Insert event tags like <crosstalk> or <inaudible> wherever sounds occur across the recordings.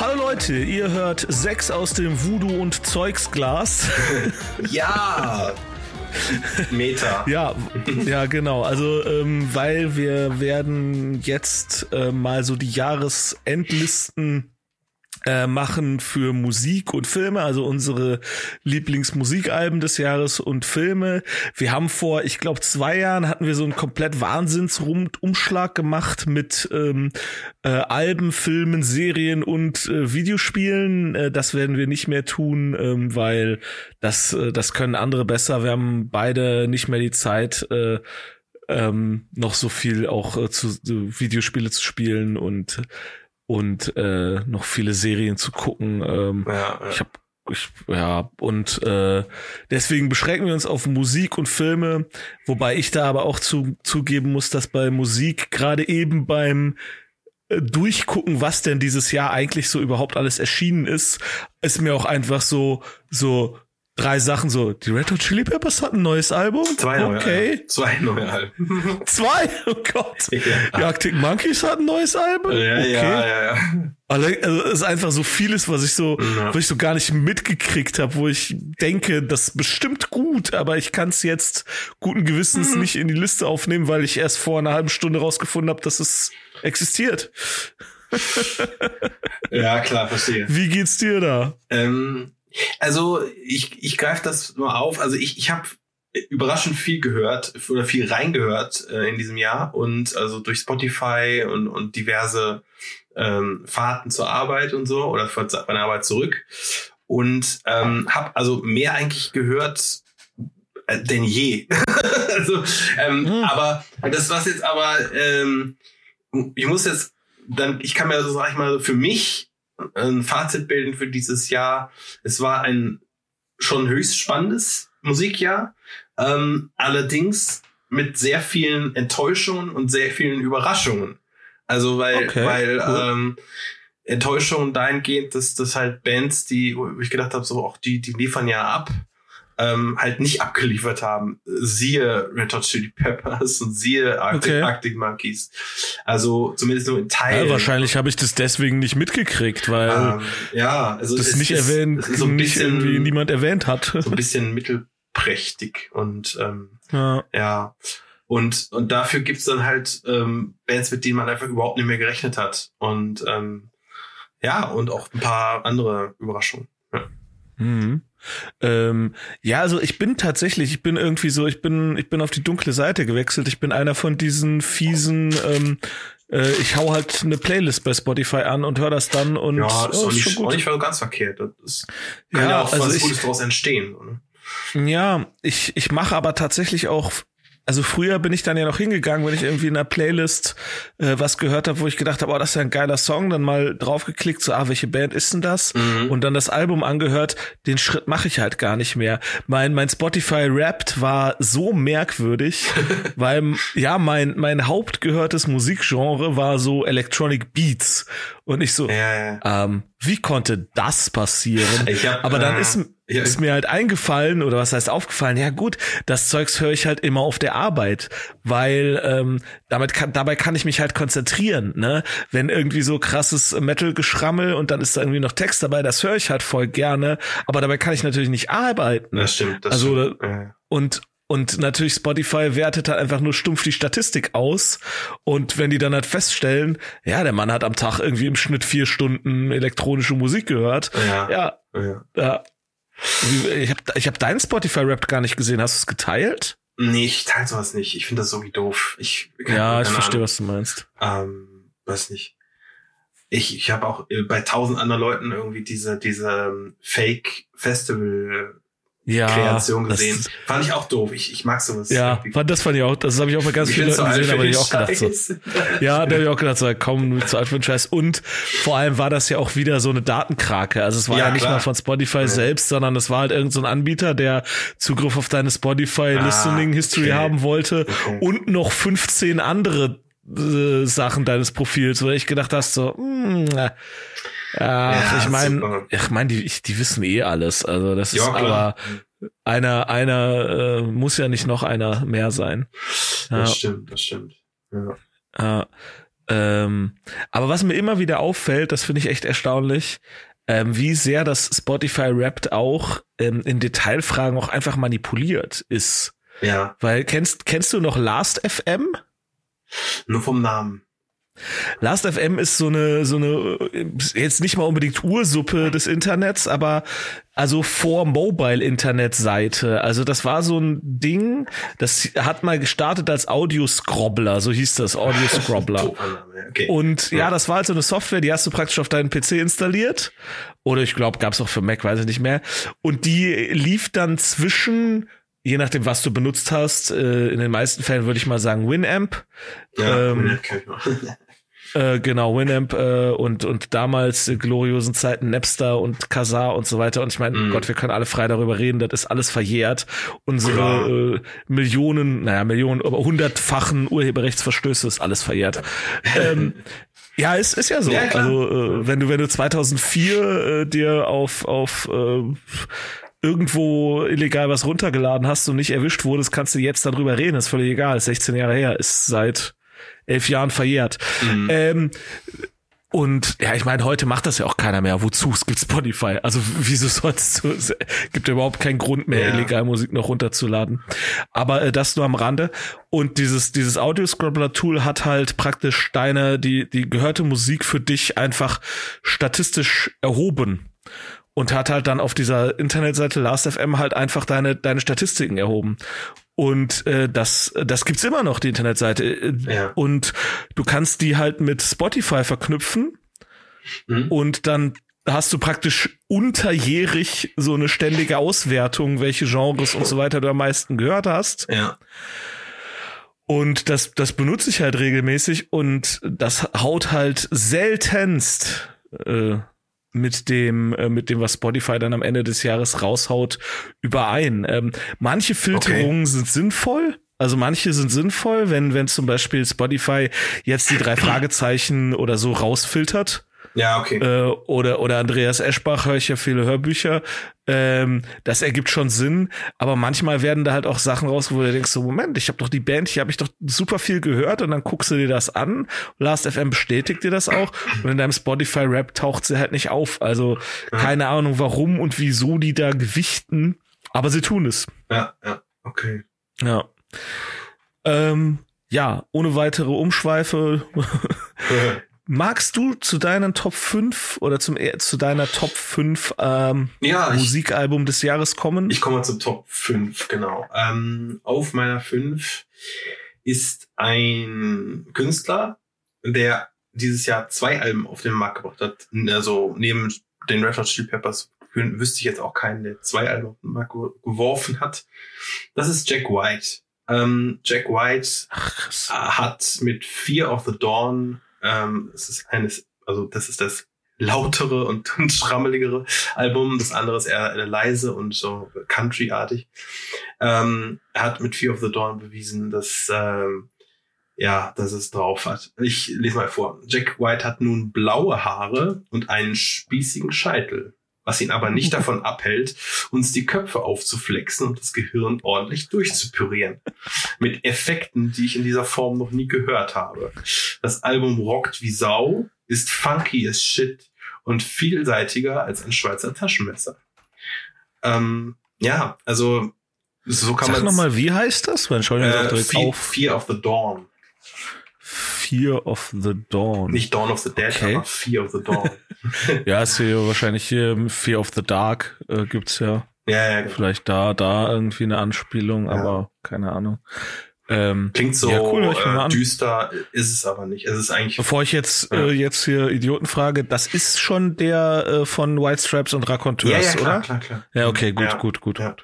Hallo Leute, ihr hört sechs aus dem Voodoo und Zeugsglas. <laughs> Ja! Meta. Ja, ja, genau. Also, ähm, weil wir werden jetzt äh, mal so die Jahresendlisten äh, machen für Musik und Filme, also unsere Lieblingsmusikalben des Jahres und Filme. Wir haben vor, ich glaube, zwei Jahren hatten wir so einen komplett Wahnsinnsumschlag gemacht mit ähm, äh, Alben, Filmen, Serien und äh, Videospielen. Äh, das werden wir nicht mehr tun, ähm, weil das, äh, das können andere besser. Wir haben beide nicht mehr die Zeit, äh, ähm, noch so viel auch äh, zu, zu Videospiele zu spielen und und äh, noch viele Serien zu gucken. Ähm, Ja, ja. Ich habe ich, ja, und äh, deswegen beschränken wir uns auf Musik und Filme, wobei ich da aber auch zu, zugeben muss, dass bei Musik gerade eben beim äh, Durchgucken, was denn dieses Jahr eigentlich so überhaupt alles erschienen ist, ist mir auch einfach so, so drei Sachen so, die Red Hot Chili Peppers hat ein neues Album. Zwei neue Okay. Alben. Zwei neue Alben. <laughs> Zwei? Oh Gott. Ja. Die Arctic Monkeys hat ein neues Album. Ja, okay. ja, ja, ja. Also es ist einfach so vieles, was ich so, Ja. was ich so gar nicht mitgekriegt habe, wo ich denke, das ist bestimmt gut, aber ich kann es jetzt guten Gewissens Mhm. nicht in die Liste aufnehmen, weil ich erst vor einer halben Stunde rausgefunden habe, dass es existiert. Ja, klar, verstehe. Wie geht's dir da? Ähm, also ich, ich greife das mal auf. Also ich, ich habe überraschend viel gehört oder viel reingehört äh, in diesem Jahr und also durch Spotify und, und diverse ähm, Fahrten zur Arbeit und so oder von meiner Arbeit zurück und ähm, habe also mehr eigentlich gehört äh, denn je. <laughs> also, ähm, Hm. Aber das was jetzt aber ähm, ich muss jetzt dann ich kann mir so sag ich mal für mich ein Fazit bilden für dieses Jahr. Es war ein schon höchst spannendes Musikjahr, ähm, allerdings mit sehr vielen Enttäuschungen und sehr vielen Überraschungen. Also weil, Okay, weil cool. ähm, Enttäuschungen dahingehend, dass das halt Bands, die, wo ich gedacht habe, so auch die, die liefern ja ab, ähm, halt nicht abgeliefert haben. Siehe Red Hot Chili Peppers und siehe Arctic, Okay. Arctic Monkeys. Also zumindest nur in Teilen. Ja, wahrscheinlich habe ich das deswegen nicht mitgekriegt, weil Ähm, ja, also das nicht ist- erwähnt, so ein nicht bisschen, irgendwie niemand erwähnt hat. so ein bisschen mittelprächtig und ähm, ja. ja. Und, und dafür gibt's dann halt ähm, Bands, mit denen man einfach überhaupt nicht mehr gerechnet hat. Und ähm, ja, und auch ein paar andere Überraschungen. Mhm. Ähm, ja, also ich bin tatsächlich, ich bin irgendwie so, ich bin, ich bin auf die dunkle Seite gewechselt. Ich bin einer von diesen fiesen, ähm, äh, ich hau halt eine Playlist bei Spotify an und höre das dann und Ja, oh, ist auch ist nicht, schon auch gut. nicht so ganz verkehrt. Das ist, kann Ja, ja, auch also was ich- Gutes daraus entstehen. Ja, ich, ich mache aber tatsächlich auch, also früher bin ich dann ja noch hingegangen, wenn ich irgendwie in einer Playlist äh, was gehört habe, wo ich gedacht habe, oh, das ist ja ein geiler Song, dann mal draufgeklickt, so, ah, welche Band ist denn das? Mhm. Und dann das Album angehört, den Schritt mache ich halt gar nicht mehr. Mein, mein Spotify Wrapped war so merkwürdig, <laughs> weil, ja, mein, mein hauptgehörtes Musikgenre war so Electronic Beats. Und ich so, Ja, ja. ähm, wie konnte das passieren? Hab, Aber dann äh, ist, ja. ist mir halt eingefallen, oder was heißt aufgefallen, ja gut, das Zeugs höre ich halt immer auf der Arbeit, weil ähm, damit kann, dabei kann ich mich halt konzentrieren, ne? Wenn irgendwie so krasses Metal-Geschrammel und dann ist da irgendwie noch Text dabei, das höre ich halt voll gerne, aber dabei kann ich natürlich nicht arbeiten. Das stimmt. Das Also, stimmt. Und und natürlich Spotify wertet halt einfach nur stumpf die Statistik aus. Und wenn die dann halt feststellen, ja, der Mann hat am Tag irgendwie im Schnitt vier Stunden elektronische Musik gehört. Ja. Ja, ja. ja. Ich habe ich hab deinen Spotify-Rap gar nicht gesehen. Hast du es geteilt? Nee, ich teile sowas nicht. Ich finde das so wie doof. Ich, Ja, ich verstehe, Ahnung. was du meinst. Ähm, weiß nicht. Ich, ich habe auch äh, bei tausend anderen Leuten irgendwie diese, diese ähm, Fake-Festival-Kreation Ja, das- gesehen. Fand ich auch doof. Ich, ich mag sowas. Ja, fand- das fand ich auch, das habe ich auch bei ganz Ich vielen Leuten gesehen, aber ich auch gedacht so. Ja, da habe ich auch gedacht, so, komm, zu alt für den Scheiß. Und vor allem war das ja auch wieder so eine Datenkrake. Also es war ja, Ja, nicht klar. mal von Spotify selbst, sondern es war halt irgendein so ein Anbieter, der Zugriff auf deine Spotify Ah, Listening History okay. haben wollte Okay. und noch 15 andere äh, Sachen deines Profils, wo ich gedacht hast, so, mm, äh, Ach, Ja, ich meine, ich meine, die, die wissen eh alles. Also das ist Ja, klar. aber einer, einer äh, muss ja nicht noch einer mehr sein. Ja. Das stimmt, das stimmt. Ja. Ja, ähm, aber was mir immer wieder auffällt, das finde ich echt erstaunlich, ähm, wie sehr das Spotify Wrapped auch ähm, in Detailfragen auch einfach manipuliert ist. ja, Weil kennst kennst du noch Last FM? nur vom Namen. Last FM ist so eine, so eine, jetzt nicht mal unbedingt Ursuppe des Internets, aber also vor Mobile-Internet-Seite. Also das war so ein Ding, das hat mal gestartet als Audio-Scrobbler, so hieß das, Audio-Scrobbler. <laughs> Okay. Und ja, Ja. das war halt so eine Software, die hast du praktisch auf deinen PC installiert. Oder ich glaube, gab's auch für Mac, weiß ich nicht mehr. Und die lief dann zwischen, je nachdem, was du benutzt hast, äh, in den meisten Fällen würde ich mal sagen Winamp. ja, ähm, <laughs> Äh, genau, Winamp äh, und, und damals äh, gloriosen Zeiten Napster und Kazaa und so weiter. Und ich meine, Mhm. Gott, wir können alle frei darüber reden, das ist alles verjährt. Unsere äh, Millionen, naja, Millionen, aber hundertfachen Urheberrechtsverstöße ist alles verjährt. <laughs> ähm, ja, es ist ja so. Ja, also äh, wenn du wenn du 2004 äh, dir auf auf äh, irgendwo illegal was runtergeladen hast und nicht erwischt wurdest, kannst du jetzt darüber reden. Ist völlig egal. Ist 16 Jahre her. Ist seit elf Jahren verjährt. Mhm. Ähm, und ja, ich meine, heute macht das ja auch keiner mehr. Wozu? Es gibt Spotify. Also wieso sollst du? Es gibt überhaupt keinen Grund mehr, Ja. illegal Musik noch runterzuladen. Aber äh, das nur am Rande. Und dieses dieses Audio Scrobbler Tool hat halt praktisch deine die die gehörte Musik für dich einfach statistisch erhoben und hat halt dann auf dieser Internetseite Last.fm halt einfach deine deine Statistiken erhoben. Und äh, das das gibt's immer noch die Internetseite Äh, Ja. und du kannst die halt mit Spotify verknüpfen Mhm. und dann hast du praktisch unterjährig so eine ständige Auswertung, welche Genres und so weiter du am meisten gehört hast. Ja. Und das, das benutze ich halt regelmäßig und das haut halt seltenst äh, mit dem, äh, mit dem, was Spotify dann am Ende des Jahres raushaut, überein. Ähm, manche Filterungen sind sinnvoll. Also manche sind sinnvoll, wenn, wenn zum Beispiel Spotify jetzt die drei Fragezeichen oder so rausfiltert. Ja, okay. Äh, oder, oder Andreas Eschbach, höre ich ja viele Hörbücher. Ähm, das ergibt schon Sinn, aber manchmal werden da halt auch Sachen raus, wo du denkst, so Moment, ich habe doch die Band, hier habe ich doch super viel gehört und dann guckst du dir das an. Last FM bestätigt dir das auch und in deinem Spotify Rap taucht sie halt nicht auf. Also keine Ahnung, warum und wieso die da gewichten, aber sie tun es. Ja, ja, okay. Ja. Ähm, ja, ohne weitere Umschweife. <laughs> Magst du zu deinen Top 5 oder zum, zu deiner Top 5 ähm, ja, ich, Musikalbum des Jahres kommen? ich komme zum Top 5, genau. Ähm, auf meiner 5 ist ein Künstler, der dieses Jahr zwei Alben auf den Markt gebracht hat. Also neben den Red Hot Chili Peppers wü- wüsste ich jetzt auch keinen, der zwei Alben auf den Markt ge- geworfen hat. Das ist Jack White. Ähm, Jack White Ach, hat mit Fear of the Dawn, ähm, das ist eines, also das ist das lautere und, <laughs> und schrammeligere Album. Das andere ist eher, eher leise und so country-artig. Ähm, er hat mit Fear of the Dawn bewiesen, dass ähm, ja, dass es drauf hat. Ich lese mal vor. Jack White hat nun blaue Haare und einen spießigen Scheitel, was ihn aber nicht davon abhält, uns die Köpfe aufzuflexen und das Gehirn ordentlich durchzupürieren. Mit Effekten, die ich in dieser Form noch nie gehört habe. Das Album rockt wie Sau, ist funky as shit und vielseitiger als ein Schweizer Taschenmesser. Ähm, ja, also so kann Sag man nochmal, wie heißt das? Entschuldigung, äh, äh, direkt Fear, auf. Fear of the Dawn. Fear of the Dawn. Nicht Dawn of the Dead, Okay. aber Fear of the Dawn. <laughs> Ja, ist hier wahrscheinlich hier Fear of the Dark äh, gibt's ja. ja, ja, genau. Vielleicht da, da irgendwie eine Anspielung, Ja. aber keine Ahnung. Ähm, Klingt so Ja, cool, äh, düster, ist es aber nicht. Es ist eigentlich Bevor ich jetzt Ja. äh, jetzt hier Idioten frage, das ist schon der äh, von White Stripes und Raconteurs, ja, ja, klar, oder? klar, klar. Ja, okay, gut, Ja. gut, gut, Ja. gut.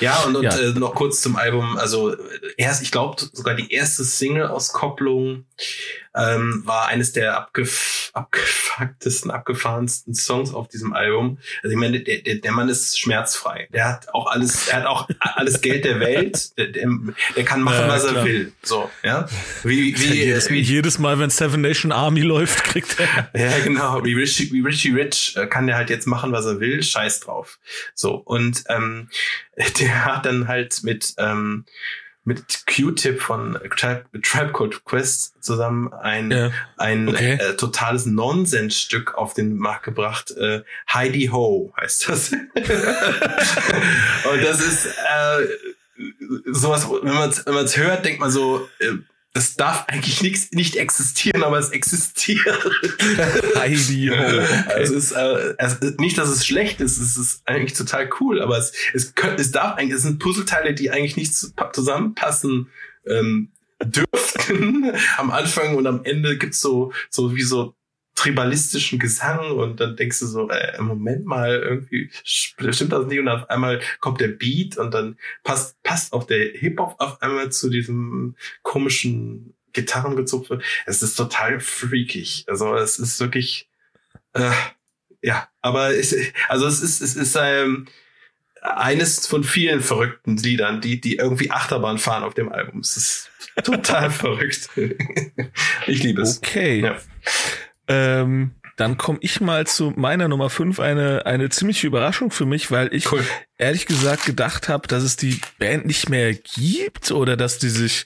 Ja, und, und. Äh, noch kurz zum Album. Also äh, erst, ich glaube, sogar die erste Single-Auskopplung ähm, war eines der abgef abgefucktesten, abgefahrensten Songs auf diesem Album. Also ich meine, der, der, der Mann ist schmerzfrei. Der hat auch alles, er hat auch alles Geld der Welt. Der, der, der kann machen, ja, was er will. So, ja. Wie, wie, jedes, wie jedes Mal, wenn Seven Nation Army läuft, kriegt er. Ja, genau. Wie Richie, wie Richie Rich äh, kann der halt jetzt machen, was er will. Scheiß drauf. So und ähm, <laughs> der hat dann halt mit ähm, mit Q-Tip von Tribe, Tribe Code Quest zusammen ein, ja. ein okay. äh, totales Nonsensstück auf den Markt gebracht. Äh, Heidi Ho heißt das. <laughs> und das ist äh, sowas, wenn man es wenn man's hört, denkt man so, äh, das darf eigentlich nichts nicht existieren, aber es existiert. <laughs> Heidi. Okay. Also es ist äh, es, nicht, dass es schlecht ist, es ist eigentlich total cool, aber es es, könnte, es darf eigentlich, es sind Puzzleteile, die eigentlich nicht zusammenpassen ähm, <laughs> dürften am Anfang und am Ende gibt's so so wie so tribalistischen Gesang und dann denkst du so, äh, Moment mal, irgendwie stimmt das nicht und auf einmal kommt der Beat und dann passt, passt auch der Hip-Hop auf einmal zu diesem komischen Gitarrengezupfe. Es ist total freakig. Also es ist wirklich, äh, ja, aber es, also es ist, es ist ähm, eines von vielen verrückten Liedern, die, die irgendwie Achterbahn fahren auf dem Album. Es ist total <laughs> verrückt. ich liebe es. Okay. Ja. Ähm, dann komme ich mal zu meiner Nummer 5, eine, eine ziemliche Überraschung für mich, weil ich cool. ehrlich gesagt gedacht habe, dass es die Band nicht mehr gibt oder dass die sich,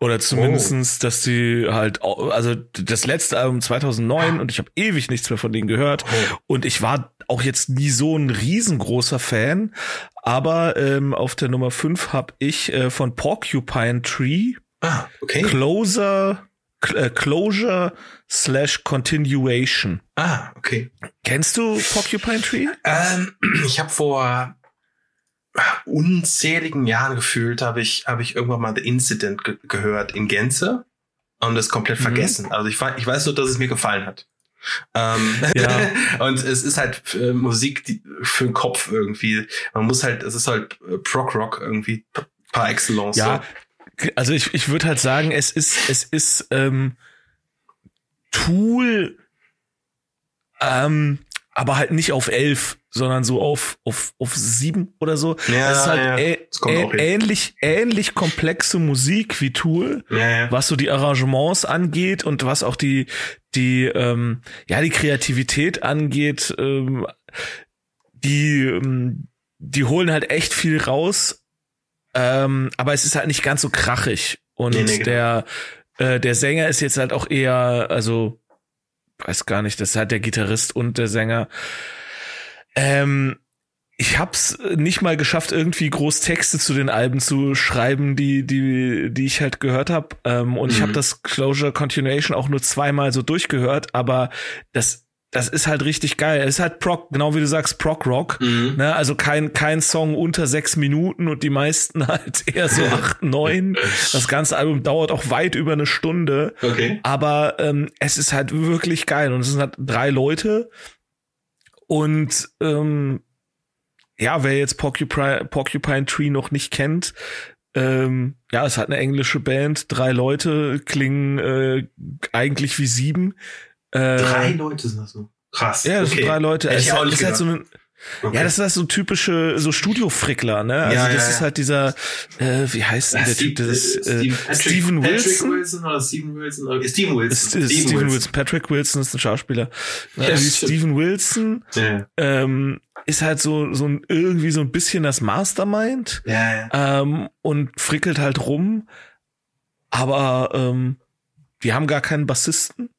oder zumindestens, oh. dass die halt, also das letzte Album 2009 und ich habe ewig nichts mehr von denen gehört oh. und ich war auch jetzt nie so ein riesengroßer Fan, aber ähm, auf der Nummer 5 habe ich äh, von Porcupine Tree ah, okay. Closer Closure slash Continuation. Ah, okay. Kennst du Porcupine Tree? Ähm, <clears throat> ich habe vor unzähligen Jahren gefühlt, habe ich, habe ich irgendwann mal The Incident ge gehört in Gänze und das komplett mhm. vergessen. Also ich, ich weiß nur, dass es mir gefallen hat. Ähm, ja. <laughs> und es ist halt äh, Musik die, für den Kopf irgendwie. Man muss halt, es ist halt äh, Prog Rock irgendwie par excellence. Ja, also ich, ich würde halt sagen, es ist, es ist ähm, Tool, ähm, aber halt nicht auf elf, sondern so auf, auf, auf sieben oder so. Ja, das ist halt ja. ä ä ähnlich, ähnlich komplexe Musik wie Tool, ja. was so die Arrangements angeht und was auch die, die, ähm, ja, die Kreativität angeht. Ähm, die, ähm, die holen halt echt viel raus ähm, aber es ist halt nicht ganz so krachig. Und nee, nee, genau. der, äh, der Sänger ist jetzt halt auch eher, also, weiß gar nicht, das ist halt der Gitarrist und der Sänger. Ähm, ich hab's nicht mal geschafft, irgendwie groß Texte zu den Alben zu schreiben, die die die ich halt gehört habe. Ähm, und mhm. ich habe das Closure Continuation auch nur zweimal so durchgehört, aber das das ist halt richtig geil. Es ist halt Prog, genau wie du sagst, Prog Rock. Mhm. Ne? Also kein, kein Song unter sechs Minuten und die meisten <laughs> halt eher so acht, neun. Das ganze Album dauert auch weit über eine Stunde. Okay. Aber ähm, es ist halt wirklich geil. Und es sind halt drei Leute. Und ähm, ja, wer jetzt Porcupine, Porcupine Tree noch nicht kennt, ähm, ja, es hat eine englische Band, drei Leute klingen äh, eigentlich wie sieben. Äh, drei Leute sind das so. Krass. Ja, das okay. sind drei Leute. Hätte es ist, halt, ist halt so ein, Okay. Ja, das ist halt so typische, so Studio-Frickler, ne? Also ja, das ja, ist halt dieser, äh, wie heißt denn der Steve, Typ? Das ist, äh, Patrick, Steven Wilson. Patrick Wilson oder Steven Wilson? Oder, Steven Wilson. Steven, Steven Wilson. Wilson. Patrick Wilson ist ein Schauspieler. <laughs> Ja, ja Steven Wilson ähm, ist halt so, so ein, irgendwie so ein bisschen das Mastermind. Ja, ja. Ähm, und frickelt halt rum. Aber ähm, die haben gar keinen Bassisten.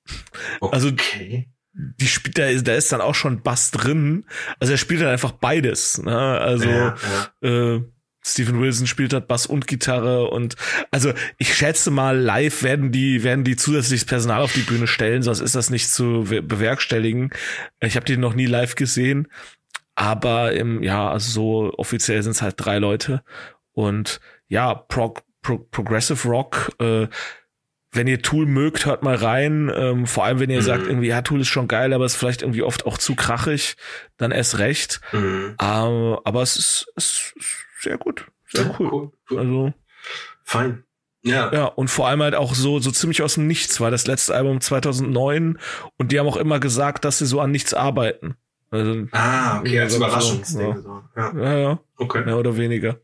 Also okay. die spielt, da ist, da ist dann auch schon Bass drin. Also er spielt dann einfach beides. Ne? Also ja, ja. Äh, Steven Wilson spielt halt Bass und Gitarre und also ich schätze mal live werden die werden die zusätzliches Personal auf die Bühne stellen, sonst ist das nicht zu bewerkstelligen. Ich habe die noch nie live gesehen, aber im ja also so offiziell sind es halt drei Leute und ja Prog, Pro, Progressive Rock äh, wenn ihr Tool mögt, hört mal rein. Ähm, vor allem, wenn ihr mhm. sagt, irgendwie, ja, Tool ist schon geil, aber es ist vielleicht irgendwie oft auch zu krachig, dann erst recht. Mhm. Ähm, aber es ist, es ist sehr gut. Sehr ja, cool. cool. Also. Fein. Ja. ja, und vor allem halt auch so, so ziemlich aus dem Nichts, war das letzte Album 2009 und die haben auch immer gesagt, dass sie so an nichts arbeiten. Also, ah, okay, als Überraschungsding. So. Ja. ja, ja. Okay. Mehr oder weniger.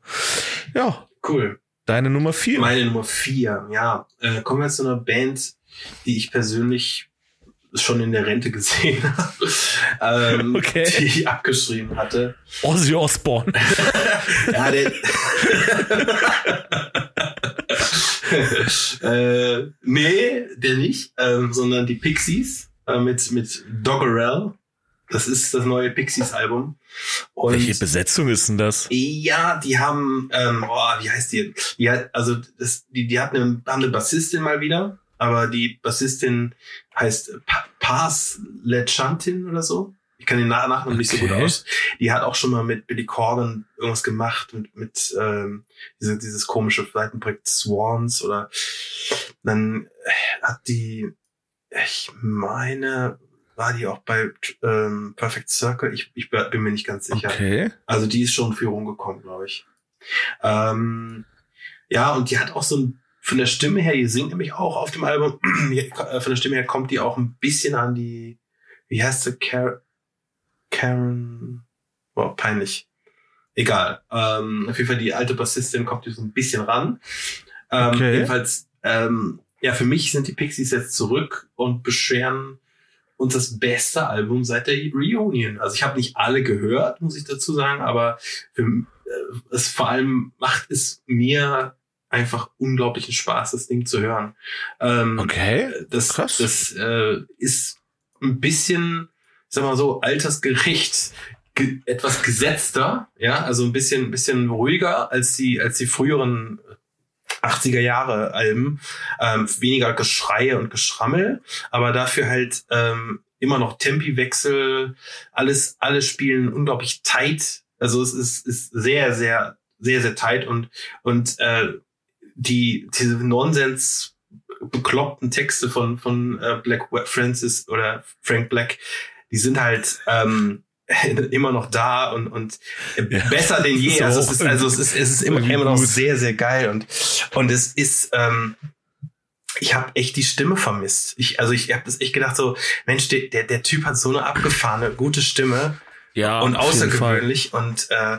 Ja. Cool. Deine Nummer vier. Meine Nummer vier, ja. Äh, kommen wir zu einer Band, die ich persönlich schon in der Rente gesehen <laughs> habe, ähm, okay. die ich abgeschrieben hatte. Ozzy Osbourne. <laughs> ja, der <laughs> äh, nee, der nicht, ähm, sondern die Pixies äh, mit, mit Doggerel. Das ist das neue Pixies-Album. Welche Besetzung ist denn das? Ja, die haben, ähm, boah, wie heißt die? Die hat, also das, die, die hat eine, haben eine Bassistin mal wieder, aber die Bassistin heißt pa Paz Lechantin oder so. Ich kann den Nachnamen okay. nicht so gut aus. Die hat auch schon mal mit Billy Corgan irgendwas gemacht, mit, mit ähm, diese, dieses komische Seitenprojekt Swans oder dann hat die, ich meine, war die auch bei ähm, Perfect Circle? Ich, ich bin mir nicht ganz sicher. Okay. Also die ist schon in Führung gekommen, glaube ich. Ähm, ja, und die hat auch so ein, von der Stimme her, die singt nämlich auch auf dem Album, <clears throat> von der Stimme her kommt die auch ein bisschen an die, wie heißt sie, Car Karen, boah, peinlich. Egal. Ähm, auf jeden Fall die alte Bassistin kommt hier so ein bisschen ran. Ähm, okay. Jedenfalls, ähm, ja, für mich sind die Pixies jetzt zurück und beschweren uns das beste Album seit der Reunion. Also ich habe nicht alle gehört, muss ich dazu sagen, aber für, äh, es vor allem macht es mir einfach unglaublichen Spaß, das Ding zu hören. Ähm, okay. Das, Krass. das äh, ist ein bisschen sag mal so, altersgerecht ge etwas gesetzter, ja, also ein bisschen, ein bisschen ruhiger als die, als die früheren 80er Jahre Alben, ähm, weniger Geschreie und Geschrammel, aber dafür halt ähm, immer noch Tempiwechsel, alles, alles spielen unglaublich tight. Also es ist, ist sehr, sehr, sehr, sehr tight und und äh, die diese Nonsens bekloppten Texte von von äh, Black Francis oder Frank Black, die sind halt ähm, <laughs> immer noch da und, und ja, besser denn <laughs> je. Also es ist, also es ist, es ist immer, immer noch sehr, sehr geil und, und es ist, ähm, ich habe echt die Stimme vermisst. Ich, also ich habe das echt gedacht so, Mensch, der, der, der Typ hat so eine abgefahrene, gute Stimme. Ja, und außergewöhnlich und äh,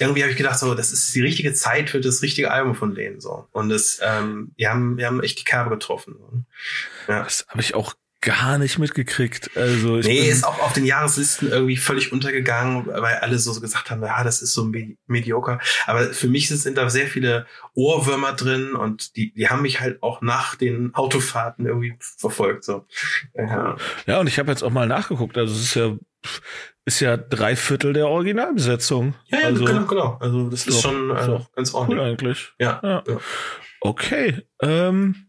irgendwie habe ich gedacht so, das ist die richtige Zeit für das richtige Album von denen so und das, ähm, wir haben, wir haben echt die Kerbe getroffen. Ja. Das habe ich auch gar nicht mitgekriegt. Also ich nee, ist auch auf den Jahreslisten irgendwie völlig untergegangen, weil alle so gesagt haben, ja, das ist so mediocre. Aber für mich sind da sehr viele Ohrwürmer drin und die, die haben mich halt auch nach den Autofahrten irgendwie verfolgt. So. Ja, ja und ich habe jetzt auch mal nachgeguckt. Also es ist ja ist ja drei Viertel der Originalbesetzung. Ja, ja also, genau, genau. Also das ist, ist schon äh, ganz ordentlich. Cool eigentlich. Ja. ja. ja. Okay. Ähm,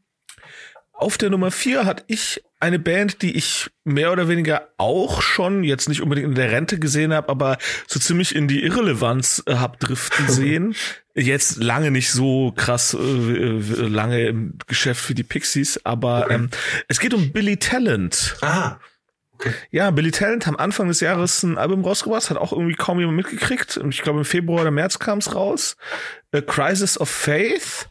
auf der Nummer vier hatte ich eine Band, die ich mehr oder weniger auch schon, jetzt nicht unbedingt in der Rente gesehen habe, aber so ziemlich in die Irrelevanz äh, hab driften sehen. Jetzt lange nicht so krass äh, äh, lange im Geschäft für die Pixies, aber okay. ähm, es geht um Billy Talent. Ah. Okay. Ja, Billy Talent haben Anfang des Jahres ein Album rausgebracht, hat auch irgendwie kaum jemand mitgekriegt. Ich glaube, im Februar oder März kam es raus. A Crisis of Faith.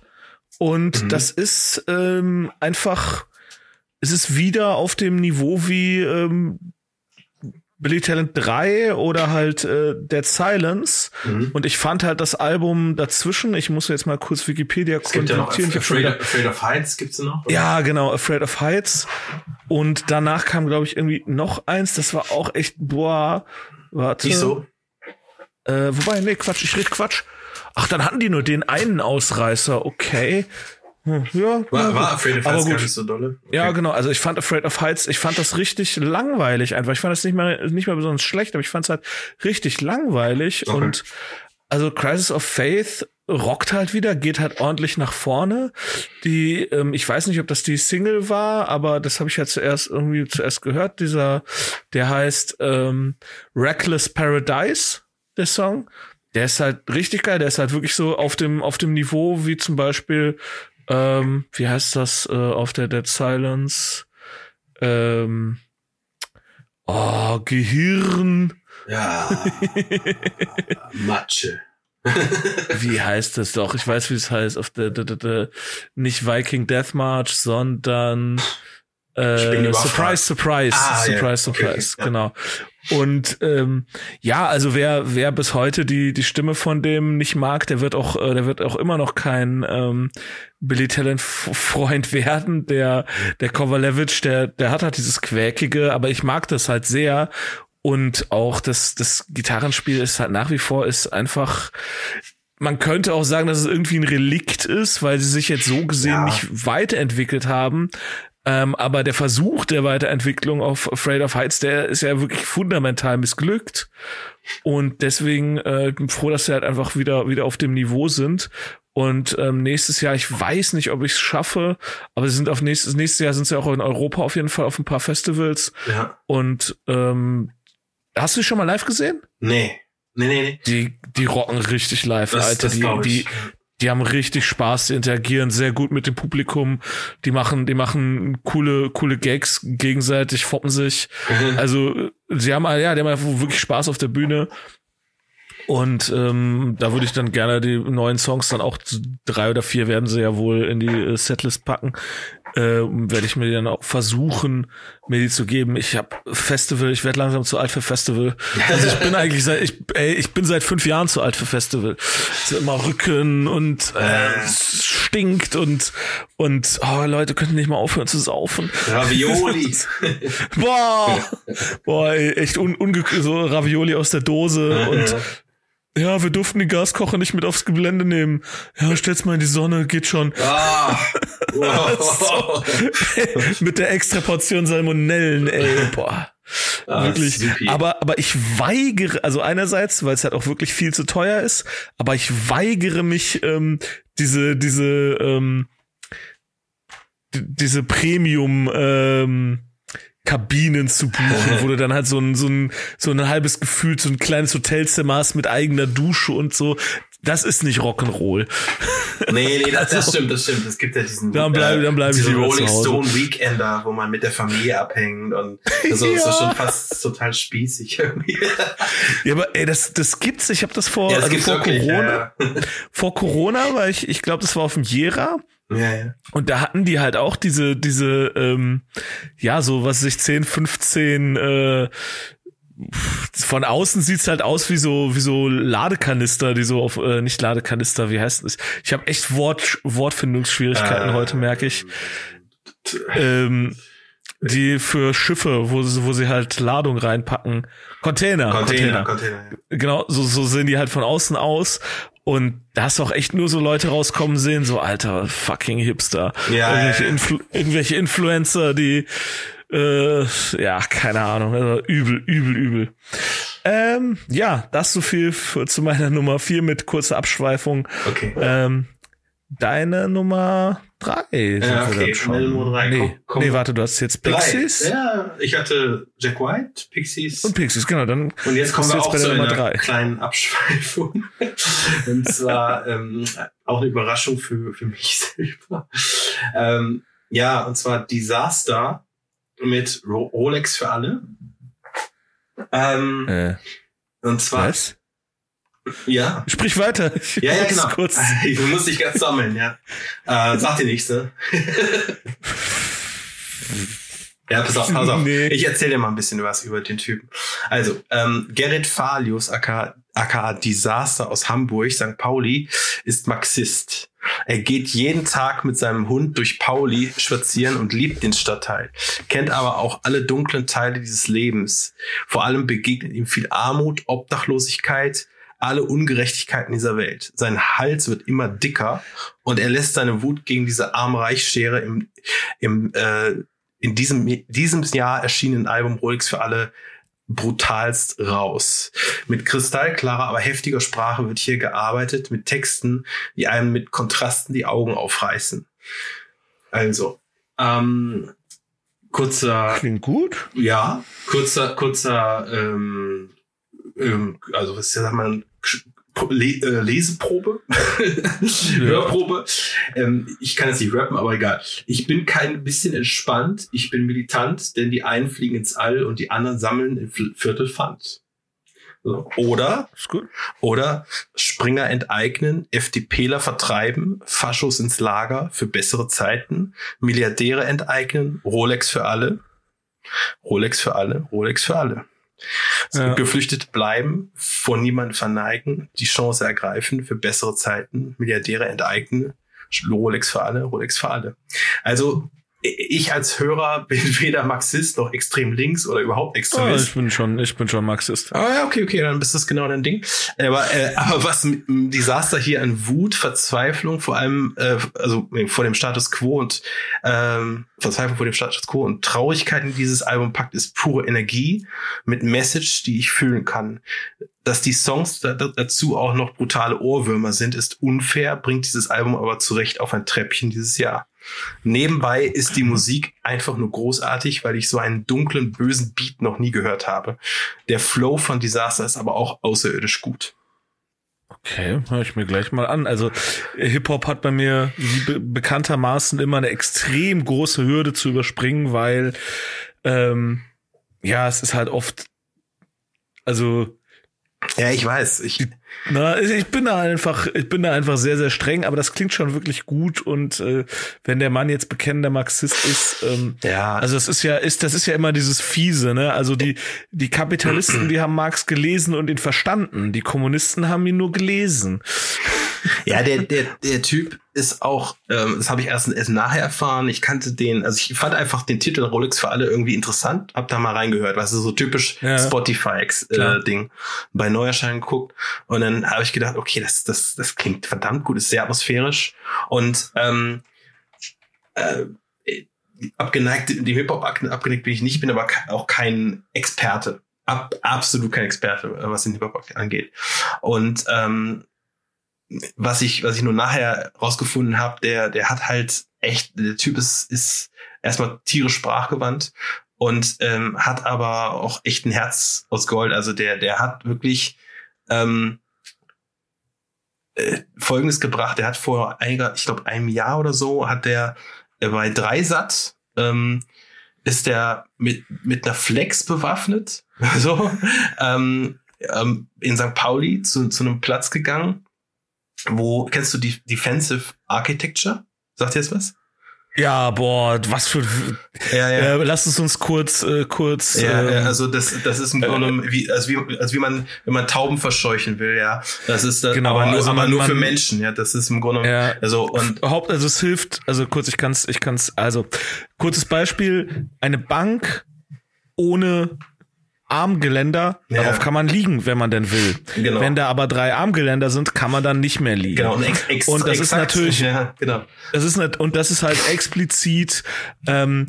Und mhm. das ist ähm, einfach, es ist wieder auf dem Niveau wie ähm, Billy Talent 3 oder halt äh, Dead Silence. Mhm. Und ich fand halt das Album dazwischen, ich muss jetzt mal kurz Wikipedia kontaktieren. Ja Afraid, of, Afraid of Heights gibt's noch? Oder? Ja, genau, Afraid of Heights. Und danach kam, glaube ich, irgendwie noch eins, das war auch echt, boah, warte. Nicht so? Äh, wobei, nee, Quatsch, ich rede Quatsch. Ach, dann hatten die nur den einen Ausreißer, okay. Hm, ja, war, war Afraid of Heights gar nicht so dolle. Okay. Ja, genau. Also ich fand Afraid of Heights, ich fand das richtig langweilig einfach. Ich fand das nicht mehr, nicht mehr besonders schlecht, aber ich fand es halt richtig langweilig okay. und also Crisis of Faith rockt halt wieder, geht halt ordentlich nach vorne. Die, ähm, ich weiß nicht, ob das die Single war, aber das habe ich ja zuerst irgendwie zuerst gehört. Dieser, der heißt ähm, Reckless Paradise, der Song. Der ist halt richtig geil. Der ist halt wirklich so auf dem auf dem Niveau wie zum Beispiel ähm, wie heißt das äh, auf der Dead Silence? Ähm, oh, Gehirn. Ja. Matsche. <laughs> wie heißt das doch? Ich weiß, wie es heißt. Auf der, der, der, der nicht Viking Death March, sondern äh, Surprise, Surprise, ah, Surprise, ja. Surprise, okay, genau. Und ähm, ja, also wer wer bis heute die die Stimme von dem nicht mag, der wird auch äh, der wird auch immer noch kein ähm, Billy Talent Freund <laughs> werden. Der der Kovalevich, der der hat halt dieses quäkige, aber ich mag das halt sehr. Und auch das das Gitarrenspiel ist halt nach wie vor ist einfach man könnte auch sagen, dass es irgendwie ein Relikt ist, weil sie sich jetzt so gesehen ja. nicht weiterentwickelt haben. Ähm, aber der Versuch der Weiterentwicklung auf Afraid of Heights, der ist ja wirklich fundamental missglückt. Und deswegen äh, bin froh, dass sie halt einfach wieder, wieder auf dem Niveau sind. Und ähm, nächstes Jahr, ich weiß nicht, ob ich es schaffe, aber sie sind auf nächstes, nächstes Jahr sind sie auch in Europa auf jeden Fall auf ein paar Festivals. Ja. Und ähm, hast du die schon mal live gesehen? Nee. Nee, nee, nee. Die, die rocken richtig live, das, Alter. Das die, die, die haben richtig Spaß, die interagieren sehr gut mit dem Publikum, die machen, die machen coole, coole Gags gegenseitig, foppen sich. Mhm. Also, sie haben, ja, die haben wirklich Spaß auf der Bühne. Und ähm, da würde ich dann gerne die neuen Songs dann auch drei oder vier werden sie ja wohl in die äh, Setlist packen äh, werde ich mir dann auch versuchen, mir die zu geben. Ich habe Festival, ich werde langsam zu alt für Festival. Also ich bin eigentlich seit, ich, ey, ich bin seit fünf Jahren zu alt für Festival. Es ist immer Rücken und äh, stinkt und und oh, Leute könnten nicht mal aufhören zu saufen. Ravioli. <laughs> boah, boah, ey, echt un, unge so Ravioli aus der Dose und ja, wir durften die Gaskocher nicht mit aufs Gelände nehmen. Ja, stell's mal in die Sonne, geht schon. Ah, wow. <laughs> so, mit der extra Portion Salmonellen, ey, boah. Ah, wirklich. Supi. Aber, aber ich weigere, also einerseits, weil es halt auch wirklich viel zu teuer ist, aber ich weigere mich, ähm, diese, diese, ähm, diese Premium, ähm, Kabinen zu buchen, wo du dann halt so ein, so ein, so ein halbes Gefühl, so ein kleines Hotelzimmer hast mit eigener Dusche und so. Das ist nicht Rock'n'Roll. Nee, nee, das, das <laughs> stimmt, das stimmt. Es gibt ja diesen, dann bleib, dann bleib äh, diesen Rolling Stone Weekender, wo man mit der Familie abhängt und das <laughs> ja. ist schon fast total spießig irgendwie. <laughs> Ja, aber ey, das, das gibt's. Ich habe das vor, ja, das also vor wirklich, Corona, ja. vor Corona, weil ich, ich glaube, das war auf dem Jera. Ja, ja. Und da hatten die halt auch diese, diese, ähm, ja, so was sich 10, 15, äh, von außen sieht's halt aus wie so wie so Ladekanister, die so auf äh, nicht Ladekanister, wie heißt es? Ich habe echt Wort Wortfindungsschwierigkeiten äh, heute, merke ich. Ähm, die für Schiffe, wo sie, wo sie halt Ladung reinpacken. Container. Container, Container. Container ja. Genau, so, so sehen die halt von außen aus. Und da hast du auch echt nur so Leute rauskommen sehen, so alter fucking Hipster. Ja, irgendwelche, ja, ja. Influ irgendwelche Influencer, die äh, ja, keine Ahnung, also übel, übel, übel. Ähm, ja, das so viel für, zu meiner Nummer vier mit kurzer Abschweifung. Okay. Ähm, deine Nummer drei. Ja, okay, Nummer drei. Nee, komm, komm. nee, warte, du hast jetzt Pixies? Drei. Ja, ich hatte Jack White, Pixies. Und Pixies, genau. Dann und jetzt kommen wir jetzt auch der Nummer drei. kleinen Abschweifung. <laughs> und zwar ähm, auch eine Überraschung für, für mich selber. Ähm, ja, und zwar Disaster mit Rolex für alle. Ähm, äh, und zwar. Was? Ja. Sprich weiter. Ja, ja, genau. <laughs> Kurz. <laughs> Ich muss dich ganz sammeln, ja. Äh, sag dir nichts, <laughs> ne? ja, pass auf, pass auf. Nee. Ich erzähle dir mal ein bisschen was über den Typen. Also, ähm, Gerrit Falius, aka, aka Disaster aus Hamburg, St. Pauli, ist Marxist. Er geht jeden Tag mit seinem Hund durch Pauli spazieren und liebt den Stadtteil, kennt aber auch alle dunklen Teile dieses Lebens. Vor allem begegnet ihm viel Armut, Obdachlosigkeit, alle Ungerechtigkeiten dieser Welt. Sein Hals wird immer dicker und er lässt seine Wut gegen diese Arm-Reich-Schere im, im äh, in diesem, diesem Jahr erschienenen Album Rolex für alle brutalst raus. Mit kristallklarer, aber heftiger Sprache wird hier gearbeitet, mit Texten, die einem mit Kontrasten die Augen aufreißen. Also, ähm, kurzer. Klingt gut. Ja, kurzer, kurzer, ähm, ähm, also was ist ja, sag mal, Le äh, Leseprobe, <laughs> Hörprobe. Ähm, ich kann jetzt nicht rappen, aber egal. Ich bin kein bisschen entspannt, ich bin militant, denn die einen fliegen ins All und die anderen sammeln im Viertel Pfand. Oder, oder Springer enteignen, FDPler vertreiben, Faschos ins Lager für bessere Zeiten, Milliardäre enteignen, Rolex für alle. Rolex für alle, Rolex für alle. Ja. Geflüchtet bleiben, vor niemand verneigen, die Chance ergreifen für bessere Zeiten, Milliardäre enteignen, Rolex für alle, Rolex für alle. Also ich als Hörer <laughs> bin weder Marxist noch extrem links oder überhaupt Extremist. Oh, ich bin schon, ich bin schon Marxist. Ah, ja, okay, okay, dann ist das genau dein Ding. Aber, äh, aber was dem Desaster hier an Wut, Verzweiflung, vor allem, äh, also vor dem Status Quo und ähm, Verzweiflung vor dem Status Quo und Traurigkeit in dieses Album packt, ist pure Energie mit Message, die ich fühlen kann. Dass die Songs da, dazu auch noch brutale Ohrwürmer sind, ist unfair, bringt dieses Album aber zurecht auf ein Treppchen dieses Jahr. Nebenbei ist die Musik einfach nur großartig, weil ich so einen dunklen, bösen Beat noch nie gehört habe. Der Flow von Disaster ist aber auch außerirdisch gut. Okay, höre ich mir gleich mal an. Also Hip-Hop hat bei mir be bekanntermaßen immer eine extrem große Hürde zu überspringen, weil ähm, ja, es ist halt oft, also ja, ich weiß. Ich, na, ich bin da einfach, ich bin da einfach sehr, sehr streng, aber das klingt schon wirklich gut. Und äh, wenn der Mann jetzt bekennender Marxist ist, ähm, ja, also das ist ja, ist, das ist ja immer dieses fiese, ne? Also die, die Kapitalisten, die haben Marx gelesen und ihn verstanden. Die Kommunisten haben ihn nur gelesen. Ja, der, der, der Typ ist auch, ähm, das habe ich erst, erst nachher erfahren. Ich kannte den, also ich fand einfach den Titel Rolex für alle irgendwie interessant, hab da mal reingehört, was ist so typisch ja, Spotify-Ding äh, bei Neuerschein geguckt. Und dann habe ich gedacht, okay, das, das, das klingt verdammt gut, ist sehr atmosphärisch. Und ähm, äh, abgeneigt, dem Hip-Hop abgeneigt bin ich nicht, bin aber auch kein Experte. Ab, absolut kein Experte, was den Hip-Hop angeht. Und ähm, was ich, was ich nur nachher rausgefunden habe, der, der hat halt echt, der Typ ist, ist erstmal tierisch sprachgewandt und ähm, hat aber auch echt ein Herz aus Gold. Also der, der hat wirklich ähm, äh, Folgendes gebracht. Der hat vor einiger, ich glaube, einem Jahr oder so, hat der äh, bei Dreisat ähm, ist der mit, mit einer Flex bewaffnet, <laughs> so, ähm, ähm, in St. Pauli zu, zu einem Platz gegangen wo, kennst du die Defensive Architecture? Sagt dir das was? Ja, boah, was für. Ja, ja. Äh, lass es uns kurz, äh, kurz. Ja, ähm, also das, das ist im Grunde äh, wie, also wie, also wie man, wenn man Tauben verscheuchen will, ja. Das ist das, genau, aber nur, also aber man, nur für Menschen, ja. Das ist im Grunde. Ja, also und Haupt, also es hilft. Also kurz, ich kann's, ich kann's. Also kurzes Beispiel: Eine Bank ohne Armgeländer, ja. darauf kann man liegen, wenn man denn will. Genau. Wenn da aber drei Armgeländer sind, kann man dann nicht mehr liegen. Genau. Und, ex und das exakt, ist natürlich, ja, genau. das ist nicht, und das ist halt explizit ähm,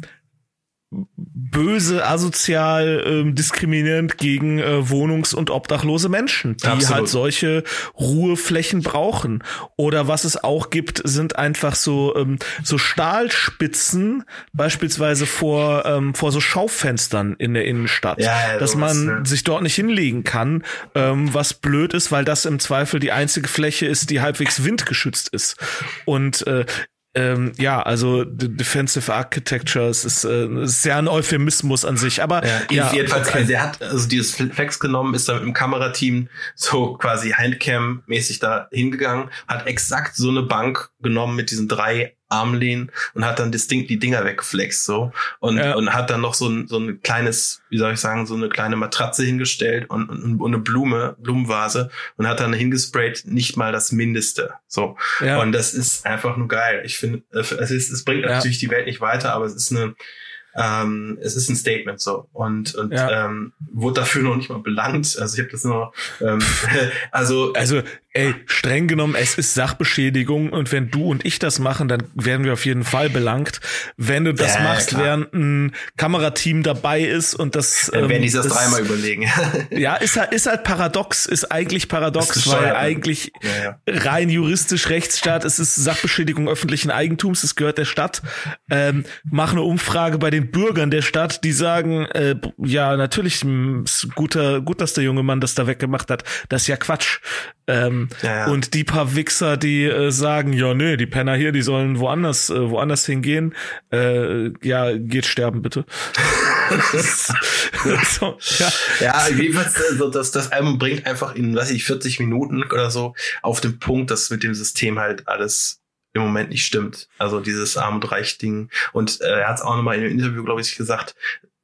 böse, asozial, ähm, diskriminierend gegen äh, wohnungs- und obdachlose Menschen, die Absolut. halt solche Ruheflächen brauchen. Oder was es auch gibt, sind einfach so ähm, so Stahlspitzen, beispielsweise vor ähm, vor so Schaufenstern in der Innenstadt, ja, ja, dass man ja. sich dort nicht hinlegen kann, ähm, was blöd ist, weil das im Zweifel die einzige Fläche ist, die halbwegs windgeschützt ist. Und äh, ähm, ja, also Defensive Architecture, es ist, äh, ist ja ein Euphemismus an sich, aber ja, ja jedenfalls, okay. also er hat also dieses Flex genommen, ist dann mit dem Kamerateam so quasi Handcam-mäßig da hingegangen, hat exakt so eine Bank genommen mit diesen drei Armlehnen und hat dann distinkt die Dinger weggeflext so und ja. und hat dann noch so ein so ein kleines wie soll ich sagen so eine kleine Matratze hingestellt und, und, und eine Blume Blumenvase und hat dann hingesprayt nicht mal das Mindeste so ja. und das ist einfach nur geil ich finde es ist es bringt natürlich die Welt nicht weiter aber es ist eine ähm, es ist ein Statement so und und ja. ähm, wurde dafür noch nicht mal belangt. Also ich habe das nur ähm, <laughs> also also ey streng genommen es ist Sachbeschädigung und wenn du und ich das machen, dann werden wir auf jeden Fall belangt. Wenn du das ja, machst, klar. während ein Kamerateam dabei ist und das dann werden die das, das dreimal überlegen. <laughs> ja, ist halt ist halt paradox, ist eigentlich paradox, ist weil eigentlich ja, rein juristisch Rechtsstaat, es ist Sachbeschädigung öffentlichen Eigentums, es gehört der Stadt. Ähm, mach eine Umfrage bei den Bürgern der Stadt, die sagen, äh, ja, natürlich ist guter, gut, dass der junge Mann das da weggemacht hat. Das ist ja Quatsch. Ähm, Ähm, ja, ja. Und die paar Wichser, die äh, sagen, ja, nee, die Penner hier, die sollen woanders, äh, woanders hingehen. Äh, ja, geht sterben bitte. <laughs> so, ja. ja, jedenfalls, also das, das Album bringt einfach in, weiß ich, 40 Minuten oder so auf den Punkt, dass mit dem System halt alles im Moment nicht stimmt. Also dieses Arm- und Reich-Ding. Und äh, er hat es auch nochmal in einem Interview, glaube ich, gesagt,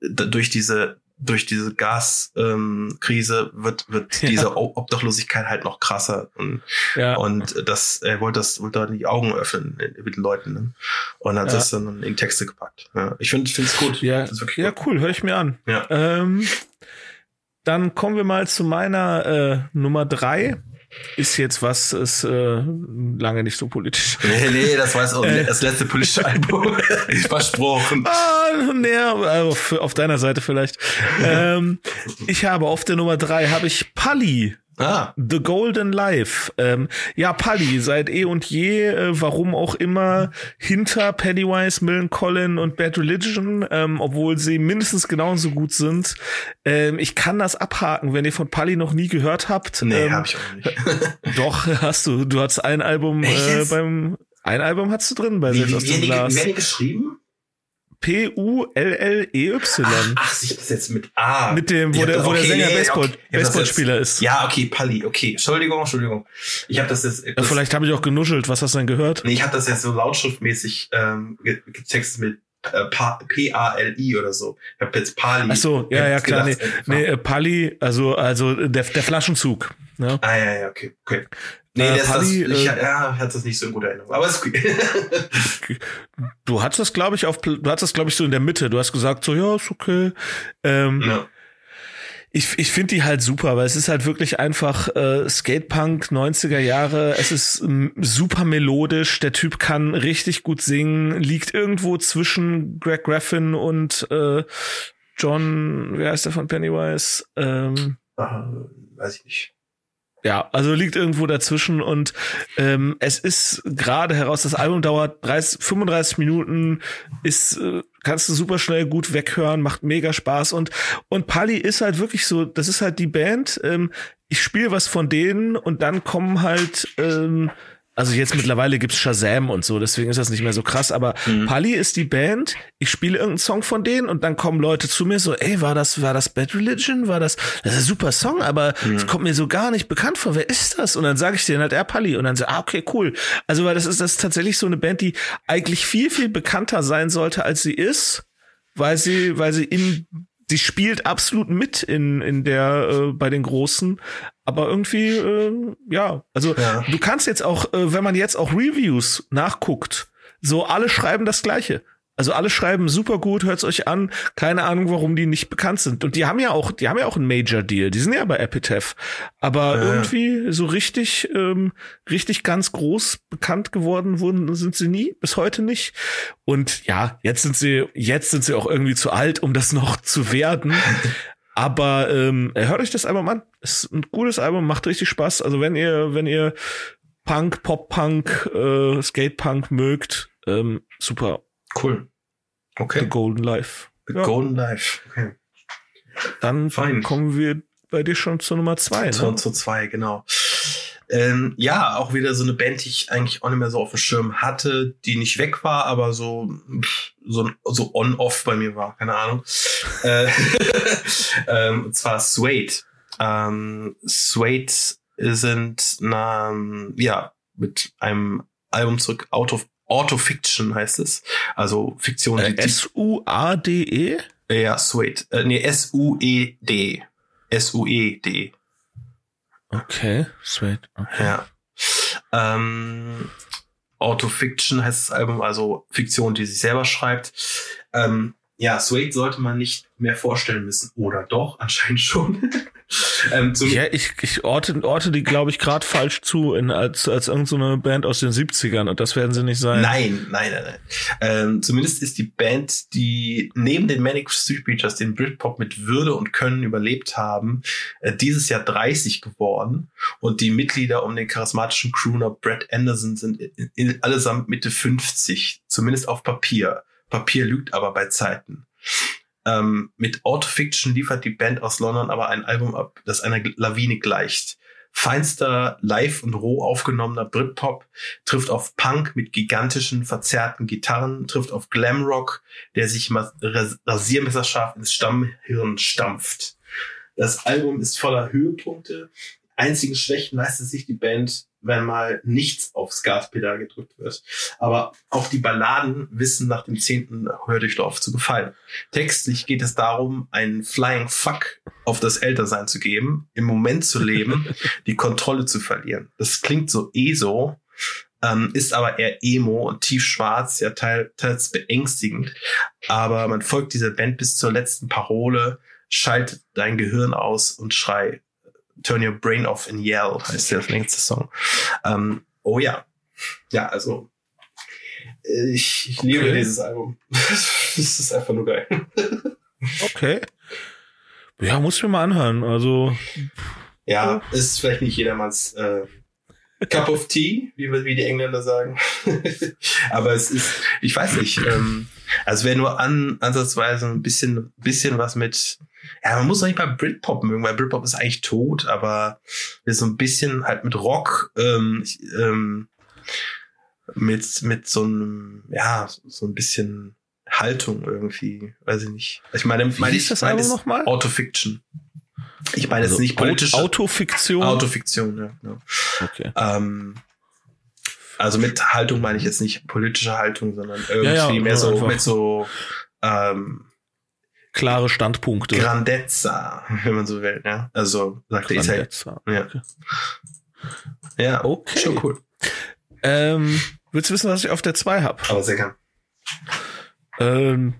durch diese durch diese Gaskrise ähm, wird wird ja. diese Obdachlosigkeit halt noch krasser und ja. und das er wollte das wollte die Augen öffnen mit den Leuten ne? und hat ja. das dann in Texte gepackt. Ja. Ich finde finde es gut. Ja, ja gut. cool, höre ich mir an. Ja. Ähm, dann kommen wir mal zu meiner äh, Nummer drei ist jetzt was, ist äh, lange nicht so politisch. <laughs> Nee, nee, das war jetzt auch äh, das letzte politische Album. <laughs> Versprochen. Ah, nee, also auf deiner Seite vielleicht. ähm, ich habe auf der Nummer drei habe ich Pali Ah. The Golden Life. Ähm, ja, Pally, seit eh und je, äh, warum auch immer, hinter Pennywise, Millen Collin und Bad Religion, ähm, obwohl sie mindestens genauso gut sind. Ähm, ich kann das abhaken, wenn ihr von Pally noch nie gehört habt. Nee, ähm, hab ich auch nicht. <laughs> doch, hast du. Du hast ein Album äh, beim ein Album hast du drin bei Selbst aus dem Glas. Wie werden die geschrieben? P-U-L-L-E-Y. Ach, ach, sich das jetzt mit A. Mit dem, wo ja, der, wo okay, der Sänger nee, Baseball, okay. Baseballspieler ist. Ja, okay, Palli, okay. Entschuldigung, Entschuldigung. Ich habe das jetzt. Das, Vielleicht habe ich auch genuschelt. Was hast du denn gehört? Nee, ich habe das jetzt so lautschriftmäßig ähm, getextet mit äh, P-A-L-I oder so. Ich habe jetzt Pali. Ach so, ja, ja, klar. Gedacht, nee, nee, äh, Pali, also, also der, der Flaschenzug. Ne? Ah, ja, ja, okay, okay. Nee, äh, das, Paddy, das, ich, äh, ja, hat das nicht so in guter Erinnerung. Aber ist okay. <laughs> du hattest das, glaube ich, auf, du hattest das, glaube ich, so in der Mitte. Du hast gesagt, so, ja, ist okay. Ähm, ja. Ich, ich finde die halt super, weil es ist halt wirklich einfach äh, Skatepunk 90er Jahre. Es ist ähm, super melodisch. Der Typ kann richtig gut singen, liegt irgendwo zwischen Greg Graffin und äh, John, wer heißt der von Pennywise? Ähm, Ach, weiß ich nicht. Ja, also liegt irgendwo dazwischen und ähm, es ist gerade heraus, das Album dauert 30, 35 Minuten, ist äh, kannst du super schnell gut weghören, macht mega Spaß und und Pali ist halt wirklich so, das ist halt die Band. Ähm, ich spiele was von denen und dann kommen halt ähm, also jetzt mittlerweile gibt's Shazam und so, deswegen ist das nicht mehr so krass, aber mhm. Pali ist die Band, ich spiele irgendeinen Song von denen und dann kommen Leute zu mir so, ey, war das, war das Bad Religion? War das, das ist ein super Song, aber es mhm. kommt mir so gar nicht bekannt vor, wer ist das? Und dann sage ich denen halt, er Pali und dann so, ah, okay, cool. Also, weil das ist, das ist tatsächlich so eine Band, die eigentlich viel, viel bekannter sein sollte, als sie ist, weil sie, weil sie in sie spielt absolut mit in in der äh, bei den großen aber irgendwie äh, ja also ja. du kannst jetzt auch äh, wenn man jetzt auch Reviews nachguckt so alle schreiben das gleiche also alle schreiben super gut, hört's euch an. Keine Ahnung, warum die nicht bekannt sind. Und die haben ja auch, die haben ja auch einen Major Deal. Die sind ja bei Epitaph. Aber ja. irgendwie so richtig, ähm, richtig ganz groß bekannt geworden wurden sind sie nie, bis heute nicht. Und ja, jetzt sind sie, jetzt sind sie auch irgendwie zu alt, um das noch zu werden. <laughs> Aber ähm, hört euch das Album an. Ist ein gutes Album, macht richtig Spaß. Also wenn ihr, wenn ihr Punk, Pop-Punk, äh, Skate-Punk mögt, ähm, super. Cool. Okay. The Golden Life. The ja. Golden Life. Okay. Dann Fein. kommen wir bei dir schon zur Nummer zwei. Zur, ne? Zur zwei, genau. Ähm, ja, auch wieder so eine Band, die ich eigentlich auch nicht mehr so auf dem Schirm hatte, die nicht weg war, aber so so, so on-off bei mir war, keine Ahnung. äh, <laughs> ähm, und zwar Suede. Ähm, Suede sind na, ja mit einem Album zurück, Out of Autofiction heißt es. Also Fiktion. Äh, S-U-A-D-E? Ja, Suede. Äh, nee, S-U-E-D. S-U-E-D. Okay, Suede. Okay. Ja. Ähm, Autofiction heißt das Album, also Fiktion, die sich selber schreibt. Ähm, ja, Suede sollte man nicht mehr vorstellen müssen. Oder doch, <laughs> anscheinend schon. ähm, ja, ich, ich orte, orte die, glaube ich, gerade falsch zu in, als, als irgendeine so Band aus den 70ern und das werden sie nicht sein. Nein, nein, nein, nein. Ähm, zumindest ist die Band, die neben den Manic Street Preachers den Britpop mit Würde und Können überlebt haben, äh, dieses Jahr 30 geworden und die Mitglieder um den charismatischen Crooner Brett Anderson sind in, in, allesamt Mitte 50, zumindest auf Papier. Papier lügt aber bei Zeiten. Ähm, mit Autofiction liefert die Band aus London aber ein Album ab, das einer Lawine gleicht. Feinster, live und roh aufgenommener Britpop trifft auf Punk mit gigantischen, verzerrten Gitarren, trifft auf Glamrock, der sich rasiermesserscharf ins Stammhirn stampft. Das Album ist voller Höhepunkte. Einzigen Schwächen leistet sich die Band wenn mal nichts aufs Gaspedal gedrückt wird. Aber auch die Balladen wissen nach dem zehnten Hördurchlauf zu gefallen. Textlich geht es darum, einen Flying Fuck auf das Ältersein zu geben, im Moment zu leben, <laughs> die Kontrolle zu verlieren. Das klingt so eh so, ähm, ist aber eher emo und tiefschwarz, ja teils beängstigend. Aber man folgt dieser Band bis zur letzten Parole, schaltet dein Gehirn aus und schrei Turn Your Brain Off and Yell heißt der längste Song. Ähm, oh ja. Ja, also ich, ich liebe okay. dieses Album. <laughs> das ist einfach nur geil. okay. Ja, muss ich mir mal anhören. Also. Ja, ist vielleicht nicht jedermanns äh, Cup of Tea, wie, wie die Engländer sagen. <laughs> Aber es ist, ich weiß nicht, ähm, also wäre nur an, ansatzweise ein bisschen, bisschen was mit ja, man muss doch nicht mal Britpop mögen, weil Britpop ist eigentlich tot, aber so ein bisschen halt mit Rock, ähm, ähm, mit, mit so einem, ja, so ein bisschen Haltung irgendwie, weiß ich nicht. Ich meine, Wie meine ich das meine nochmal? Autofiction. Ich meine also jetzt nicht politische. Autofiktion? Autofiktion, ja, genau. Okay. Ähm, also mit Haltung meine ich jetzt nicht politische Haltung, sondern irgendwie ja, ja, mehr so, mit so, ähm, klare Standpunkte. Grandezza, wenn man so will, ja. Also sagt Grandezza. Ja. Okay. Ja, okay. Schon cool. Ähm, willst du wissen, was ich auf der 2 hab? Aber sehr gern. Ähm,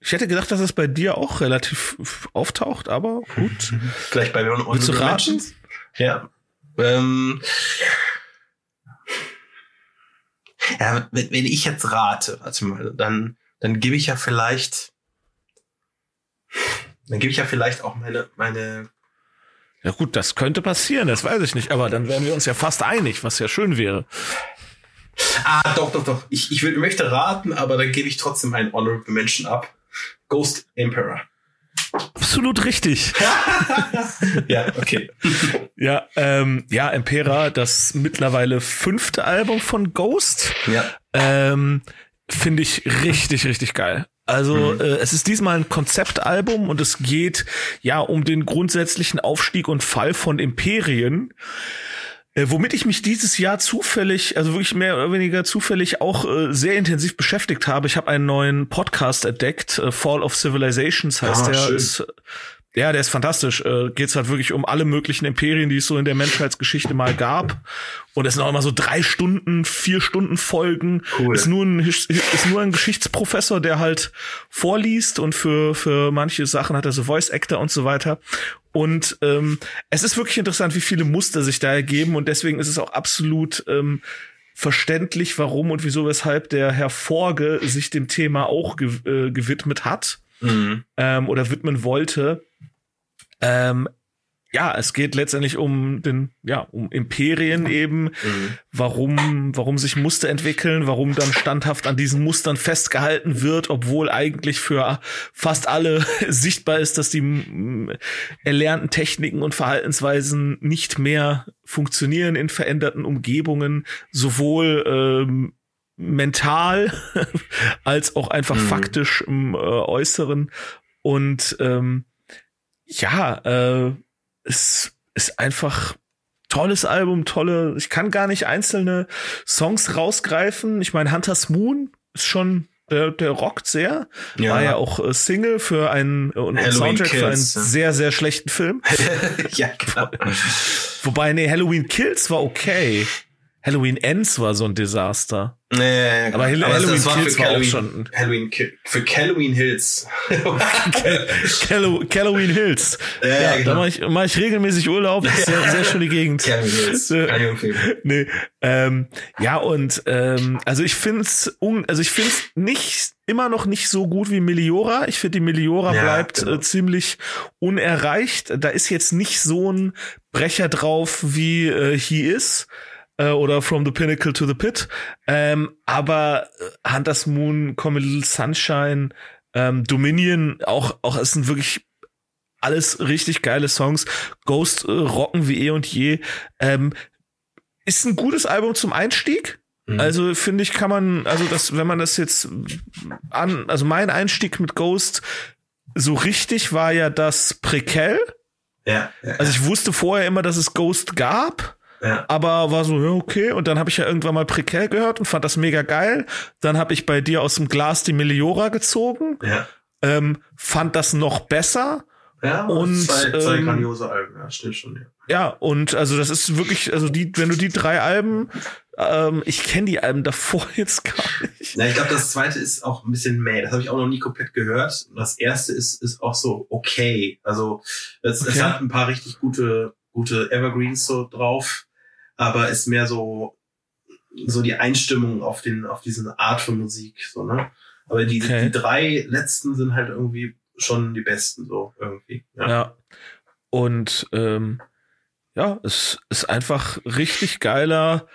ich hätte gedacht, dass es bei dir auch relativ auftaucht, aber gut. <laughs> Gleich bei mir und Willst du raten? Ja. Ähm, ja, wenn, ich jetzt rate, also mal, dann, dann gebe ich ja vielleicht dann gebe ich ja vielleicht auch meine, meine. Ja gut, das könnte passieren, das weiß ich nicht, aber dann wären wir uns ja fast einig, was ja schön wäre. Ah, doch, doch, doch. Ich, ich will, möchte raten, aber dann gebe ich trotzdem einen Honorable Mention ab. Ghost Emperor. Absolut richtig. <laughs> ja, okay. ja, ähm, ja, Impera, das mittlerweile fünfte Album von Ghost. Ja. Ähm, Finde ich richtig, richtig geil. Also mhm. äh, es ist diesmal ein Konzeptalbum und es geht ja um den grundsätzlichen Aufstieg und Fall von Imperien. Äh, womit ich mich dieses Jahr zufällig, also wirklich mehr oder weniger zufällig auch äh, sehr intensiv beschäftigt habe. Ich habe einen neuen Podcast entdeckt, äh, Fall of Civilizations heißt ah, der. Schön. Ist, ja, der ist fantastisch. Äh, geht's halt wirklich um alle möglichen Imperien, die es so in der Menschheitsgeschichte mal gab. Und es sind auch immer so drei Stunden, vier Stunden Folgen. Cool. Ist nur ein, ist nur ein Geschichtsprofessor, der halt vorliest und für, für manche Sachen hat er so Voice Actor und so weiter. Und ähm, es ist wirklich interessant, wie viele Muster sich da ergeben. Und deswegen ist es auch absolut ähm, verständlich, warum und wieso, weshalb der Herr Forge sich dem Thema auch ge äh, gewidmet hat. Mhm. Ähm, oder widmen wollte. Ähm, ja, es geht letztendlich um den, ja, um Imperien eben, mhm. warum, warum sich Muster entwickeln, warum dann standhaft an diesen Mustern festgehalten wird, obwohl eigentlich für fast alle <laughs> sichtbar ist, dass die erlernten Techniken und Verhaltensweisen nicht mehr funktionieren in veränderten Umgebungen, sowohl ähm, mental <laughs> als auch einfach mhm. faktisch im äh, Äußeren. Und ähm, ja, äh, es ist einfach tolles Album, tolle, ich kann gar nicht einzelne Songs rausgreifen. Ich meine, Hunter's Moon ist schon der, der rockt sehr. Ja. War ja auch äh, Single für einen äh, und Soundtrack Kills, für einen ja. sehr, sehr schlechten Film. <laughs> ja, genau. Wobei, nee, Halloween Kills war okay. Halloween Ends war so ein Desaster. Nee, aber, Hall aber Halloween war Kills war auch schon. Halloween, für Halloween Hills. <laughs> Halloween Hills. Ja, ja genau. da mache ich, mach ich regelmäßig Urlaub. Das ist eine sehr schöne Gegend. Halloween Hills. nee, ähm, ja, und ähm, also ich finde es also ich finde nicht immer noch nicht so gut wie Meliora. Ich finde, die Meliora ja, bleibt genau. äh, ziemlich unerreicht. Da ist jetzt nicht so ein Brecher drauf, wie äh, He is äh, oder From the Pinnacle to the Pit. Ähm, aber äh, Hunter's Moon, Come a Little Sunshine, ähm, Dominion, auch, auch es sind wirklich alles richtig geile Songs. Ghost äh, rocken wie eh und je. Ähm, ist ein gutes Album zum Einstieg. Mhm. Also finde ich, kann man, also das, wenn man das jetzt an, also mein Einstieg mit Ghost so richtig war ja das Prequel. Ja, ja. Also ich wusste vorher immer, dass es Ghost gab. Ja. Aber war so, ja, okay. Und dann habe ich ja irgendwann mal Prequel gehört und fand das mega geil. Dann habe ich bei dir aus dem Glas die Meliora gezogen. Ja. Ähm, fand das noch besser. Ja, und zwei, zwei ähm, grandiose Alben, ja, stimmt schon, ja. Ja, und also das ist wirklich, also die, wenn du die drei Alben, ähm, ich kenne die Alben davor <laughs> jetzt gar nicht. Na, ich glaube, das zweite ist auch ein bisschen mehr. Das habe ich auch noch nie komplett gehört. Das erste ist, ist auch so okay. Also es, okay. es hat ein paar richtig gute, gute Evergreens so drauf, aber ist mehr so, so die Einstimmung auf den, auf diese Art von Musik, so, ne? Aber die, okay. die drei letzten sind halt irgendwie schon die besten, so irgendwie. Ja. ja. Und ähm, ja, es ist einfach richtig geiler.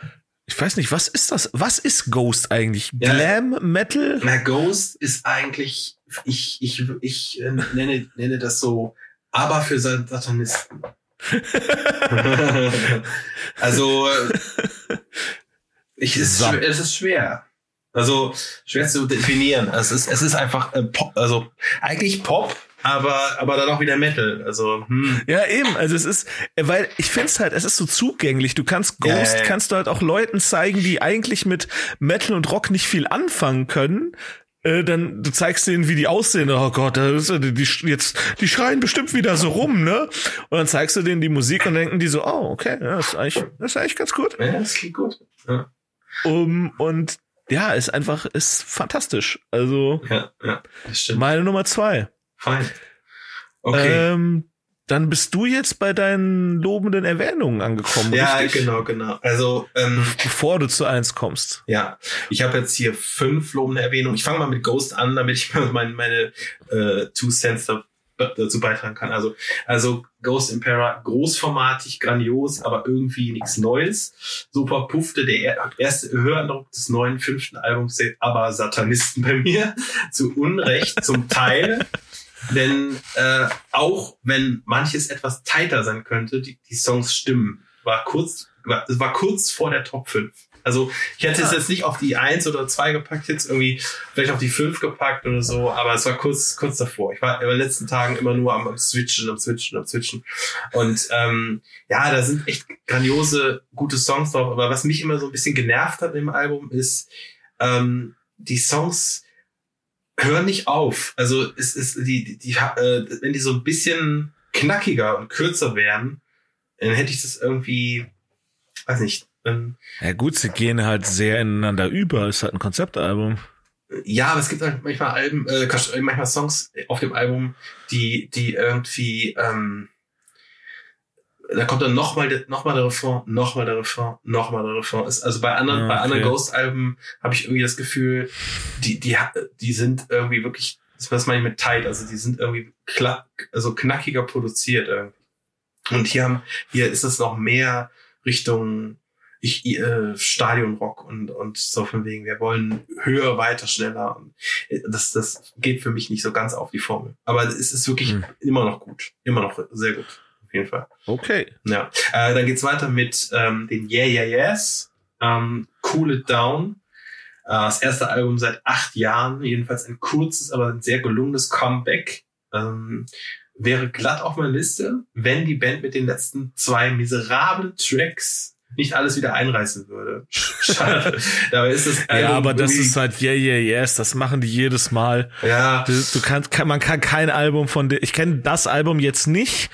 Ich weiß nicht, was ist das? Was ist Ghost eigentlich? Ja. Glam Metal? Na, Ghost ist eigentlich, ich, ich, ich äh, nenne, nenne das so, aber für Satanisten. <laughs> also, ich, es, ist, es ist schwer. Also schwer zu definieren. Es ist, es ist einfach äh, Pop, also eigentlich Pop, aber aber dann auch wieder Metal. Also hm. ja eben. Also es ist, weil ich finde es halt, es ist so zugänglich. Du kannst Ghost, ja. kannst du halt auch Leuten zeigen, die eigentlich mit Metal und Rock nicht viel anfangen können. Äh, dann du zeigst denen, wie die aussehen. Oh Gott, das ist, die, die jetzt die schreien bestimmt wieder so rum, ne? Und dann zeigst du denen die Musik und denken die so, oh okay, ja, das ist eigentlich, das ist eigentlich ganz gut. Ja, das klingt gut. Ja. Um, und ja, ist einfach, ist fantastisch. Also, ja, ja, das stimmt. meine Nummer zwei. Fein. Okay. Ähm, dann bist du jetzt bei deinen lobenden Erwähnungen angekommen. Ja, richtig? genau, genau. Also ähm, bevor du zu eins kommst. Ja, ich habe jetzt hier fünf lobende Erwähnungen. Ich fange mal mit Ghost an, damit ich <laughs> meine, meine äh, Two Cents dazu beitragen kann. Also, also Ghost Impera, großformatig, grandios, aber irgendwie nichts Neues. Super puffte der erste Höreindruck des neuen fünften Albums, aber Satanisten bei mir. <laughs> Zu Unrecht, zum Teil. <laughs> Denn äh, auch wenn manches etwas tighter sein könnte, die, die Songs stimmen. War kurz, war, war kurz vor der Top 5. Also ich hätte ja. es jetzt nicht auf die eins oder zwei gepackt, jetzt irgendwie vielleicht auf die fünf gepackt oder so, aber es war kurz, kurz davor. Ich war in den letzten Tagen immer nur am, am Switchen, am Switchen, am Switchen. Und ähm, ja, da sind echt grandiose, gute Songs drauf. Aber was mich immer so ein bisschen genervt hat im Album ist, ähm, die Songs hören nicht auf. Also es ist die, die, die äh, wenn die so ein bisschen knackiger und kürzer wären, dann hätte ich das irgendwie, weiß nicht, ähm, ja gut, sie gehen halt sehr ineinander über. Ist halt ein Konzeptalbum. Ja, aber es gibt halt manchmal Alben, äh, manchmal Songs auf dem Album, die, die irgendwie, ähm, da kommt dann nochmal noch mal der Refrain, nochmal der Refrain, nochmal der Refrain. Ist, also bei anderen, ah, okay. bei anderen Ghost-Alben habe ich irgendwie das Gefühl, die, die, die sind irgendwie wirklich, das meine ich mit tight, also die sind irgendwie klack, also knackiger produziert irgendwie. Und hier haben, hier ist es noch mehr Richtung ich, äh, Stadionrock und, und so von wegen, wir wollen höher, weiter, schneller. Und äh, das, das geht für mich nicht so ganz auf die Formel. Aber es ist wirklich hm. immer noch gut. Immer noch sehr gut. Auf jeden Fall. Okay. Ja. Äh, dann geht's weiter mit ähm, den Yeah Yeah Yes. Ähm, cool It Down. Äh, das erste Album seit acht Jahren. Jedenfalls ein kurzes, aber ein sehr gelungenes Comeback. Ähm, wäre glatt auf meiner Liste, wenn die Band mit den letzten zwei miserablen Tracks nicht alles wieder einreißen würde. <laughs> Schade. Dabei ist das ja, aber das ist halt yeah yeah yes, das machen die jedes Mal. Ja. Du, du kannst kann, man kann kein Album von ich kenne das Album jetzt nicht,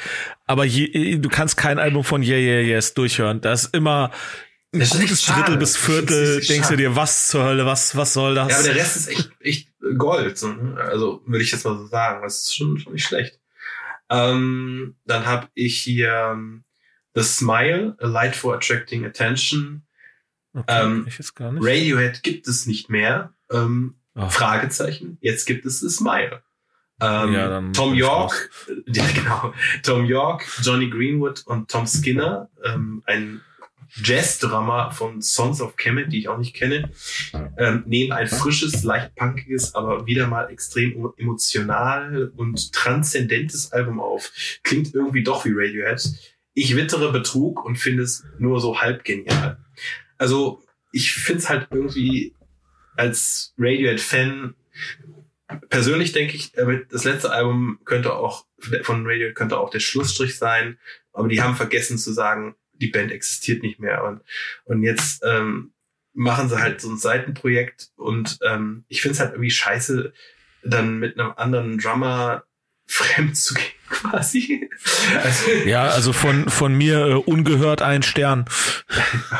aber je, du kannst kein Album von yeah yeah yes durchhören. Das ist immer ein das gutes Drittel bis Viertel denkst du dir, was zur Hölle, was was soll das? Ja, aber der Rest ist echt echt Gold, ne? also würde ich jetzt mal so sagen, das ist schon, schon nicht schlecht. Ähm, dann habe ich hier ähm, The Smile, A Light for Attracting Attention. Okay, ähm, Radiohead gibt es nicht mehr. Ähm, oh. Fragezeichen. Jetzt gibt es The Smile. Ähm, ja, Tom York, <laughs> ja, genau, Tom York, Johnny Greenwood und Tom Skinner, ähm, ein Jazz-Drummer von Sons of Kemet, die ich auch nicht kenne, ähm, nehmen ein frisches, leicht punkiges, aber wieder mal extrem emotional und transzendentes Album auf. Klingt irgendwie doch wie Radiohead. Ich wittere Betrug und finde es nur so halb genial. Also ich finde es halt irgendwie als Radiohead-Fan persönlich denke ich, das letzte Album könnte auch von Radiohead könnte auch der Schlussstrich sein, aber die haben vergessen zu sagen, die Band existiert nicht mehr und und jetzt ähm, machen sie halt so ein Seitenprojekt und ähm, ich finde es halt irgendwie scheiße, dann mit einem anderen Drummer <laughs> fremd zu gehen quasi. Also, ja, also von von mir äh, ungehört ein Stern. <laughs>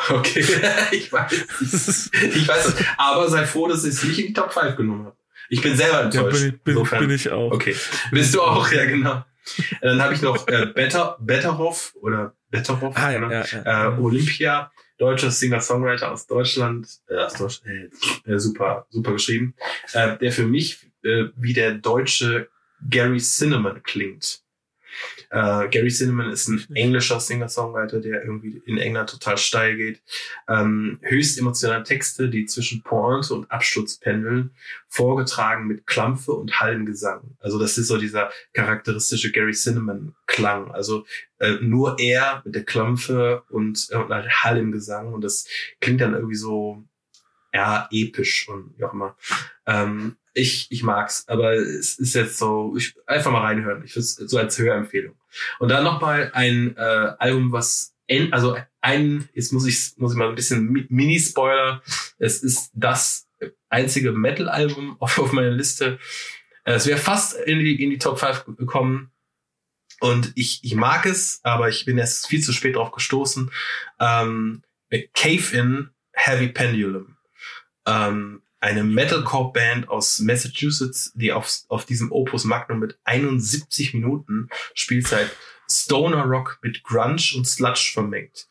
Okay, <laughs> ich weiß, ich, ich weiß, aber sei froh, dass ich es nicht in die Top 5 genommen habe. Ich bin selber enttäuscht. Ja, bin, bin, bin ich auch. Okay, bist du auch, ja genau. <laughs> Dann habe ich noch äh, Better, Betterhoff oder Betterhoff, ah, ja, ne? ja, ja. Äh, Olympia, deutscher Singer-Songwriter aus Deutschland, äh, aus Deutschland äh, äh, super, super geschrieben, äh, der für mich äh, wie der deutsche Gary Cinnamon klingt. Äh, Gary Cinnamon ist ein englischer Singer-Songwriter, der irgendwie in England total steil geht. Ähm, höchst emotionale Texte, die zwischen Pointe und Absturz pendeln, vorgetragen mit Klampfe und Hallengesang. Also das ist so dieser charakteristische Gary Cinnamon-Klang. Also äh, nur er mit der Klampfe und, äh, und Hallengesang. Und das klingt dann irgendwie so ja, episch und wie auch immer. Ähm, ich, ich mag's, aber es ist jetzt so, ich einfach mal reinhören. Ich würde so als Hörempfehlung. Und dann noch mal ein äh, Album, was en, also ein, jetzt muss ich muss ich mal ein bisschen Mini-Spoiler. Es ist das einzige Metal-Album <laughs> auf, auf meiner Liste. Äh, es wäre fast in die in die Top 5 gekommen. Und ich, ich mag es, aber ich bin erst viel zu spät drauf gestoßen. Ähm, Cave In Heavy Pendulum. Ähm, eine Metalcore-Band aus Massachusetts, die auf, auf diesem Opus Magnum mit 71 Minuten Spielzeit Stoner Rock mit Grunge und Sludge vermengt.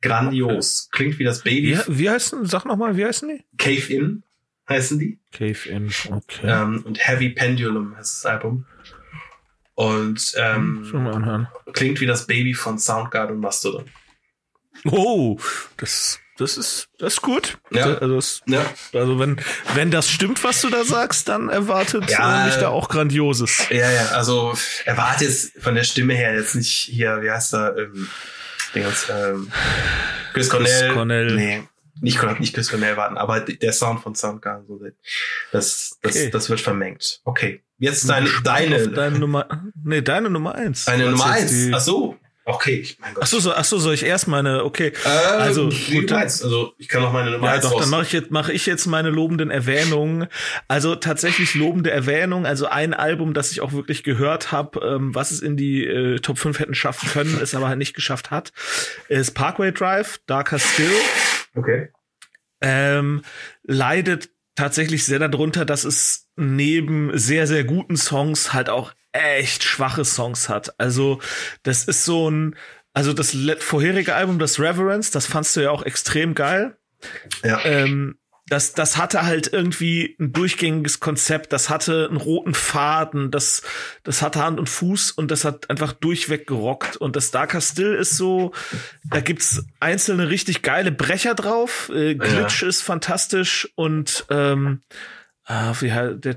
Grandios. Klingt wie das Baby. Wie, wie heißen, sag nochmal, wie heißen die? Cave In heißen die. Cave In, okay. Ähm, und Heavy Pendulum heißt das Album. Und ähm, Schon mal anhören. klingt wie das Baby von Soundgarden und Mastodon. Oh, das das ist, das ist gut. Ja. Also, das, Ja. also wenn, wenn das stimmt, was du da sagst, dann erwartet Ja, äh, mich da auch Grandioses. Ja, ja, also erwarte jetzt von der Stimme her jetzt nicht hier, wie heißt er, ähm, Dingens, ähm, Chris Cornell. Cornell. Nee, nicht, nicht Chris Cornell warten, aber der Sound von Soundgarden, so, das, das, Okay. das wird vermengt. Okay, jetzt deine, deine, deine Nummer, nee, deine Nummer eins. deine Nummer eins. Ach so, okay, ich, mein Gott. Ach so, so, ach so, soll ich erst meine, okay. Ähm, also, gut, meinst. Also, ich kann noch meine Nummer Ja, doch, dann mache ich jetzt mache ich jetzt meine lobenden Erwähnungen. Also tatsächlich lobende Erwähnung, also ein Album, das ich auch wirklich gehört habe, ähm, was es in die äh, Top 5 hätten schaffen können, es aber halt nicht geschafft hat, ist Parkway Drive, Darker Still. Okay. Ähm, leidet tatsächlich sehr darunter, dass es neben sehr, sehr guten Songs halt auch echt schwache Songs hat. Also das ist so ein, also das vorherige Album, das Reverence, das fandst du ja auch extrem geil Ja. ähm, das, das hatte halt irgendwie ein durchgängiges Konzept, das hatte einen roten Faden, das, das hatte Hand und Fuß und das hat einfach durchweg gerockt. Und das Darker Still ist so, da gibt's einzelne richtig geile Brecher drauf. Äh, Glitch ist fantastisch und ähm, ah, wie halt, der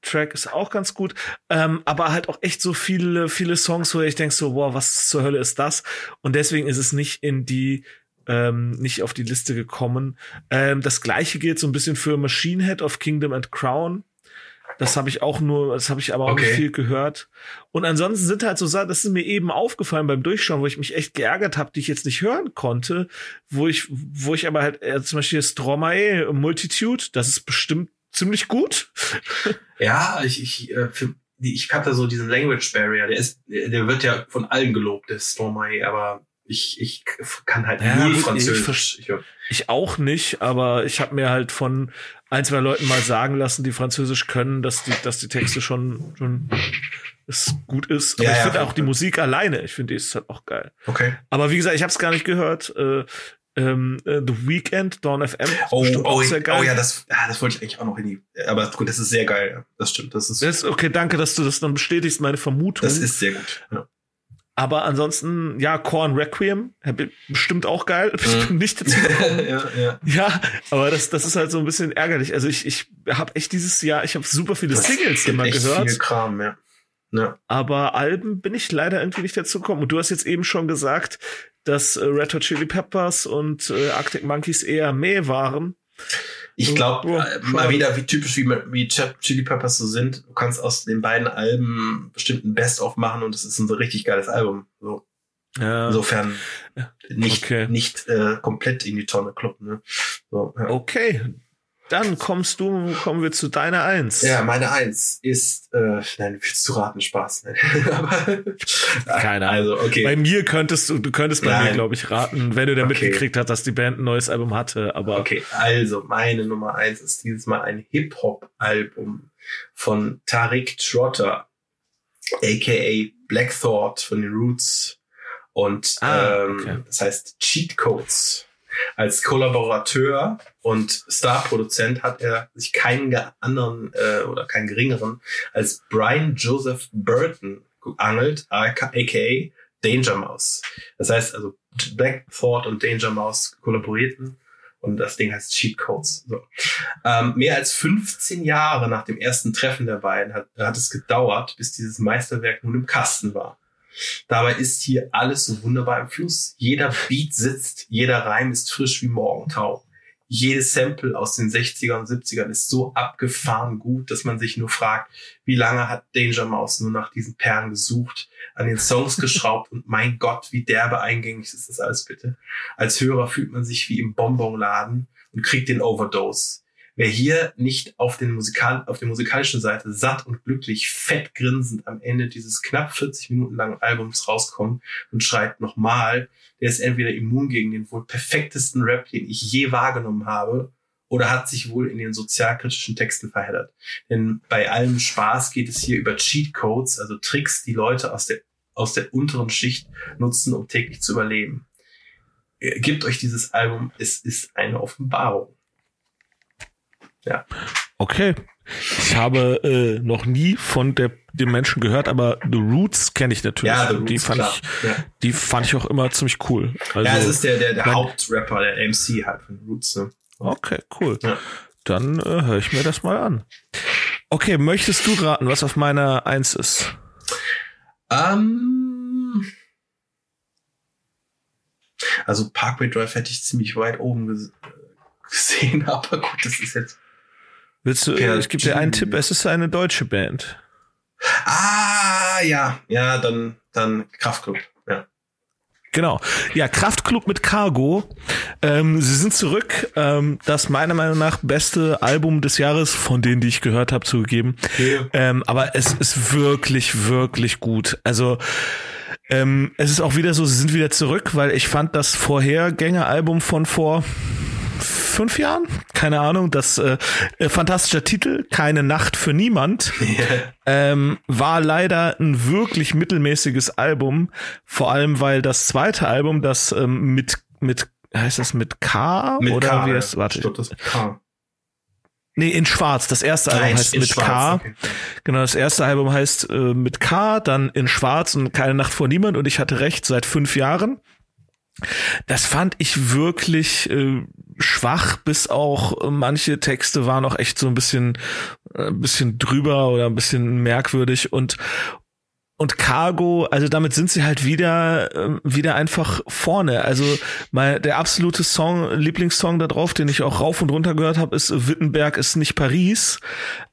Titeltrack ist auch ganz gut, ähm, aber halt auch echt so viele, viele Songs, wo ich denk so, wow, was zur Hölle ist das? Und deswegen ist es nicht in die ähm, nicht auf die Liste gekommen. Ähm, das gleiche gilt so ein bisschen für Machine Head of Kingdom and Crown. Das habe ich auch nur, das habe ich aber auch Okay. nicht viel gehört. Und ansonsten sind halt so Sachen, das ist mir eben aufgefallen beim Durchschauen, wo ich mich echt geärgert habe, die ich jetzt nicht hören konnte, wo ich, wo ich aber halt äh, zum Beispiel Stromae Multitude, das ist bestimmt ziemlich gut. Ja, ich, ich, äh, für, ich habe da so diesen Language Barrier, der ist, der wird ja von allen gelobt, der Stromae, aber ich, ich kann halt Ja, null Französisch. Ich, Ich auch nicht, aber ich habe mir halt von ein, zwei Leuten mal sagen lassen, die Französisch können, dass die, dass die Texte schon, schon es gut ist. Aber Ja, ich ja, finde voll auch die. Musik alleine, ich finde die ist halt auch geil. okay. Aber wie gesagt, ich habe es gar nicht gehört. Äh, ähm, äh, The Weekend, Dawn FM, Oh, oh, auch sehr geil. oh ja, das, ja, das wollte ich eigentlich auch noch in die. Aber gut, das ist sehr geil. ja. Das stimmt. Das ist, Das okay, danke, dass du das dann bestätigst, meine Vermutung. das ist sehr gut. Ja. aber ansonsten, ja, Korn Requiem, bestimmt auch geil. <laughs> Ich bin nicht dazu <laughs> gekommen. ja, ja. ja, aber das, das ist halt so ein bisschen ärgerlich. Also ich, ich habe echt dieses Jahr, ich habe super viele das Singles immer gehört. Viel Kram, ja. Ja. Aber Alben bin ich leider irgendwie nicht dazu gekommen. Und du hast jetzt eben schon gesagt, dass äh, Red Hot Chili Peppers und äh, Arctic Monkeys eher mehr waren. Ich glaube, oh, äh, mal wieder, wie typisch wie, wie Chili Peppers so sind. Du kannst aus den beiden Alben bestimmt ein Best-of machen und es ist ein so richtig geiles Album. So. Ja. Insofern nicht, okay. nicht äh, komplett in die Tonne kloppen. Ne? So, ja. Okay, dann kommst du, kommen wir zu deiner Eins. Ja, meine Eins ist, äh, nein, willst du raten, Spaß. Ne? <laughs> Keine Ahnung. Also, okay. Bei mir könntest du, du könntest bei nein. mir, glaube ich, raten, wenn du da okay. mitgekriegt hast, dass die Band ein neues Album hatte. Aber okay, also meine Nummer eins ist dieses Mal ein Hip-Hop-Album von Tariq Trotter, aka Black Thought von den Roots. Und ah, ähm, okay. das heißt Cheat Codes. Als Kollaborateur und Starproduzent hat er sich keinen anderen äh, oder keinen geringeren als Brian Joseph Burton geangelt, aka Danger Mouse. Das heißt also Black Thought und Danger Mouse kollaborierten und das Ding heißt Cheat Codes. So. Ähm, mehr als 15 Jahre nach dem ersten Treffen der beiden hat, hat es gedauert, bis dieses Meisterwerk nun im Kasten war. Dabei ist hier alles so wunderbar im Fluss. Jeder Beat sitzt, jeder Reim ist frisch wie Morgentau. Jedes Sample aus den 60er und 70ern ist so abgefahren gut, dass man sich nur fragt, wie lange hat Danger Mouse nur nach diesen Perlen gesucht, an den Songs <laughs> geschraubt und mein Gott, wie derbe eingängig ist das alles bitte. Als Hörer fühlt man sich wie im Bonbonladen und kriegt den Overdose. Wer hier nicht auf, den Musikal auf der musikalischen Seite satt und glücklich, fett grinsend am Ende dieses knapp 40 Minuten langen Albums rauskommt und schreit nochmal, der ist entweder immun gegen den wohl perfektesten Rap, den ich je wahrgenommen habe, oder hat sich wohl in den sozialkritischen Texten verheddert. Denn bei allem Spaß geht es hier über Cheat Codes, also Tricks, die Leute aus der, aus der unteren Schicht nutzen, um täglich zu überleben. Gebt euch dieses Album, es ist eine Offenbarung. Ja. Okay. Ich habe äh, noch nie von der, dem Menschen gehört, aber The Roots kenne ich natürlich. Ja, The Roots, die fand klar. ich, ja. die fand ich auch immer ziemlich cool. Also, ja, es ist der, der, der Hauptrapper, der MC halt von Roots. Ne? Okay, cool. Ja. Dann äh, höre ich mir das mal an. Okay, möchtest du raten, was auf meiner Eins ist? Um, ähm, also Parkway Drive hätte ich ziemlich weit oben gesehen, <laughs> aber gut, das ist jetzt Willst du, ja, ich gebe dir einen Tipp, es ist eine deutsche Band. Ah, ja, ja, dann, dann Kraftklub, ja. Genau. Ja, Kraftklub mit Cargo. Ähm, sie sind zurück. Ähm, das meiner Meinung nach beste Album des Jahres, von denen, die ich gehört habe, zugegeben. Okay. Ähm, aber es ist wirklich, wirklich gut. Also, ähm, es ist auch wieder so, sie sind wieder zurück, weil ich fand das Vorhergängeralbum von vor fünf Jahren, keine Ahnung, das äh, äh, fantastischer Titel, Keine Nacht für niemand, <laughs> yeah. ähm, war leider ein wirklich mittelmäßiges Album, vor allem weil das zweite Album, das ähm, mit mit heißt das mit K mit oder K, wie es warte ich das K. Nee, in Schwarz. Das erste Album Nein, heißt mit Schwarz, K. Okay. Genau, das erste Album heißt äh, mit K, dann in Schwarz und keine Nacht vor niemand. Und ich hatte recht, seit fünf Jahren. Das fand ich wirklich äh, schwach, bis auch äh, manche Texte waren auch echt so ein bisschen, äh, ein bisschen drüber oder ein bisschen merkwürdig. Und und Cargo, also damit sind sie halt wieder äh, wieder einfach vorne. Also mal der absolute Song, Lieblingssong da drauf, den ich auch rauf und runter gehört habe, ist Wittenberg ist nicht Paris.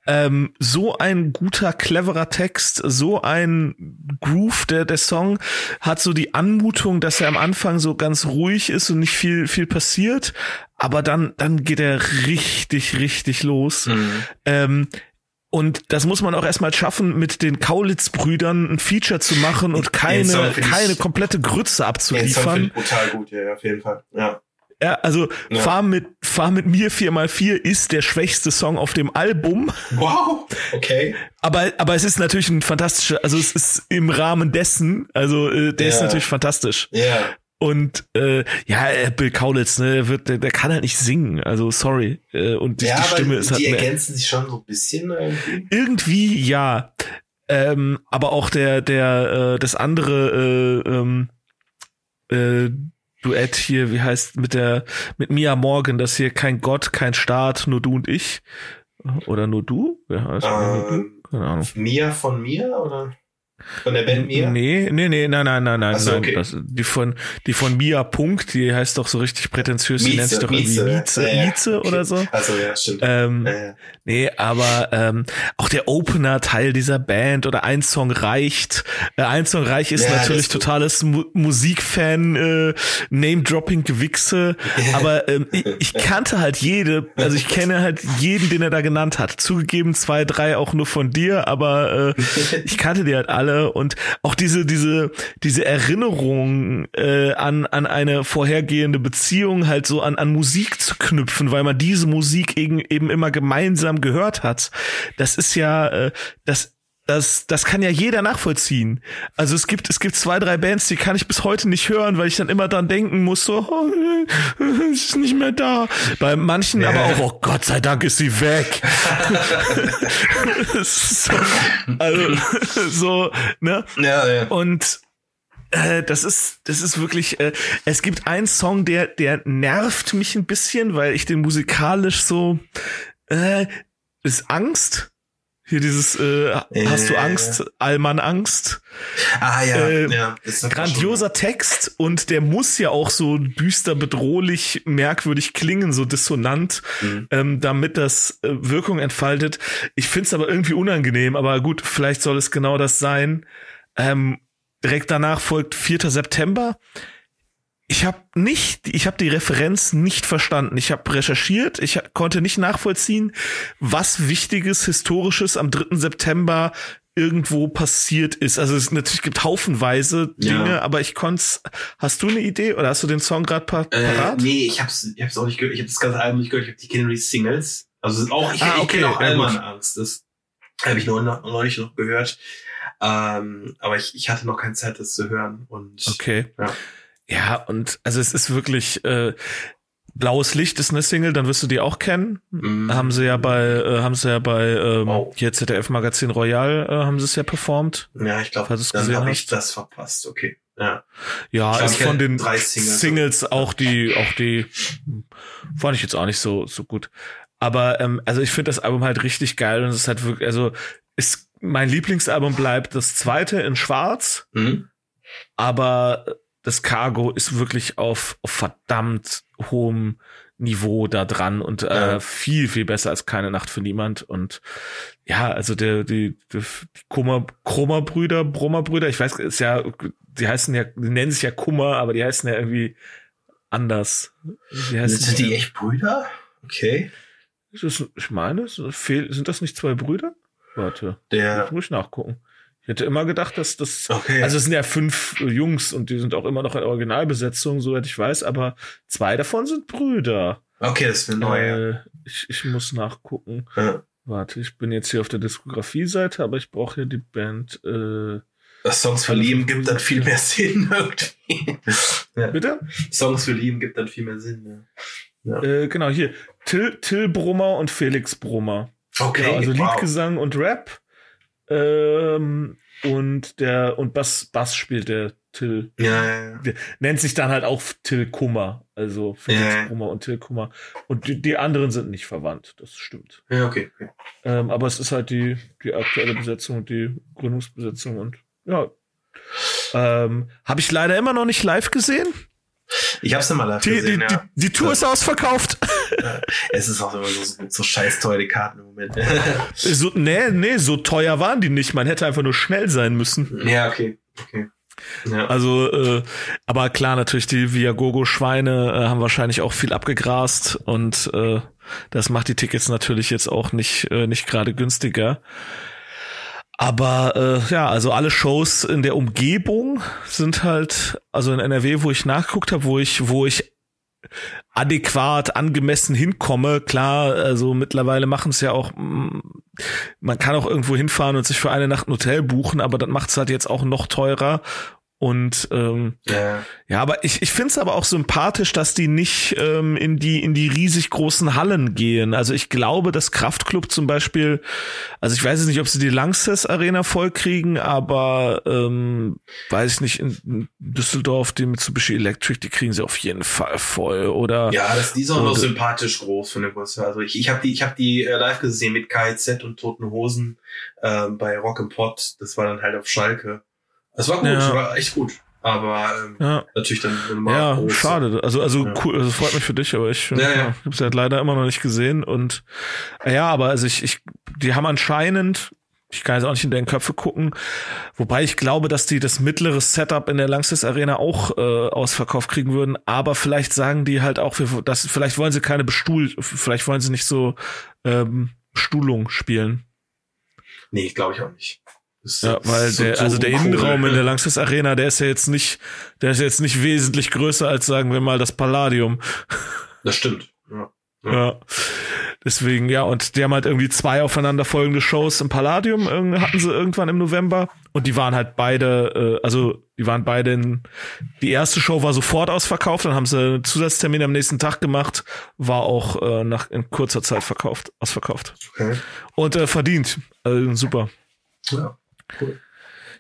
Ähm, so ein guter, cleverer Text, so ein Groove, der der Song hat so die Anmutung, dass er am Anfang so ganz ruhig ist und nicht viel viel passiert, aber dann dann geht er richtig richtig los. Mhm. Ähm, und das muss man auch erstmal schaffen, mit den Kaulitz-Brüdern ein Feature zu machen und keine, keine komplette Grütze abzuliefern. Total gut, ja, auf jeden Fall. Ja. Ja, also ja. Fahr mit Fahr mit mir 4x4 ist der schwächste Song auf dem Album. Wow, okay. Aber aber es ist natürlich ein fantastischer, also es ist im Rahmen dessen, also äh, der ja. ist natürlich fantastisch. Ja. Und äh, ja, äh, Bill Kaulitz, ne, wird, der, der kann halt nicht singen. Also sorry. Äh, und die, ja, die Stimme ist halt. Die ergänzen sich schon so ein bisschen irgendwie. Irgendwie ja. Ähm, aber auch der, der, äh, das andere äh, ähm, äh, Duett hier, wie heißt mit der mit Mia Morgan, das hier kein Gott, kein Staat, nur du und ich oder nur du? Ja, heißt ähm, nur du? Keine Ahnung. Mia von mir oder? Von der Band Mia? Nee, nee, nee, nein, nein, nein, nein, so, nein. Okay. Das, die von, die von Mia Punkt, die heißt doch so richtig prätentiös, die nennt sich doch irgendwie Mieze, ja, ja. Mieze oder so. Also ja, stimmt. Ähm, ja. Nee, aber ähm, auch der Opener Teil dieser Band oder ein Song reicht. Äh, ein Song reich ist natürlich totales Mu Musikfan, äh, Name-Dropping Gewichse. <laughs> aber ähm, ich, ich kannte halt jede, also ich kenne halt jeden, den er da genannt hat. Zugegeben zwei, drei auch nur von dir, aber äh, ich kannte die halt alle und auch diese diese diese Erinnerung äh, an an eine vorhergehende Beziehung halt so an an Musik zu knüpfen, weil man diese Musik eben eben immer gemeinsam gehört hat. Das ist ja äh, das das, das kann ja jeder nachvollziehen. Also es gibt, es gibt zwei, drei Bands, die kann ich bis heute nicht hören, weil ich dann immer dann denken muss, so, oh, ist nicht mehr da. Bei manchen ja. aber auch, oh Gott sei Dank ist sie weg. <laughs> so, also, <laughs> so, ne? Ja, ja. Und äh, das ist, das ist wirklich, äh, es gibt einen Song, der, der nervt mich ein bisschen, weil ich den musikalisch so, äh, ist Angst hier dieses äh, äh, Hast du Angst, Allmann Angst. Ah ja, äh, ja. grandioser Text und der muss ja auch so düster, bedrohlich, merkwürdig klingen, so dissonant, mhm. ähm, damit das äh, Wirkung entfaltet. Ich find's aber irgendwie unangenehm, aber gut, vielleicht soll es genau das sein. Ähm, direkt danach folgt 4. September ich habe nicht, ich habe die Referenz nicht verstanden. Ich habe recherchiert, ich konnte nicht nachvollziehen, was wichtiges historisches am 3. September irgendwo passiert ist. Also es natürlich gibt haufenweise Dinge, ja. aber ich konnte Hast du eine Idee oder hast du den Song gerade par äh, parat? Nee, ich hab's, ich hab's auch nicht gehört. Ich habe das ganze Album nicht gehört. Ich habe die Kennedy Singles. Also auch ich, ah, okay, ich kenne auch Allmann Angst. Das habe ich neulich noch gehört. Ähm, aber ich, ich hatte noch keine Zeit, das zu hören. Und okay. Ja. Ja, und also es ist wirklich äh, Blaues Licht ist eine Single, dann wirst du die auch kennen. Mm. Haben sie ja bei, äh, haben sie ja bei ähm, oh. hier ZDF Magazin Royal äh, haben sie es ja performt. Ja, ich glaube, dann habe ich das verpasst. Okay. Ja, ja glaub, ist von den Singles, Singles auch die, auch die fand ich jetzt auch nicht so so gut. Aber ähm, also ich finde das Album halt richtig geil und es ist halt wirklich, also ist mein Lieblingsalbum bleibt das zweite in Schwarz. Mhm. Aber das Cargo ist wirklich auf, auf verdammt hohem Niveau da dran und äh, ja. viel, viel besser als keine Nacht für niemand. Und ja, also der, die, die, die Kummer, Krummer-Brüder, Brummer-Brüder, ich weiß, ist ja, die heißen ja, die nennen sich ja Kummer, aber die heißen ja irgendwie anders. Die heißen sind die echt Brüder? Okay. Das, ich meine, sind das nicht zwei Brüder? Warte. Der. Ich muss nachgucken. Ich hätte immer gedacht, dass das, okay. also es sind ja fünf Jungs und die sind auch immer noch in Originalbesetzung, soweit ich weiß, aber zwei davon sind Brüder. Okay, das ist eine neue. Äh, ich, ich muss nachgucken. Ja. Warte, ich bin jetzt hier auf der Diskografie-Seite, aber ich brauche hier die Band. Äh, das Songs für Lieben gibt dann viel mehr Sinn <laughs> irgendwie. ja. Bitte? Songs für Lieben gibt dann viel mehr Sinn. Ja. Äh, genau, hier. Till, Till Brummer und Felix Brummer. Okay. Genau, also wow. Liedgesang und Rap. Ähm, und der und Bass, Bass spielt der Till. Ja, ja, ja. Nennt sich dann halt auch Till Kummer. Also Felix ja, ja. Kummer und Till Kummer. Und die, die anderen sind nicht verwandt, das stimmt. Ja, okay. okay. Ähm, aber es ist halt die, die aktuelle Besetzung und die Gründungsbesetzung und ja. Ähm, Habe ich leider immer noch nicht live gesehen. Ich hab's immer live die, gesehen, die, ja. die, die Tour ist ausverkauft. Es ist auch immer so, so scheiß teuer, die Karten im Moment. so, nee, nee, so teuer waren die nicht. Man hätte einfach nur schnell sein müssen. Ja, okay. okay. Ja. Also, äh, aber klar, natürlich, die Viagogo-Schweine äh, haben wahrscheinlich auch viel abgegrast und äh, das macht die Tickets natürlich jetzt auch nicht, äh, nicht gerade günstiger. Aber äh, ja, also alle Shows in der Umgebung sind halt, also in NRW, wo ich nachgeguckt habe, wo ich, wo ich adäquat, angemessen hinkomme. Klar, also mittlerweile machen es ja auch, mm, man kann auch irgendwo hinfahren und sich für eine Nacht ein Hotel buchen, aber das macht es halt jetzt auch noch teurer. Und ähm, ja. ja, aber ich, ich finde es aber auch sympathisch, dass die nicht ähm, in die in die riesig großen Hallen gehen. Also ich glaube, dass Kraftclub zum Beispiel, also ich weiß jetzt nicht, ob sie die Langsess Arena vollkriegen, aber ähm, weiß ich nicht, in Düsseldorf, die Mitsubishi Electric, die kriegen sie auf jeden Fall voll. Oder ja, das, die ist auch noch sympathisch groß von der Größe. Also ich, ich habe die, ich habe die äh, live gesehen mit KZ und Toten Hosen äh, bei Rock and Pot. Das war dann halt auf Schalke. Es war gut, ja. war echt gut. Aber ähm, ja. natürlich dann normal. Ja, groß. schade. Also, also ja. cool, also freut mich für dich, aber ich ja, ja. habe es halt leider immer noch nicht gesehen. Und ja, aber also ich, ich, die haben anscheinend, ich kann jetzt auch nicht in deren Köpfe gucken, wobei ich glaube, dass die das mittlere Setup in der Langsys Arena auch äh, ausverkauft kriegen würden. Aber vielleicht sagen die halt auch, dass vielleicht wollen sie keine Bestuhl, vielleicht wollen sie nicht so ähm, Stuhlung spielen. Nee, glaube ich auch nicht. Ja, weil der, so also der cool, Innenraum in der Langsys Arena, der ist ja jetzt nicht, der ist jetzt nicht wesentlich größer als sagen wir mal das Palladium. Das stimmt. Ja. ja. ja. Deswegen, ja, und die haben halt irgendwie zwei aufeinanderfolgende Shows im Palladium hatten sie irgendwann im November und die waren halt beide, äh, also die waren beide in, die erste Show war sofort ausverkauft, dann haben sie einen Zusatztermin am nächsten Tag gemacht, war auch äh, nach in kurzer Zeit verkauft, ausverkauft. Okay. Und äh, verdient, also super. Ja. Cool.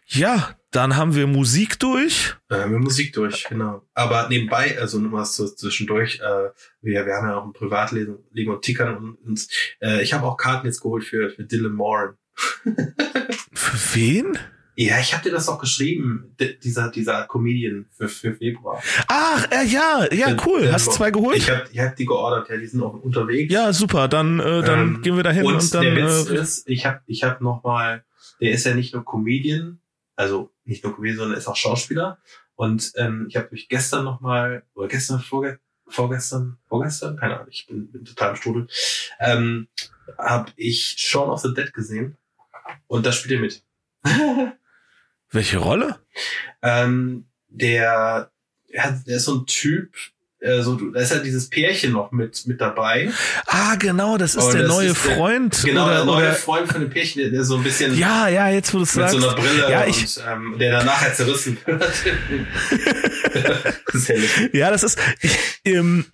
Ja, dann haben wir Musik durch. Äh, haben wir Musik durch, genau. Aber nebenbei, also nur was so zwischendurch, äh, wir, wir haben ja auch ein Privatleben und tickern uns. Äh, ich habe auch Karten jetzt geholt für, für Dylan Moran. <laughs> für wen? Ja, ich habe dir das auch geschrieben, dieser dieser Comedian für, für Februar. Ach, äh, ja, ja, cool. Den, Hast du zwei geholt? Ich habe ich hab die geordert, ja, die sind auch unterwegs. Ja, super. Dann äh, dann ähm, gehen wir dahin und, und dann. Der Witz äh, ist, ich habe ich hab noch mal der ist ja nicht nur Comedian, also nicht nur Comedian, sondern ist auch Schauspieler. Und ähm, ich habe mich gestern noch mal oder gestern vorge vorgestern vorgestern keine Ahnung, ich bin, bin total im Strudel, ähm, habe ich Shaun of the Dead gesehen und da spielt er mit. <laughs> Welche Rolle? Ähm, der, er hat, der ist so ein Typ, äh, so, da ist ja dieses Pärchen noch mit, mit dabei. Ah, genau, das ist und der das neue ist Freund. Der, genau, oder, der neue oder, Freund von dem Pärchen, der, der so ein bisschen. Ja, ja, jetzt wo du es sagst. Mit so einer Brille ja, ich, und ähm, der dann nachher zerrissen wird. <laughs> das ja, das ist. Ich, ähm,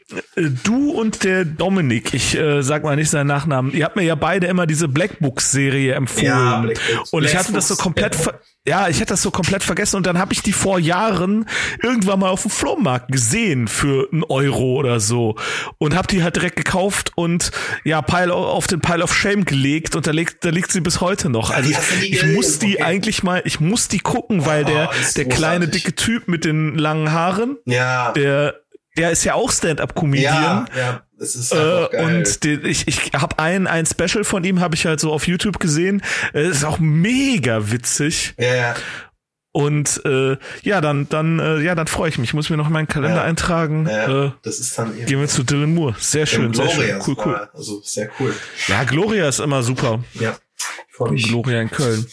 du und der Dominik, ich äh, sag mal nicht seinen Nachnamen, ihr habt mir ja beide immer diese Black Books-Serie empfohlen. Ja, Black Books. Und ich hatte das so komplett. Ja ja, ich hätte das so komplett vergessen und dann habe ich die vor Jahren irgendwann mal auf dem Flohmarkt gesehen für einen Euro oder so und habe die halt direkt gekauft und ja, Pile auf den Pile of Shame gelegt und da liegt, da liegt sie bis heute noch. Also ich, ich muss die okay. eigentlich mal, ich muss die gucken, weil der, oh, der kleine dicke Typ mit den langen Haaren, ja. der, der ist ja auch Stand-up-Comedian. Ja, ja. Das ist äh, und die, ich, ich habe ein, ein Special von ihm, habe ich halt so auf YouTube gesehen. Es ist auch mega witzig. Ja, ja. Und äh, ja, dann, dann, äh, ja, dann freue ich mich. Ich muss mir noch meinen Kalender ja, eintragen. Ja, äh, das ist dann eben. Gehen wir zu Dylan Moore. Sehr schön, sehr schön. Cool, cool. Also sehr cool. Ja, Gloria ist immer super. Ja. Gloria in Köln.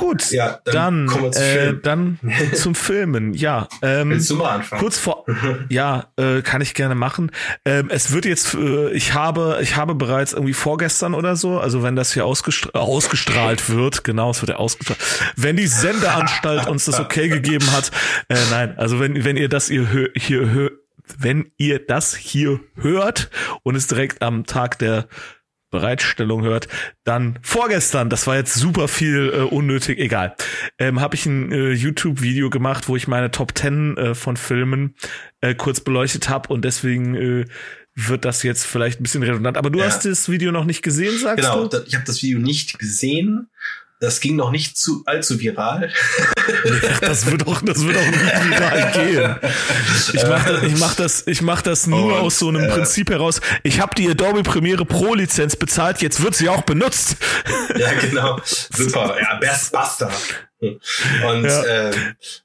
Gut, ja, dann, dann, äh, dann <laughs> zum Filmen. Ja, ähm, Willst du mal anfangen? Kurz vor, <laughs> ja, äh, kann ich gerne machen. Ähm, es wird jetzt, äh, ich habe, ich habe bereits irgendwie vorgestern oder so, also wenn das hier ausgestra ausgestrahlt wird, genau, es wird ja ausgestrahlt, wenn die Sendeanstalt uns das okay gegeben hat, äh, nein, also wenn wenn ihr das ihr hier hört, wenn ihr das hier hört und es direkt am Tag der Bereitstellung hört, dann vorgestern, das war jetzt super viel äh, unnötig, egal, ähm, habe ich ein äh, YouTube-Video gemacht, wo ich meine Top 10 äh, von Filmen äh, kurz beleuchtet habe und deswegen äh, wird das jetzt vielleicht ein bisschen redundant. Aber du ja. hast das Video noch nicht gesehen, sagst genau, du? Genau, ich habe das Video nicht gesehen das ging noch nicht zu allzu viral. das wird auch, das wird auch nicht viral gehen. Ich mache das, ich mach das, ich mach das nur Und, aus so einem äh, Prinzip heraus. Ich habe die Adobe Premiere Pro Lizenz bezahlt, jetzt wird sie auch benutzt. Ja, genau. Super. Ja, Best Buster. Und ja. Äh,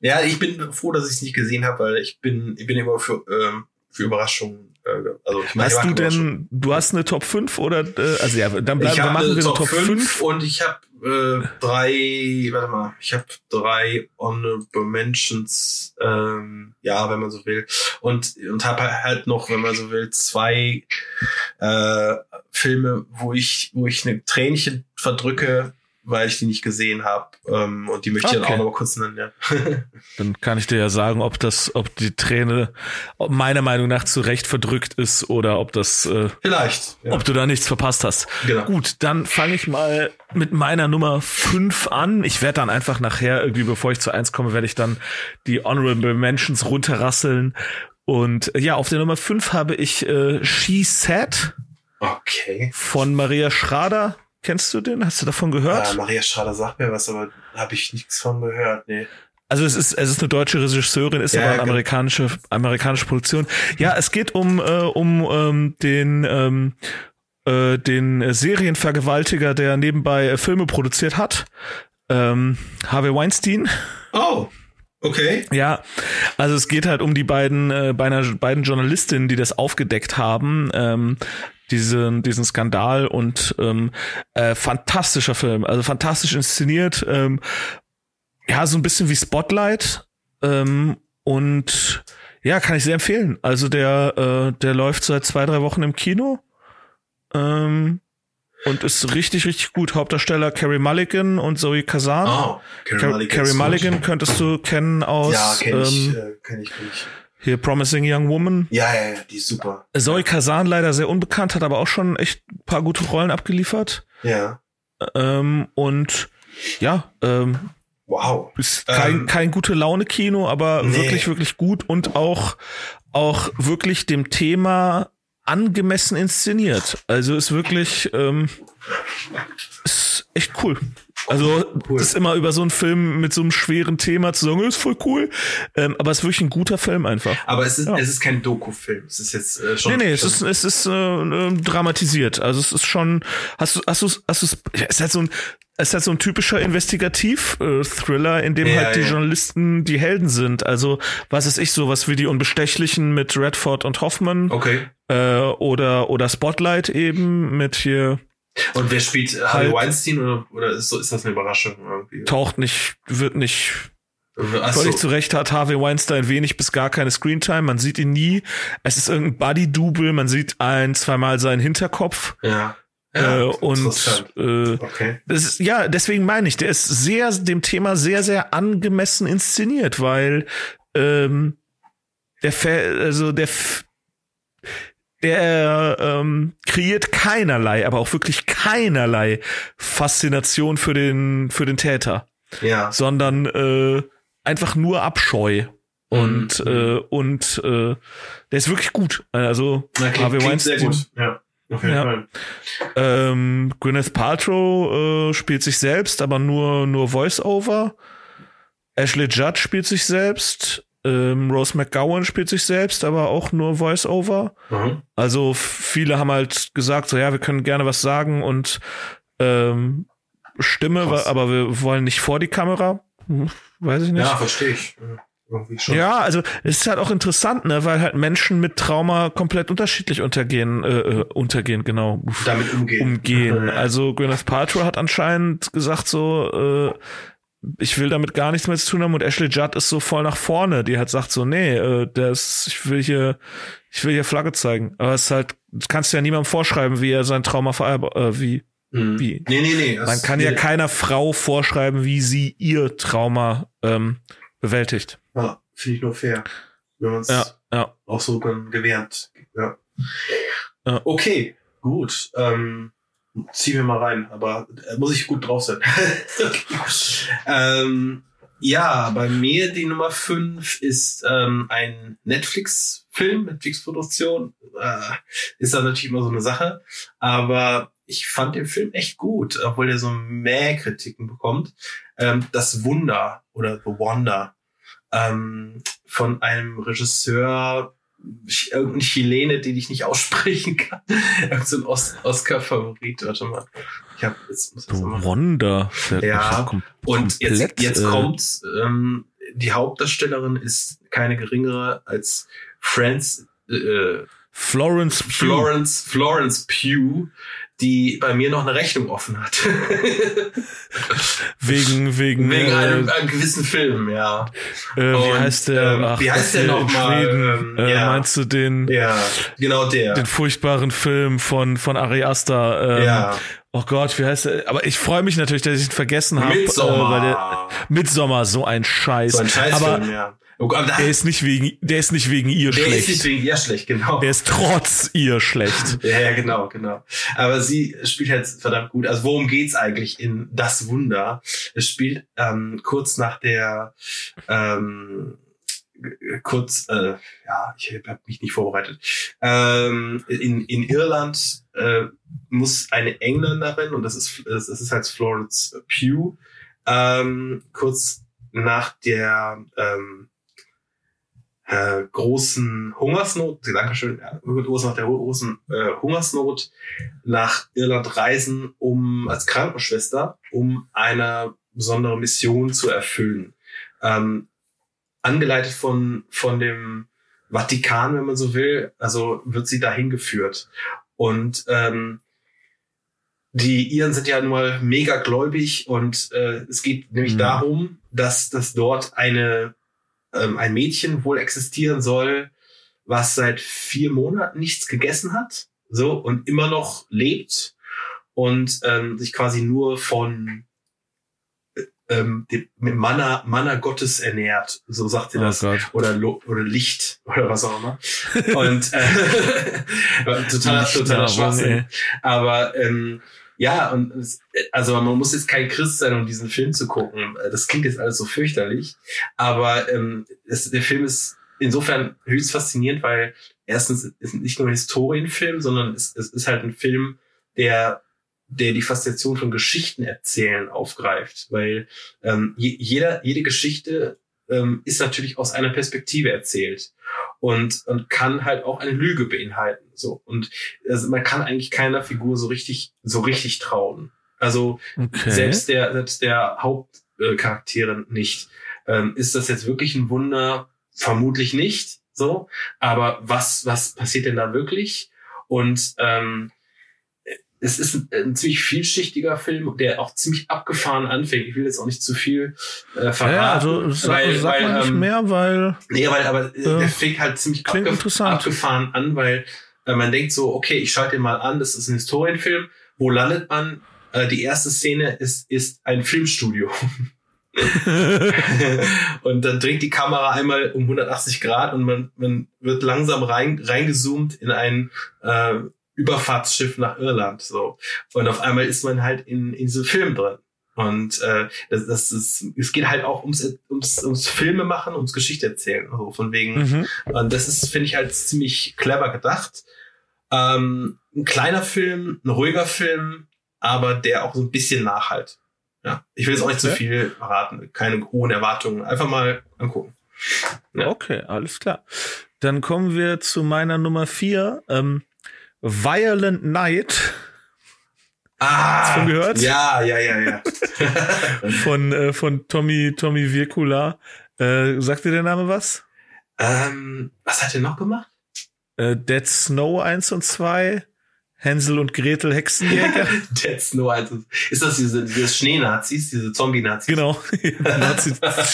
ja, ich bin froh, dass ich es nicht gesehen habe, weil ich bin, ich bin immer für, ähm, für Überraschungen also ich meine, hast du denn, du hast eine Top 5 oder? Äh, also ja, dann bleiben wir machen wir eine Top, Top 5, 5 und ich habe äh, drei, warte mal, ich habe drei Honorable Mentions, ähm, ja, wenn man so will. Und, und habe halt noch, wenn man so will, zwei äh, Filme, wo ich, wo ich eine Tränchen verdrücke, weil ich die nicht gesehen habe. Ähm, und die möchte ich Okay. dann auch noch mal kurz nennen. Ja. <laughs> Dann kann ich dir ja sagen, ob das, ob die Träne ob meiner Meinung nach zu Recht verdrückt ist oder ob das, äh, Vielleicht. Ja. ob du da nichts verpasst hast. Genau. Gut, dann fange ich mal mit meiner Nummer 5 an. Ich werde dann einfach nachher, irgendwie bevor ich zu 1 komme, werde ich dann die Honorable Mentions runterrasseln. Und äh, ja, auf der Nummer 5 habe ich äh, She Said Okay. von Maria Schrader. Kennst du den? Hast du davon gehört? Äh, Maria Schrader sagt mir was, aber habe ich nichts von gehört. Nee. Also es ist es ist eine deutsche Regisseurin, ist Ja, aber eine genau. amerikanische amerikanische Produktion. Ja, es geht um äh, um ähm, den ähm, äh, den Serienvergewaltiger, der nebenbei äh, Filme produziert hat. Ähm, Harvey Weinstein. Oh. Okay. Ja, also es geht halt um die beiden äh, beiden, beiden Journalistinnen, die das aufgedeckt haben. Ähm, diesen, diesen Skandal und ähm, äh, fantastischer Film, also fantastisch inszeniert. Ähm, ja, so ein bisschen wie Spotlight. Ähm, und ja, kann ich sehr empfehlen. Also der, äh, der läuft seit zwei, drei Wochen im Kino. Ähm, und ist richtig, richtig gut. Hauptdarsteller Carrie Mulligan und Zoe Kazan. Oh. Car Carrie Mulligan könntest du kennen aus Ja, kenne ich, ähm, äh, kenn ich, kenn ich. Hier Promising Young Woman. Ja, ja, ja, die ist super. Zoe Kazan leider sehr unbekannt, hat aber auch schon echt ein paar gute Rollen abgeliefert. Ja. Ähm, und ja, ähm, Wow. ist kein, Ähm, kein gute Laune Kino, aber nee. wirklich, wirklich gut und auch, auch wirklich dem Thema angemessen inszeniert. Also ist wirklich, ähm, ist echt cool. Also Cool. das ist immer über so einen Film mit so einem schweren Thema zu sagen, ist voll cool. Ähm, aber es ist wirklich ein guter Film einfach. Aber es ist, Ja. es ist kein Doku-Film. Es ist jetzt äh, schon. Nee, nee, es schon, ist, es ist äh, äh, dramatisiert. Also es ist schon, hast du, hast du, hast du, es ist halt so ein, es ist halt so ein typischer Investigativ-Thriller, in dem Ja, halt die ja. Journalisten die Helden sind. Also, was ist ich, sowas wie die Unbestechlichen mit Redford und Hoffman Okay. äh, oder, oder Spotlight eben mit hier, Und wer spielt äh, Harvey Halt. Weinstein oder, oder ist, so, ist das eine Überraschung irgendwie? taucht nicht, wird nicht Achso. Völlig zu Recht hat Harvey Weinstein wenig bis gar keine Screentime. Man sieht ihn nie. Es ist irgendein Buddy-Double. Man sieht ein, zweimal seinen Hinterkopf. Ja. äh, ja und interessant. äh, Okay. das ist, ja, deswegen meine ich, der ist sehr, dem Thema sehr, sehr angemessen inszeniert, weil ähm, der, Fa- also der, der ähm, kreiert keinerlei, aber auch wirklich keinerlei Faszination für den, für den Täter Ja. sondern äh, einfach nur Abscheu. Und Mhm. äh, und äh, der ist wirklich gut. Also Na, klingt, Harvey sehr Weinstein, gut. Ja. Jeden Ja. Ähm, Gwyneth Paltrow äh, spielt sich selbst, aber nur nur Voice-Over. Ashley Judd spielt sich selbst. Ähm, Rose McGowan spielt sich selbst, aber auch nur Voice-Over. Mhm. Also viele haben halt gesagt, so ja, wir können gerne was sagen und ähm, Stimme, Krass. aber wir wollen nicht vor die Kamera. Hm, weiß ich nicht. Ja, verstehe ich. Ja, also es ist halt auch interessant, ne, weil halt Menschen mit Trauma komplett unterschiedlich untergehen, äh, äh, untergehen, genau, Damit umgehen. umgehen. Also Gwyneth Paltrow hat anscheinend gesagt so, äh, ich will damit gar nichts mehr zu tun haben und Ashley Judd ist so voll nach vorne, die halt sagt so, nee, äh, das, ich will hier, ich will hier Flagge zeigen. Aber es ist halt, du kannst ja niemandem vorschreiben, wie er sein Trauma verarbeitet, äh, wie, Mhm. wie. Nee, nee, nee. Man das- kann ja nee. keiner Frau vorschreiben, wie sie ihr Trauma ähm, bewältigt. Ja, finde ich nur fair. Wenn man es Ja, ja. auch so dann gewährt. Ja. Ja. Okay, gut. Ähm, zieh mir mal rein, aber äh, muss ich gut drauf sein. <laughs> ähm, ja, bei mir die Nummer 5 ist ähm, ein Netflix-Film, Netflix-Produktion. Äh, ist da natürlich immer so eine Sache. Aber ich fand den Film echt gut, obwohl er so mehr Kritiken bekommt. Ähm, das Wunder oder The Wonder ähm, von einem Regisseur, irgendein Chilene, den ich nicht aussprechen kann. <laughs> Irgend so ein Os Oscar-Favorit. Warte mal. Ich hab, jetzt muss ich Wonder. Der Ja, und jetzt, jetzt äh, kommt, ähm, die Hauptdarstellerin ist keine geringere als Franz, äh, Florence Pugh. Florence, Florence Pugh, die bei mir noch eine Rechnung offen hat. <laughs> Wegen, wegen, Wegen äh, einem, einem gewissen Film, ja. äh, wie und, heißt der? ähm, wie heißt der hier noch in mal? Schweden? Ähm, äh, ja. Meinst du den, Ja, genau der. den furchtbaren Film von, von Ari Aster? Ähm, ja, Oh Gott, wie heißt der? Aber ich freue mich natürlich, dass ich ihn vergessen habe. Midsommar. Äh, Midsommar, so ein Scheiß. So ein Scheißfilm, aber ja. Oh Gott, der ist nicht wegen, der ist nicht wegen ihr der ist schlecht. nicht wegen ihr schlecht, genau. der ist trotz ihr schlecht. <laughs> Ja, ja, genau, genau. Aber sie spielt halt verdammt gut. Also worum geht's eigentlich in Das Wunder? Es spielt ähm, kurz nach der ähm, kurz, äh, ja, ich habe mich nicht vorbereitet. Ähm, in, in Irland äh, muss eine Engländerin, und das ist, das ist halt Florence Pugh, ähm, kurz nach der ähm, äh, großen Hungersnot, Dankeschön, ja, kurz nach der großen äh, Hungersnot nach Irland reisen, um als Krankenschwester, um eine besondere Mission zu erfüllen. Ähm, angeleitet von, von dem Vatikan, wenn man so will, also wird sie dahin geführt. Und ähm, die Iren sind ja nun mal mega gläubig und äh, es geht nämlich Mhm. darum, dass, dass dort eine, ähm, ein Mädchen wohl existieren soll, was seit vier Monaten nichts gegessen hat, so und immer noch lebt und ähm, sich quasi nur von äh, ähm, dem mit Manna, Manna Gottes ernährt, so sagt sie Oh das Gott. oder Lo oder Licht <laughs> oder was auch immer. <laughs> Und äh, <laughs> totaler, totaler Schwachsinn. Aber ähm, ja, und es, also man muss jetzt kein Christ sein, um diesen Film zu gucken. Das klingt jetzt alles so fürchterlich. Aber ähm, es, der Film ist insofern höchst faszinierend, weil erstens ist nicht nur ein Historienfilm, sondern es, es ist halt ein Film, der der die Faszination von Geschichten erzählen aufgreift, weil ähm, je, jeder, jede Geschichte ähm, ist natürlich aus einer Perspektive erzählt und, und kann halt auch eine Lüge beinhalten. So und also man kann eigentlich keiner Figur so richtig so richtig trauen. Also Okay. selbst der selbst der Hauptcharaktere nicht. Ähm, ist das jetzt wirklich ein Wunder? Vermutlich nicht. So, aber was was passiert denn da wirklich? Und ähm, es ist ein, ein ziemlich vielschichtiger Film, der auch ziemlich abgefahren anfängt. Ich will jetzt auch nicht zu viel äh, verraten. ja, also sag, weil, sag weil, mal nicht ähm, mehr, weil Nee, weil aber äh, der fängt halt ziemlich abgef abgefahren an, weil man denkt so, okay, ich schalte den mal an, das ist ein Historienfilm. Wo landet man? Äh, die erste Szene ist, ist ein Filmstudio. <laughs> und dann dreht die Kamera einmal um 180 Grad und man, man wird langsam rein, reingezoomt in ein äh, Überfahrtsschiff nach Irland. So. Und auf einmal ist man halt in, in diesem Film drin. Und äh, das, das ist, es geht halt auch ums, ums, ums Filme machen, ums Geschichte erzählen. Also von wegen, mhm. und das ist, finde ich, halt ziemlich clever gedacht. Ähm, ein kleiner Film, ein ruhiger Film, aber der auch so ein bisschen nachhalt. Ja, ich will jetzt auch nicht zu Okay. viel verraten, keine hohen Erwartungen. Einfach mal angucken. Ja. Okay, alles klar. Dann kommen wir zu meiner Nummer vier. Ähm, Violent Night Ah, Hast du von gehört? Ja, ja, ja, ja. <laughs> von, äh, von Tommy, Tommy Virkula. Äh, sagt dir der Name was? ähm, was hat er noch gemacht? Äh, Dead Snow 1 und 2. Hänsel und Gretel Hexenjäger. Dead Snow. Also, ist das diese, diese Schnee-Nazis, diese Zombie-Nazis? genau. <laughs> Nazi,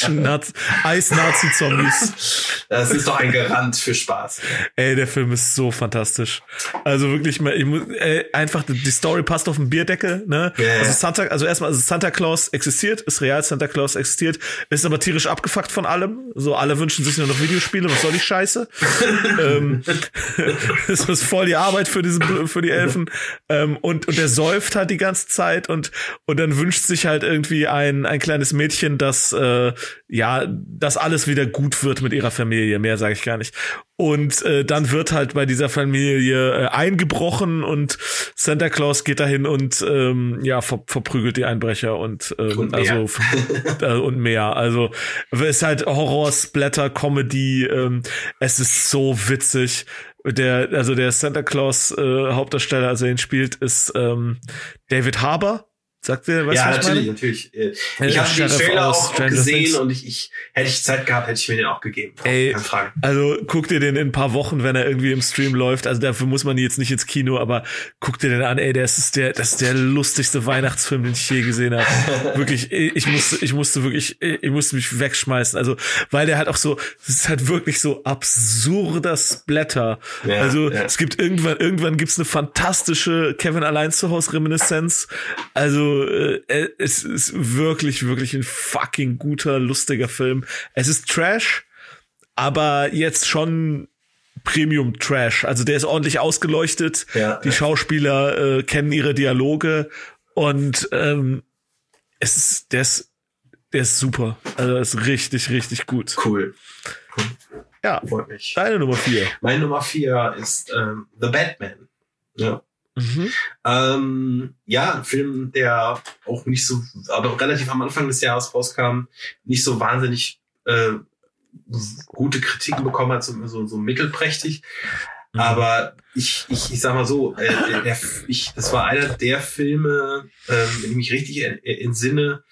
Nazi, Eis-Nazi-Zombies. Das ist doch ein Garant für Spaß. Ey, der Film ist so fantastisch. Also wirklich ich muss, äh, einfach, die Story passt auf den Bierdeckel, ne? Ja. Also Santa, also erstmal, also Santa Claus existiert, ist real, Santa Claus existiert, ist aber tierisch abgefuckt von allem. So, alle wünschen sich nur noch Videospiele, was soll die Scheiße? <laughs> ähm, <laughs> das ist voll die Arbeit für diese, für die Elfen. Ähm, und, und der säuft halt die ganze Zeit und, und dann wünscht sich halt irgendwie ein, ein kleines Mädchen, dass, äh, ja, dass alles wieder gut wird mit ihrer Familie. Mehr sage ich gar nicht. Und äh, dann wird halt bei dieser Familie äh, eingebrochen und Santa Claus geht dahin und ähm, ja ver verprügelt die Einbrecher und, ähm, Und mehr. also <laughs> äh, und mehr. Also es ist halt Horror, Splatter, Comedy. Ähm, es ist so witzig. Der also der Santa Claus äh, Hauptdarsteller, also ihn spielt, ist ähm, David Harbour. Sagt ihr, weißt ja, natürlich, natürlich. Äh, ich habe den Trailer auch Stranger gesehen Things. und ich, ich hätte ich Zeit gehabt, hätte ich mir den auch gegeben. Ey, also guck dir den in ein paar Wochen, wenn er irgendwie im Stream läuft. Also dafür muss man jetzt nicht ins Kino, aber guck dir den an. Ey, das ist der, das ist der lustigste Weihnachtsfilm, den ich je gesehen habe. <laughs> wirklich, ich musste, ich musste wirklich, ich musste mich wegschmeißen. Also weil der halt auch so, es ist halt wirklich so absurder Splatter. Ja, also ja. es gibt irgendwann, irgendwann gibt's eine fantastische Kevin allein zu Hause Reminiszenz. Also äh, äh, es ist wirklich, wirklich ein fucking guter, lustiger Film. Es ist Trash, aber jetzt schon Premium Trash. Also der ist ordentlich ausgeleuchtet. Ja, die Schauspieler äh, kennen ihre Dialoge und ähm, es ist, der ist, der ist super. Also der ist richtig, richtig gut. Cool. cool. Ja. Freut mich. Deine Nummer vier. Meine Nummer vier ist ähm, The Batman. Ja. Mhm. Ähm, ja, ein Film, der auch nicht so, aber relativ am Anfang des Jahres rauskam, nicht so wahnsinnig äh, gute Kritiken bekommen hat, so, so, so mittelprächtig. Mhm. Aber ich, ich, ich sag mal so, äh, der, ich, das war einer der Filme, ähm, wenn ich mich richtig entsinne,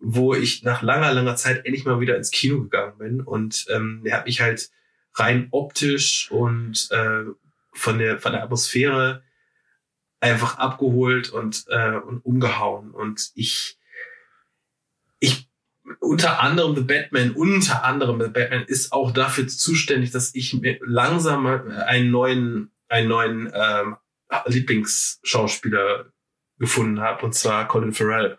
wo ich nach langer, langer Zeit endlich mal wieder ins Kino gegangen bin. Und ähm, der hat mich halt rein optisch und äh, von der von der Atmosphäre einfach abgeholt und, äh, und umgehauen. Und ich, ich, unter anderem The Batman, unter anderem The Batman ist auch dafür zuständig, dass ich mir langsam einen neuen, einen neuen ähm, Lieblingsschauspieler gefunden habe, und zwar Colin Farrell.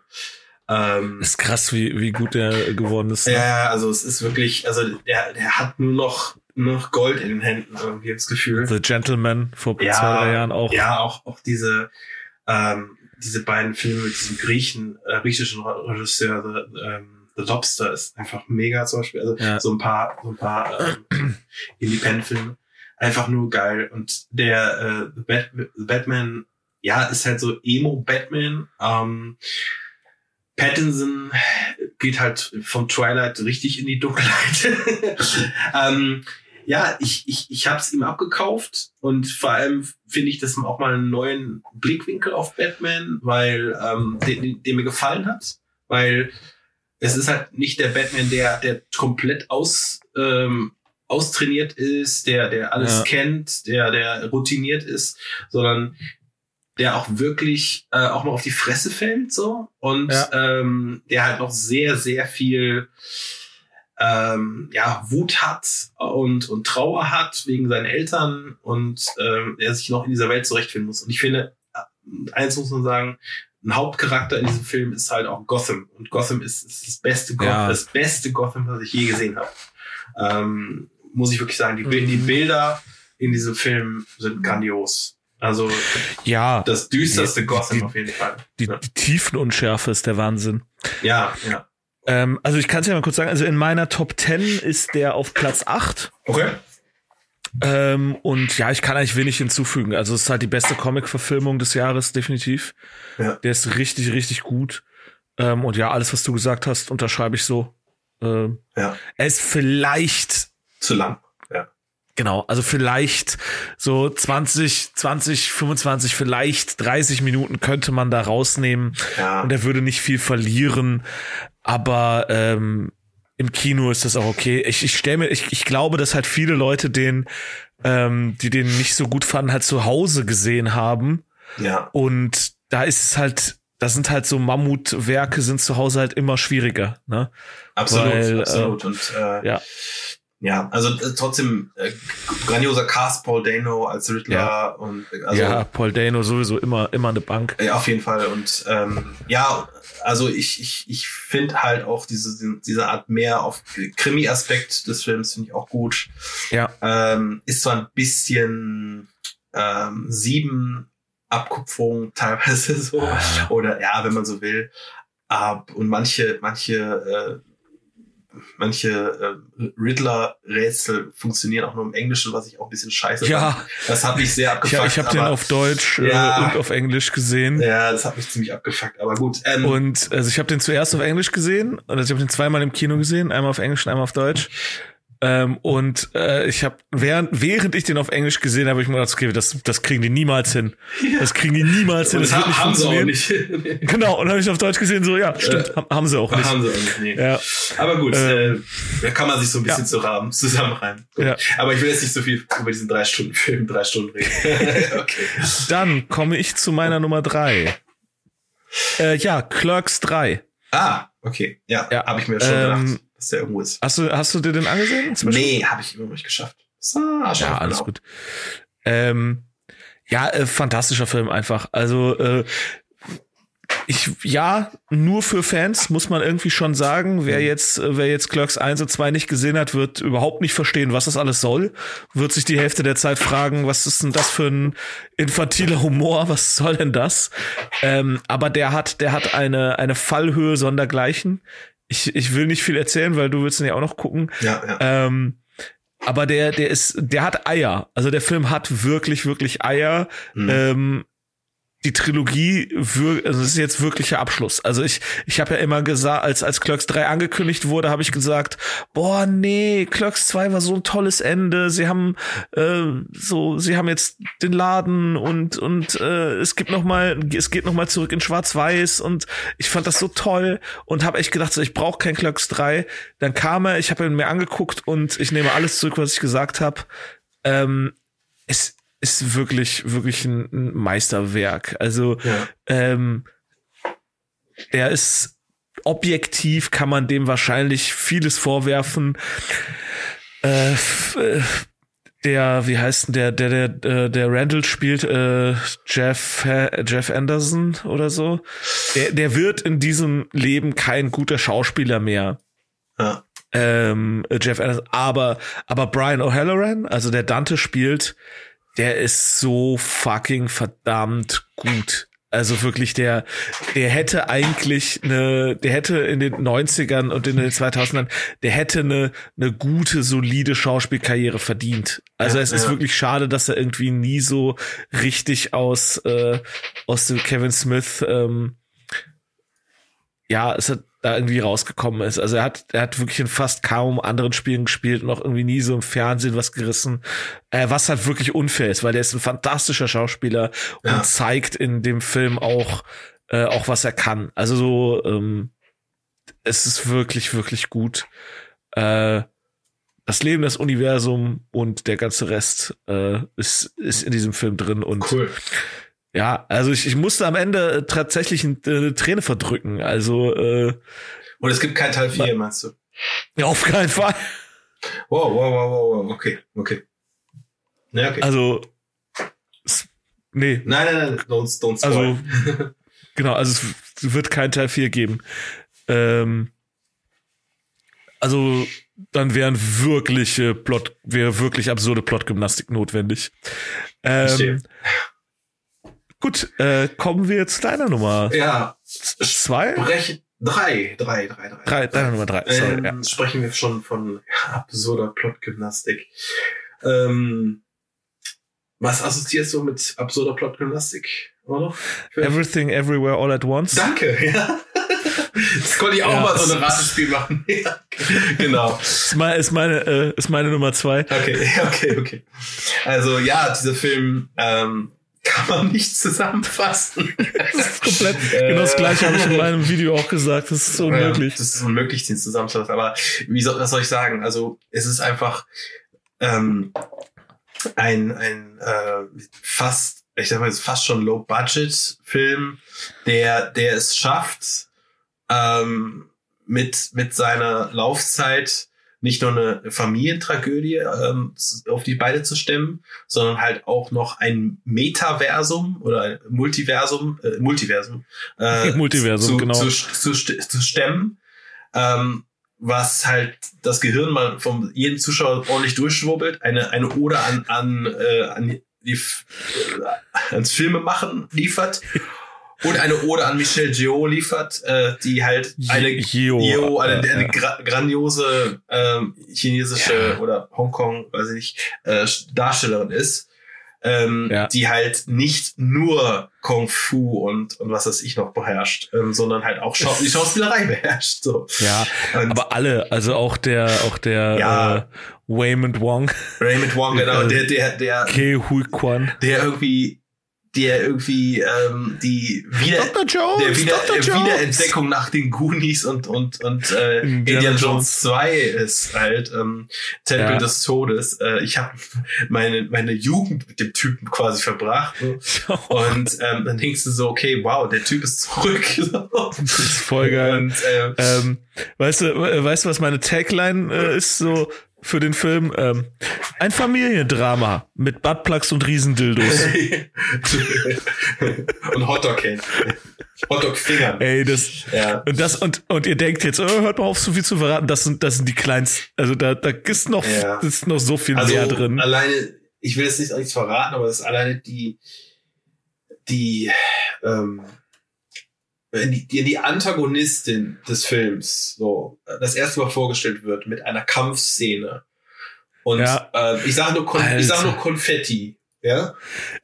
Ähm, ist krass, wie, wie gut der geworden ist. Ne? Ja, also es ist wirklich, also der, der hat nur noch noch Gold in den Händen, irgendwie das Gefühl. The Gentleman vor ja, zwei, drei Jahren auch. Ja, auch, auch diese, ähm, diese beiden Filme mit diesem Griechen, äh, griechischen Regisseur, The, ähm, The Lobster ist einfach mega zum Beispiel. Also ja. so ein paar, so ein paar ähm, <clears throat> Independent-Filme. Einfach nur geil. Und der äh, The, Bat The Batman, ja, ist halt so Emo-Batman. Ähm, Pattinson geht halt vom Twilight richtig in die Dunkelheit. <laughs> ähm, ja, ich, ich, ich habe es ihm abgekauft und vor allem finde ich das auch mal einen neuen Blickwinkel auf Batman, weil ähm, der, der mir gefallen hat, weil es ist halt nicht der Batman, der der komplett aus ähm, austrainiert ist, der der alles ja. kennt, der der routiniert ist, sondern der auch wirklich äh, auch mal auf die Fresse fällt so und ja. ähm, der halt noch sehr sehr viel ähm, ja, Wut hat und, und Trauer hat wegen seinen Eltern und ähm, er sich noch in dieser Welt zurechtfinden muss. Und ich finde, äh, eins muss man sagen, ein Hauptcharakter in diesem Film ist halt auch Gotham. Und Gotham ist, ist das beste Gotham, ja. das beste Gotham, was ich je gesehen habe. Ähm, muss ich wirklich sagen, die, mhm. die Bilder in diesem Film sind grandios. Also ja, das düsterste Gotham die, auf jeden Fall. Die, ja. die Tiefenunschärfe ist der Wahnsinn. Ja, ja. Ähm, also ich kann es ja mal kurz sagen, also in meiner Top 10 ist der auf Platz 8. Okay. Ähm, und ja, ich kann eigentlich wenig hinzufügen. Also es ist halt die beste Comic-Verfilmung des Jahres, definitiv. Ja. Der ist richtig, richtig gut. Ähm, und ja, alles, was du gesagt hast, unterschreibe ich so. Ähm, ja. Er ist vielleicht zu lang. Genau, also vielleicht so 20, 20, 25, vielleicht 30 Minuten könnte man da rausnehmen ja. und er würde nicht viel verlieren. Aber ähm, im Kino ist das auch okay. Ich, ich stelle mir, ich, ich glaube, dass halt viele Leute den, ähm, die den nicht so gut fanden, halt zu Hause gesehen haben. Ja. Und da ist es halt, da sind halt so Mammutwerke sind zu Hause halt immer schwieriger, ne? Absolut, Weil, absolut. Äh, Und äh, ja. Ja, also äh, trotzdem äh, grandioser Cast, Paul Dano als Riddler ja. und also, ja, Paul Dano sowieso immer immer eine Bank. Ja, auf jeden Fall und ähm, ja, also ich ich ich finde halt auch diese diese Art mehr auf Krimi-Aspekt des Films finde ich auch gut. Ja, ähm, ist zwar ein bisschen ähm, sieben Abkupferung <laughs> teilweise so ah. oder ja, wenn man so will. Ab und manche manche äh, manche äh, Riddler-Rätsel funktionieren auch nur im Englischen, was ich auch ein bisschen scheiße ja. fand. Das hat mich sehr abgefuckt. Ja, ich habe den auf Deutsch äh, ja, und auf Englisch gesehen. Ja, das hat mich ziemlich abgefuckt, aber gut. Ähm, und also ich habe den zuerst auf Englisch gesehen und also ich habe den zweimal im Kino gesehen, einmal auf Englisch und einmal auf Deutsch. Ähm, und äh, ich habe während während ich den auf Englisch gesehen habe, ich mir gedacht, okay, das das kriegen die niemals hin. Das kriegen die niemals hin. Das, das wird nicht auch nicht. <laughs> genau. Und habe ich auf Deutsch gesehen, so ja, stimmt, äh, haben sie auch nicht. Haben sie auch nicht. Nee. Ja. Aber gut, ähm, äh, da kann man sich so ein bisschen ja. zusammen zusammenreimen. Ja. Aber ich will jetzt nicht so viel über diesen drei Stunden Film, drei Stunden reden. <laughs> okay. Dann komme ich zu meiner Nummer drei. Äh, ja, Clerks 3. Ah, okay. Ja, ja. habe ich mir schon ähm, gedacht dass der irgendwo ist. Hast du, hast du dir den angesehen? Nee, habe ich immer noch nicht geschafft. So, ja, alles gut. Ähm, ja, äh, fantastischer Film einfach. Also äh, ich ja, nur für Fans muss man irgendwie schon sagen, wer mhm. jetzt wer jetzt Clerks 1 und 2 nicht gesehen hat, wird überhaupt nicht verstehen, was das alles soll. Wird sich die Hälfte der Zeit fragen, was ist denn das für ein infantiler Humor, was soll denn das? Ähm, aber der hat der hat eine eine Fallhöhe sondergleichen ich, ich will nicht viel erzählen, weil du willst ihn ja auch noch gucken. Ja, ja. Ähm, aber der, der ist, der hat Eier. Also der Film hat wirklich, wirklich Eier. Mhm. Ähm, die Trilogie, also das ist jetzt wirklicher Abschluss. Also ich, ich habe ja immer gesagt, als als Clerks 3 angekündigt wurde, habe ich gesagt, boah, nee, Clerks 2 war so ein tolles Ende. Sie haben äh, so, sie haben jetzt den Laden und und äh, es gibt noch mal, es geht noch mal zurück in Schwarz-Weiß und ich fand das so toll und habe echt gedacht, so, ich brauche kein Clerks 3. Dann kam er, ich habe ihn mir angeguckt und ich nehme alles zurück, was ich gesagt habe. Ähm, es ist wirklich, wirklich ein, Meisterwerk. Also, ja. ähm, er ist objektiv, kann man dem wahrscheinlich vieles vorwerfen. Äh, äh der, wie heißt denn der, der, der, äh, der Randall spielt, äh, Jeff, Jeff Anderson oder so. Der, der wird in diesem Leben kein guter Schauspieler mehr. Ja. Ähm, Jeff Anderson, aber, aber Brian O'Halloran, also der Dante spielt, der ist so fucking verdammt gut. Also wirklich, der, der hätte eigentlich eine, der hätte in den 90ern und in den 2000ern, der hätte eine, eine gute, solide Schauspielkarriere verdient. Also ja, es ist wirklich schade, dass er irgendwie nie so richtig aus, äh, aus dem Kevin Smith, ähm, ja, es hat da irgendwie rausgekommen ist. Also er hat, er hat wirklich in fast kaum anderen Spielen gespielt und auch irgendwie nie so im Fernsehen was gerissen, äh, was halt wirklich unfair ist, weil der ist ein fantastischer Schauspieler ja. und zeigt in dem Film auch, äh, auch was er kann. Also so, ähm, es ist wirklich, wirklich gut. Äh, das Leben, das Universum und der ganze Rest äh, ist, ist in diesem Film drin und cool. Ja, also ich, ich musste am Ende äh, tatsächlich eine, eine Träne verdrücken. Also äh, und es gibt kein Teil 4, meinst du? Ja, auf keinen Fall. Wow, wow, wow, wow, wow. okay, okay. Ja, okay. Also nee. Nein, nein, nein, don't, don't spoil. Also <laughs> genau, also es wird kein Teil 4 geben. Ähm, also dann wären wirkliche Plot, wäre wirklich absurde Plotgymnastik notwendig. Ähm, Gut, äh, kommen wir zu deiner Nummer. Ja. Zwei? Sprechen, drei, drei, drei, drei. Drei, deine Nummer drei. Sorry, ähm, ja. Sprechen wir schon von <laughs> absurder Plotgymnastik. Ähm, was assoziierst du mit absurder Plotgymnastik? Everything, Everywhere, All at Once. Danke, <laughs> ja. Das konnte ich auch ja, mal so ein Ratespiel machen. <laughs> ja, genau. Ist meine, ist meine, äh, ist meine Nummer zwei. Okay, okay, okay. Also ja, dieser Film ähm, kann man nicht zusammenfassen. das ist komplett, genau das gleiche habe ich in meinem Video auch gesagt. Das ist unmöglich. Ja, das ist unmöglich, den zusammenzufassen. Aber wie soll, was soll ich sagen? Also es ist einfach ähm, ein, ein äh, fast, ich sag mal, fast schon Low-Budget-Film, der, der es schafft, ähm, mit, mit seiner Laufzeit nicht nur eine Familientragödie ähm, auf die Beine zu stemmen, sondern halt auch noch ein Metaversum oder ein Multiversum, äh, Multiversum, äh, <laughs> Multiversum zu, genau. zu, zu, zu stemmen, ähm, was halt das Gehirn mal von jedem Zuschauer ordentlich durchschwurbelt, eine eine Ode an an, äh, an die äh, ans Filme machen liefert <laughs> und eine Ode an Michel Gio liefert, äh, die halt eine, Gio, Gio, eine, eine ja. gra grandiose äh, chinesische ja. oder Hongkong, weiß ich nicht, äh, Darstellerin ist. ähm, Ja. die halt nicht nur Kung Fu und, und was weiß ich noch beherrscht, ähm, sondern halt auch Schau die Schauspielerei <laughs> beherrscht. So. Ja, Und aber alle, also auch der, auch der Ja. äh, Waymond Wong, Raymond Wong, genau, Äh, der, der, der, Ke Hui Kwan, der irgendwie, der irgendwie ähm, die wieder. Jones, der wieder, Dr. äh, Jones. Wiederentdeckung nach den Goonies und und und äh, Indiana. Jones 2 ist halt ähm, Tempel Ja. des Todes. Äh, ich habe meine meine Jugend mit dem Typen quasi verbracht ne? <laughs> und ähm, dann denkst du so, okay, wow, der Typ ist zurück. <laughs> Das ist voll geil. Und, äh, Ähm, weißt du, äh, weißt du, was meine Tagline äh, ist so für den Film? Ähm, ein Familiendrama mit Buttplugs und Riesendildos. <laughs> und Hotdog Hand. Hotdog Fingern. Ey, das Ja. und das und und ihr denkt jetzt, oh, hört mal auf, so viel zu verraten. Das sind das sind die kleinsten. Also da da ist noch Ja. ist noch so viel Also mehr drin. alleine, ich will jetzt nicht nichts verraten, aber das ist alleine die, die, ähm, die, die, die Antagonistin des Films, so, das erste Mal vorgestellt wird mit einer Kampfszene. Und Ja. äh, ich sage nur, Kon ich sag nur Konfetti. Ja.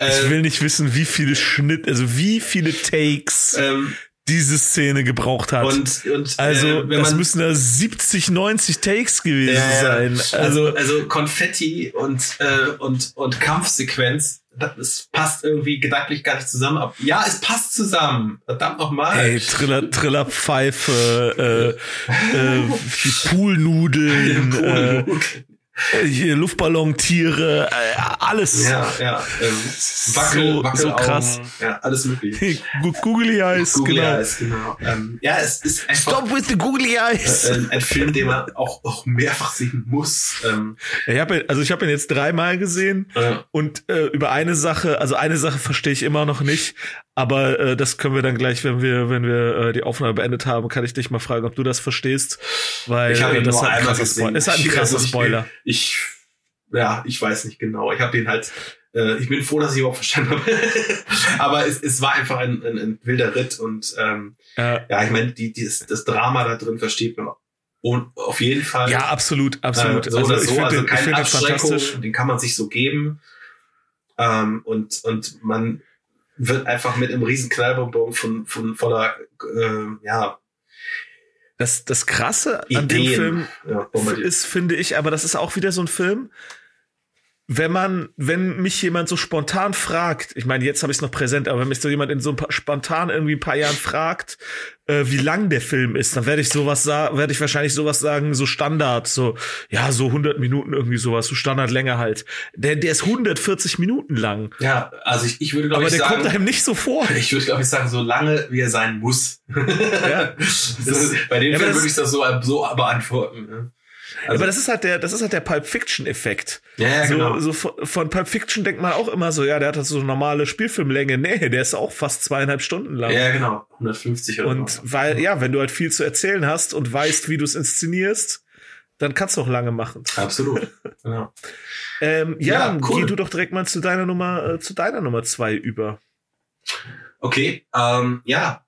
Ich Ähm, will nicht wissen, wie viele Schnitt, also wie viele Takes ähm, diese Szene gebraucht hat. und, und also, äh, das man müssen da 70, 90 Takes gewesen ja. sein. Also, Also, also Konfetti und, äh, und, und Kampfsequenz, das passt irgendwie gedanklich gar nicht zusammen. Aber ja, es passt zusammen. Verdammt nochmal. ey, Triller, Trillerpfeife, äh, äh, Poolnudeln, <laughs> äh, hier Luftballontiere, äh, alles. ja, ja. Ähm, Wackel, so, so Wackelaugen, krass. Ja, alles mögliche. Googly Eyes, Google genau. Eyes, genau. Ähm, ja, es ist einfach Stop with the Googly Eyes. äh, ein Film, den man auch, auch mehrfach sehen muss. Ähm, Ich hab, ihn- also ich habe ihn jetzt dreimal gesehen äh, und äh, über eine Sache, also eine Sache verstehe ich immer noch nicht, aber äh, das können wir dann gleich, wenn wir, wenn wir äh, die Aufnahme beendet haben, kann ich dich mal fragen, ob du das verstehst, weil ich habe ihn das nur ist ein einmal krasser gesehen. Spoiler. Ist ein krasser also ich- Spoiler. Ich, ja, ich weiß nicht genau. Ich habe den halt, äh, ich bin froh, dass ich überhaupt verstanden habe. <laughs> Aber es, es war einfach ein, ein, ein wilder Ritt und ähm, Ja, ja, ich meine, die, die, das, Drama da drin versteht man und auf jeden Fall. ja, absolut, absolut. Äh, so also oder ich so, finde also keine den Abschreckung, fantastisch. den kann man sich so geben. Ähm, und, und man wird einfach mit einem riesen Knallbonbon von, von voller, äh, ja, Das, das Krasse an dem. Film ja, ist, finde ich, aber das ist auch wieder so ein Film, wenn man, wenn mich jemand so spontan fragt, ich meine, jetzt habe ich es noch präsent, aber wenn mich so jemand in so ein paar, spontan irgendwie ein paar Jahren fragt, äh, wie lang der Film ist, dann werde ich sowas sagen, werde ich wahrscheinlich sowas sagen, so Standard, so, ja, so 100 Minuten irgendwie sowas, so Standardlänge halt. Der, der ist 140 Minuten lang. Ja, also ich, ich würde glaube Aber ich der sagen, kommt einem nicht so vor. <laughs> ich würde glaube ich sagen, so lange wie er sein muss. Ja. <laughs> das ist, bei dem Ja, aber Film würde ich das so, so beantworten. Ne? Also, aber das ist halt der, das ist halt der Pulp Fiction Effekt. ja, ja, so, genau. so von, von Pulp Fiction denkt man auch immer so, ja, der hat halt so eine normale Spielfilmlänge. Nee, der ist auch fast zweieinhalb Stunden lang. ja, genau. 150 oder und so. weil, ja, wenn du halt viel zu erzählen hast und weißt, wie du es inszenierst, dann kannst du auch lange machen. Absolut. <laughs> genau. Ähm, ja, Ja, dann cool. geh du doch direkt mal zu deiner Nummer, äh, zu deiner Nummer zwei über. Okay, ähm, ja,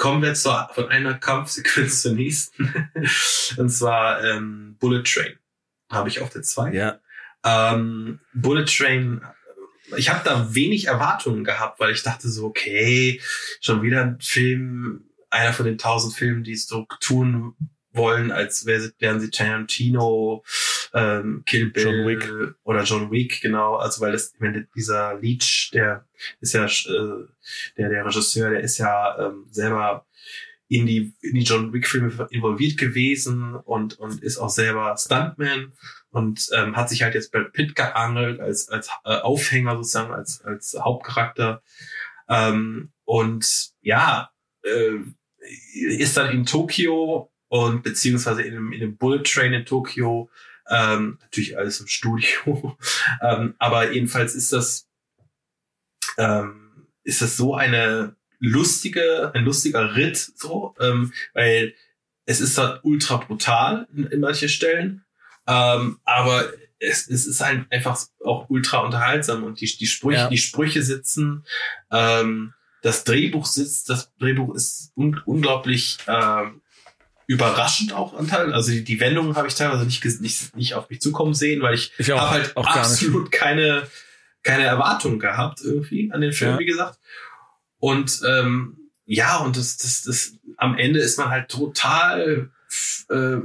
kommen wir zur, von einer Kampfsequenz zur nächsten. <laughs> Und zwar ähm, Bullet Train habe ich auf der 2. Ja. Ähm, Bullet Train, ich habe da wenig Erwartungen gehabt, weil ich dachte so, okay, schon wieder ein Film, einer von den tausend Filmen, die es so tun wollen, als wär, wären sie Tarantino, ähm, Kill Bill John Wick. oder John Wick, genau. Also weil das, ich meine, dieser Leech, der ist ja äh, der, der Regisseur, der ist ja ähm, selber in die, in die John Wick-Filme involviert gewesen und, und ist auch selber Stuntman und ähm, hat sich halt jetzt Brad Pitt geangelt als, als äh, Aufhänger sozusagen, als, als Hauptcharakter. Ähm, und ja, äh, ist dann in Tokio und beziehungsweise in einem, in einem Bullet Train in Tokio, ähm, natürlich alles im Studio, <laughs> ähm, aber jedenfalls ist das ähm, ist das so eine lustige, ein lustiger Ritt, so, ähm, weil es ist halt ultra brutal in, in manchen Stellen, ähm, aber es, es ist halt einfach auch ultra unterhaltsam und die, die Sprüche, Ja. die Sprüche sitzen, ähm, das Drehbuch sitzt, das Drehbuch ist un unglaublich ähm, überraschend auch an Teilen. Also die, die Wendungen habe ich teilweise nicht, nicht, nicht auf mich zukommen sehen, weil ich Ich habe halt absolut keine keine Erwartung gehabt irgendwie an den Film, ja. wie gesagt. Und ähm, ja, und das, das, das, am Ende ist man halt total äh,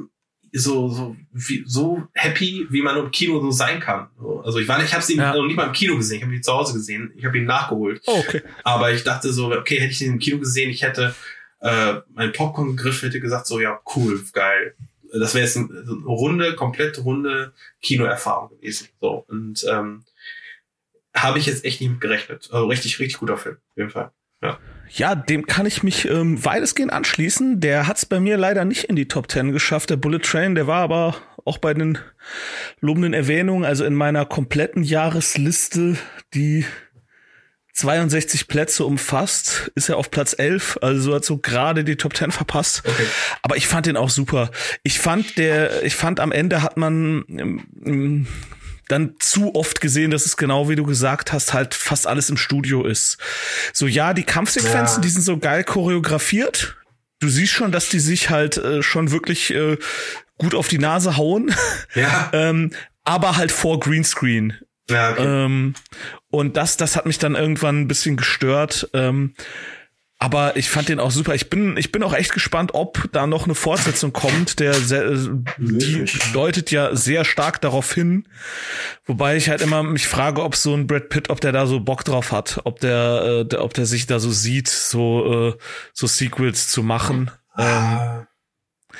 so, so, wie, so happy, wie man im Kino so sein kann. Also ich war nicht, ich habe sie ja. noch nicht mal im Kino gesehen, ich habe ihn zu Hause gesehen, ich habe ihn nachgeholt. Oh, okay. Aber ich dachte so, okay, hätte ich ihn im Kino gesehen, ich hätte äh, meinen Popcorn gegriffen, hätte gesagt so, ja, cool, geil. Das wäre jetzt eine, runde, komplett runde Kinoerfahrung gewesen. So und ähm, habe ich jetzt echt nicht mit gerechnet. Also richtig, richtig guter Film, auf jeden Fall. Ja. Ja, dem kann ich mich ähm, weitestgehend anschließen. Der hat es bei mir leider nicht in die Top 10 geschafft, der Bullet Train. Der war aber auch bei den lobenden Erwähnungen, also in meiner kompletten Jahresliste, die 62 Plätze umfasst, ist er auf Platz 11, also hat so gerade die Top 10 verpasst. Okay. Aber ich fand den auch super. Ich fand der, ich fand am Ende hat man ähm, dann zu oft gesehen, dass es genau wie du gesagt hast, halt fast alles im Studio ist. So, ja, die Kampfsequenzen, ja. die sind so geil choreografiert. Du siehst schon, dass die sich halt äh, schon wirklich äh, gut auf die Nase hauen. Ja. <laughs> ähm, aber halt vor Greenscreen. Ja, okay. ähm, und das, das hat mich dann irgendwann ein bisschen gestört. Ähm, aber ich fand den auch super. Ich bin, ich bin auch echt gespannt, ob da noch eine Fortsetzung kommt. Der sehr, die deutet ja sehr stark darauf hin. Wobei ich halt immer mich frage, ob so ein Brad Pitt, ob der da so Bock drauf hat, ob der, äh, ob der sich da so sieht, so, äh, so Sequels zu machen. Ah. Ähm,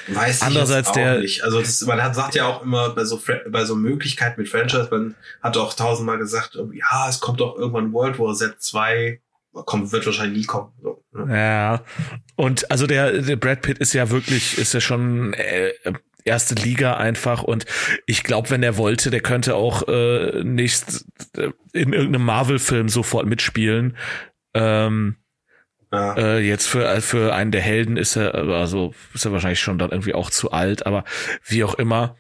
Weiß ich Andererseits der, nicht. Also das, man hat, sagt ja auch immer bei so bei so Möglichkeiten mit Franchise, man hat auch tausendmal gesagt, ja, es kommt doch irgendwann World War Z 2 kommt, wird wahrscheinlich nie kommen. So, ne? Ja. Und also der, der Brad Pitt ist ja wirklich, ist ja schon äh, erste Liga einfach und ich glaube, wenn er wollte, der könnte auch äh, nicht äh, in irgendeinem Marvel-Film sofort mitspielen. Ähm, ja. äh, jetzt für für einen der Helden ist er also ist er wahrscheinlich schon dann irgendwie auch zu alt, aber wie auch immer.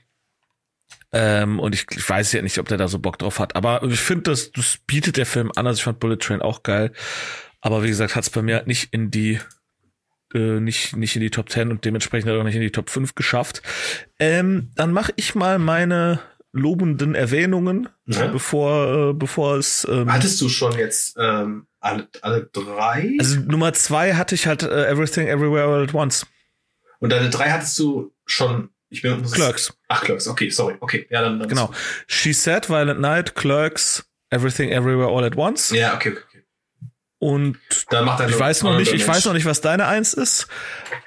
Ähm, und ich, ich weiß ja nicht, ob der da so Bock drauf hat. Aber ich finde, das, das bietet der Film an. Also ich fand Bullet Train auch geil. Aber wie gesagt, hat es bei mir nicht in die äh, nicht nicht in die Top 10 und dementsprechend auch nicht in die Top 5 geschafft. Ähm, dann mache ich mal meine lobenden Erwähnungen, ja. bevor äh, bevor es ähm, Hattest du schon jetzt ähm, alle, alle drei? Also Nummer zwei hatte ich halt äh, Everything Everywhere All at Once. Und deine drei hattest du schon ich bin Clerks. Ach, Clerks, okay, sorry. Okay, ja, dann. dann genau. She Said, Violent Night, Clerks, Everything Everywhere All at Once. Ja, okay, okay. Und dann macht ich weiß noch nicht, ich weiß noch nicht, was deine Eins ist,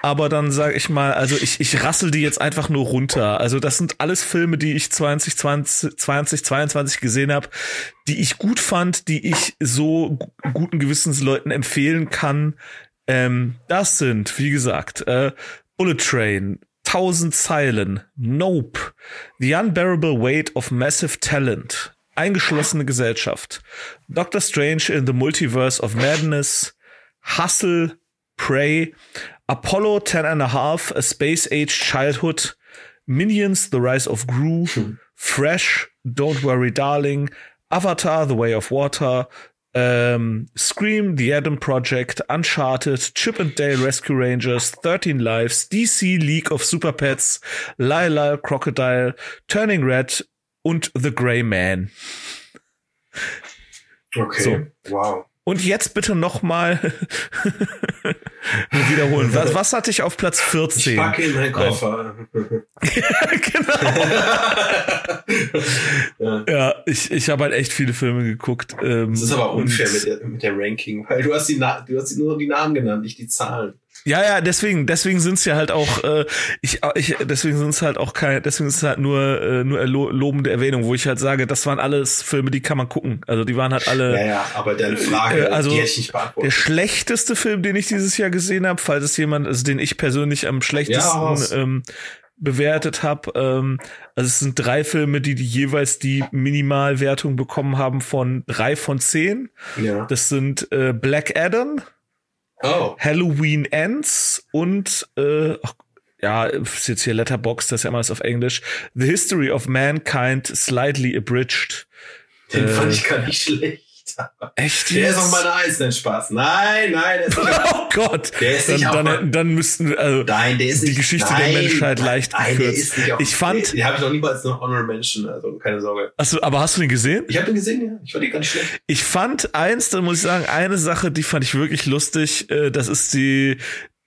aber dann sage ich mal, also ich, ich rassel die jetzt einfach nur runter. Also das sind alles Filme, die ich 2020, 2022 gesehen habe, die ich gut fand, die ich so guten Gewissensleuten empfehlen kann. Ähm, das sind, wie gesagt, äh, Bullet Train, Tausend Zeilen, Nope, The Unbearable Weight of Massive Talent, Eingeschlossene Gesellschaft, Doctor Strange in the Multiverse of Madness, Hustle, Prey, Apollo 10 and a Half, A Space Age Childhood, Minions, The Rise of Gru, Fresh, Don't Worry Darling, Avatar, The Way of Water, ähm, Scream, The Adam Project, Uncharted, Chip and Dale Rescue Rangers, 13 Lives, DC League of Super Pets, Lyle Crocodile, Turning Red und The Grey Man. Okay, so. wow. Und jetzt bitte nochmal <laughs> wiederholen. Was, was hatte ich auf Platz 14? Ich packe in meinen Koffer. <laughs> genau. ja. ja, ich, ich habe halt echt viele Filme geguckt. Ähm, das ist aber unfair mit der, mit der Ranking, weil du hast, die, du hast nur die Namen genannt, nicht die Zahlen. Ja, ja, deswegen, deswegen sind's ja halt auch, äh, ich, ich, deswegen sind's halt auch kein, deswegen ist es halt nur, äh, nur lobende Erwähnung, wo ich halt sage, das waren alles Filme, die kann man gucken. Also die waren halt alle. Ja, ja, aber deine Frage, äh, also die ich nicht beantwortet. Der schlechteste Film, den ich dieses Jahr gesehen habe, falls es jemand, also den ich persönlich am schlechtesten ja, ähm, bewertet habe. Ähm, also es sind drei Filme, die, die jeweils die Minimalwertung bekommen haben von drei von zehn. Ja. Das sind äh, Black Adam. Oh. Halloween Ends und äh, ja, ist jetzt hier Letterbox, das ist ja immer auf Englisch. The History of Mankind Slightly Abridged. Den äh, fand ich gar nicht schlecht. Echt? Der ist auf meiner Eins, nein, Spaß. Nein, nein, der ist nicht <laughs> Oh Gott. der ist Dann, nicht dann, mein- dann müssten, also, Nein, der ist die nicht, Geschichte nein, der Menschheit nein, leicht nein, der gekürzt. ist nicht auf, Ich fand- Den, den habe ich noch niemals noch Honorable Mention, also keine Sorge. Achso, aber hast du den gesehen? Ich habe den gesehen, ja. Ich fand die ganz schlecht. Ich fand eins, da muss ich sagen, eine Sache, die fand ich wirklich lustig. Äh, das ist die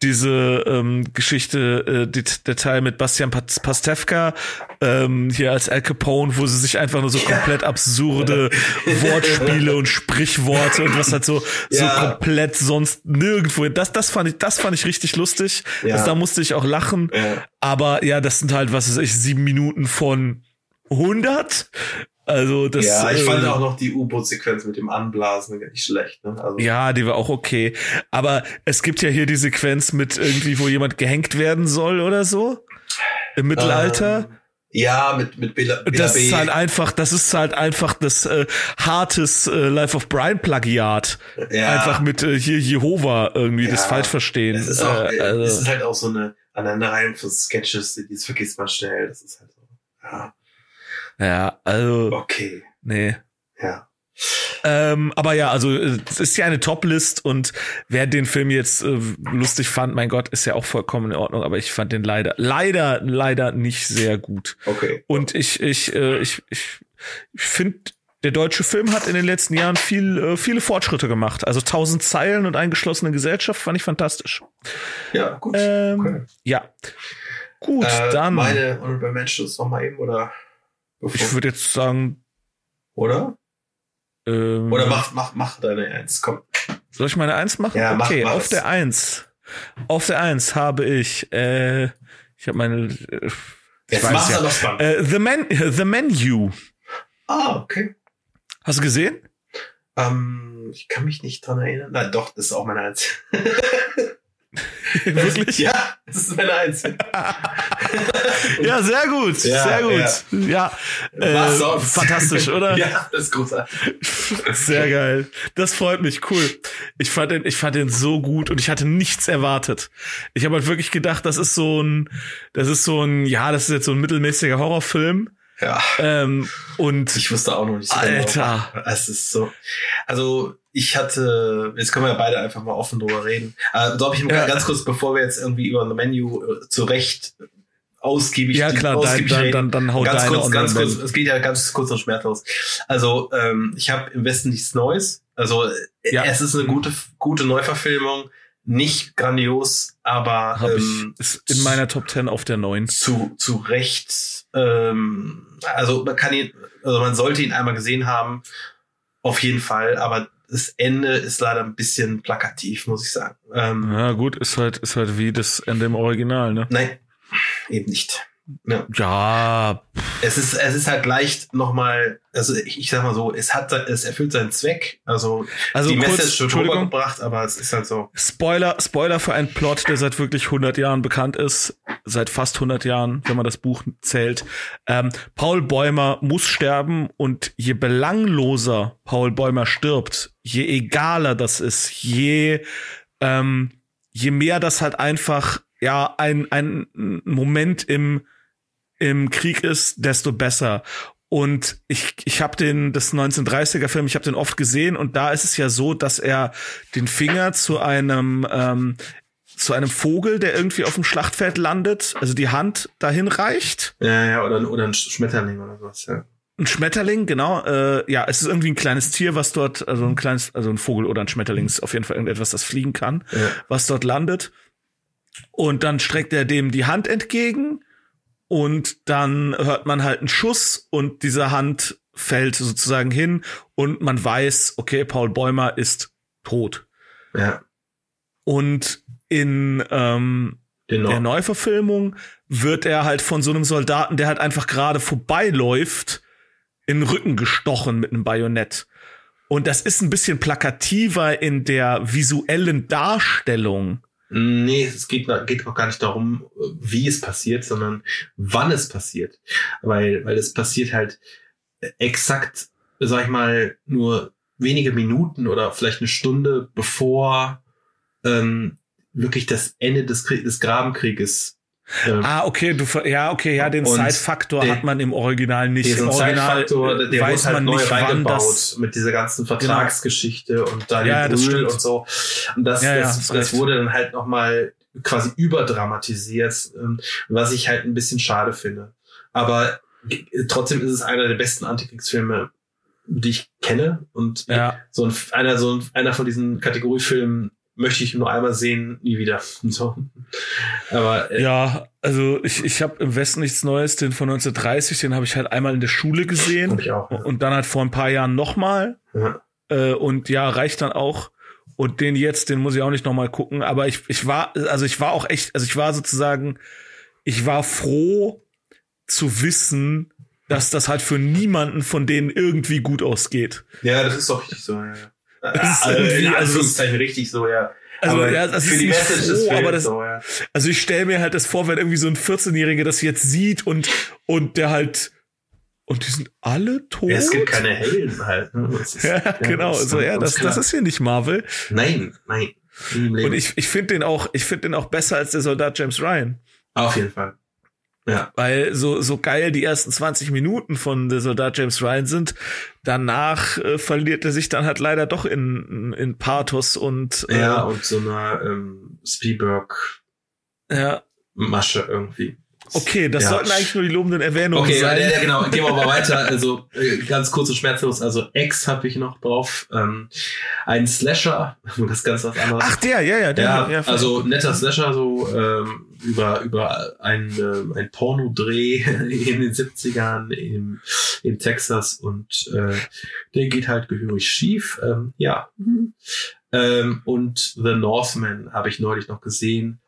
diese ähm, Geschichte, äh, die, der Teil mit Bastian Pas- Pastewka ähm, hier als Al Capone, wo sie sich einfach nur so komplett absurde <laughs> Wortspiele und Sprichworte und was halt so so Ja. komplett sonst nirgendwo. Das das fand ich das fand ich richtig lustig. Ja. Das, da musste ich auch lachen. Ja. Aber ja, das sind halt was weiß ich sieben Minuten von 100. Also das. ja, ich fand äh, auch noch die U-Boot-Sequenz mit dem Anblasen nicht schlecht. Ne? Also, Ja, die war auch okay. Aber es gibt ja hier die Sequenz mit irgendwie, wo jemand gehängt werden soll oder so. Im Mittelalter. Ähm, ja, mit, mit Bela, Bela das B. ist halt einfach, das ist halt einfach das äh, hartes äh, Life of Brian Plagiat. ja, Einfach mit äh, hier Jehova irgendwie das Ja. falsch verstehen. Es ist, auch, äh, es also, ist halt auch so eine Aneinanderreihung von Sketches, die das vergisst man schnell. Das ist halt so. Ja, ja, also, okay. nee. Ja. Ähm, aber ja, also es ist ja eine Top-List und wer den Film jetzt äh, lustig fand, mein Gott, ist ja auch vollkommen in Ordnung, aber ich fand den leider, leider, leider nicht sehr gut. Okay. Und ich, ich, äh, ich, ich, ich finde, der deutsche Film hat in den letzten Jahren viel, äh, viele Fortschritte gemacht. Also tausend Zeilen und eingeschlossene Gesellschaft fand ich fantastisch. Ja, gut. Ähm, okay. Ja. Gut, Äh, dann. Meine Honorable Mentions noch mal eben, oder? Ich würde jetzt sagen, oder? ähm, Oder mach, mach, mach deine Eins, komm. soll ich meine Eins machen? Ja, mach- okay, mach auf es. der Eins. Auf der Eins habe ich, äh, ich habe meine, äh, Jetzt weiß machst ja. noch spannend. Äh, The Man, The Menu. ah, okay. Hast du gesehen? Ähm, ich kann mich nicht dran erinnern. Na doch, das ist auch meine Eins. <laughs> <laughs> Wirklich? Ja, das ist meine Eins. <laughs> Ja, sehr gut, Ja, sehr gut. Ja, Was äh, sonst? fantastisch, oder? <laughs> ja, das ist großartig. Sehr geil. Das freut mich, cool. Ich fand den, ich fand den so gut und ich hatte nichts erwartet. Ich habe halt wirklich gedacht, das ist so ein, das ist so ein, ja, das ist jetzt so ein mittelmäßiger Horrorfilm. Ja, Ähm, und ich wusste auch noch nicht so Alter. genau. Es ist so. Also, ich hatte, jetzt können wir ja beide einfach mal offen drüber reden. Äh, glaube ich, Ja. ganz kurz, bevor wir jetzt irgendwie über ein Menü äh, zurecht ausgiebig ja klar, dann, ausgiebig dann, reden. dann, dann haut ganz kurz, ganz kurz, es geht ja ganz kurz und schmerzlos. Also, ähm, ich habe im Westen nichts Neues. Also, äh, Ja. es ist eine gute, gute Neuverfilmung. Nicht grandios, aber Hab ähm, ich, ist in meiner Top 10 auf der 9. zu, zu Recht, ähm, also man kann ihn, also man sollte ihn einmal gesehen haben, auf jeden Fall, aber das Ende ist leider ein bisschen plakativ, muss ich sagen. Ähm, Ja, gut, ist halt, ist halt wie das Ende im Original, ne? Nein, eben nicht. Ja. Ja, Es ist, es ist halt leicht nochmal, also ich, ich sag mal so, es hat, es erfüllt seinen Zweck, also, also die kurz, Message Entschuldigung, rübergebracht, aber es ist halt so. Spoiler, Spoiler für einen Plot, der seit wirklich 100 Jahren bekannt ist, seit fast 100 Jahren, wenn man das Buch zählt. Ähm, Paul Bäumer muss sterben und je belangloser Paul Bäumer stirbt, je egaler das ist, je ähm, je mehr das halt einfach ja ein ein Moment im im Krieg ist, desto besser. Und ich, ich habe den, das 1930er Film, ich habe den oft gesehen und da ist es ja so, dass er den Finger zu einem ähm, zu einem Vogel, der irgendwie auf dem Schlachtfeld landet, also die Hand dahin reicht. Ja, ja, oder, oder ein Schmetterling oder sowas, ja. Ein Schmetterling, genau. Äh, ja, es ist irgendwie ein kleines Tier, was dort, also ein kleines, also ein Vogel oder ein Schmetterling ist auf jeden Fall irgendetwas, das fliegen kann, ja. was dort landet. Und dann streckt er dem die Hand entgegen und dann hört man halt einen Schuss und diese Hand fällt sozusagen hin und man weiß, okay, Paul Bäumer ist tot. Ja, Und in ähm, genau. der Neuverfilmung wird er halt von so einem Soldaten, der halt einfach gerade vorbeiläuft, in den Rücken gestochen mit einem Bajonett. Und das ist ein bisschen plakativer in der visuellen Darstellung. Nee, es geht, geht auch gar nicht darum, wie es passiert, sondern wann es passiert. Weil, weil es passiert halt exakt, sag ich mal, nur wenige Minuten oder vielleicht eine Stunde bevor ähm, wirklich das Ende des, Krieg, des Grabenkrieges Ähm, ah, okay, du ja, okay, ja, den Zeitfaktor hat man im Original nicht. Diesen Im Original Zeitfaktor, der weiß halt man neu nicht, reingebaut mit dieser ganzen genau. Vertragsgeschichte genau. und da ja, Brühl und so. Und das, ja, das, ja, das wurde dann halt nochmal quasi überdramatisiert, ähm, was ich halt ein bisschen schade finde. Aber trotzdem ist es einer der besten Antikriegsfilme, die ich kenne. Und ja. so ein, einer, so ein, einer von diesen Kategoriefilmen möchte ich nur einmal sehen, nie wieder. <laughs> So. Aber äh, ja, also ich, ich habe im Westen nichts Neues, den von 1930, den habe ich halt einmal in der Schule gesehen. Ich auch, ja. Und dann halt vor ein paar Jahren nochmal. Ja. Äh, und ja, reicht dann auch. Und den jetzt, den muss ich auch nicht nochmal gucken. Aber ich, ich war, also ich war auch echt, also ich war sozusagen, ich war froh zu wissen, dass das halt für niemanden von denen irgendwie gut ausgeht. Ja, das ist doch richtig so. Ja. Das <laughs> also, in also Anführungszeichen also, richtig so, ja. Also aber ja, das für ist die Message froh, ist aber das, so, ja. Also ich stelle mir halt das vor, wenn irgendwie so ein 14-Jähriger das jetzt sieht und und der halt und die sind alle tot. Ja, es gibt keine Helden halt. Ne? Ist, <laughs> ja, ja, genau. So, ja, das, das ist hier nicht Marvel. Nein, nein. Und ich, ich finde den auch, ich finde den auch besser als der Soldat James Ryan. Auf jeden Fall. Ja. Weil so, so geil die ersten 20 Minuten von The Soldat James Ryan sind, danach äh, verliert er sich dann halt leider doch in, in Pathos und äh, Ja, und so einer ähm, Spielberg ja. Masche irgendwie. Okay, das ja. sollten eigentlich nur die lobenden Erwähnungen okay, sein. Okay, ja, genau. <laughs> Gehen wir mal weiter. Also äh, ganz kurz und schmerzlos. Also X habe ich noch drauf. Ähm, ein Slasher, <laughs> das ganz was anderes. Ach der, ja, ja, der. Ja, ja also netter Slasher, so ähm, über über ein äh, ein Pornodreh <laughs> in den 70ern in, in Texas und äh, der geht halt gehörig schief. Ähm, ja. Mhm. Ähm, und The Northman habe ich neulich noch gesehen.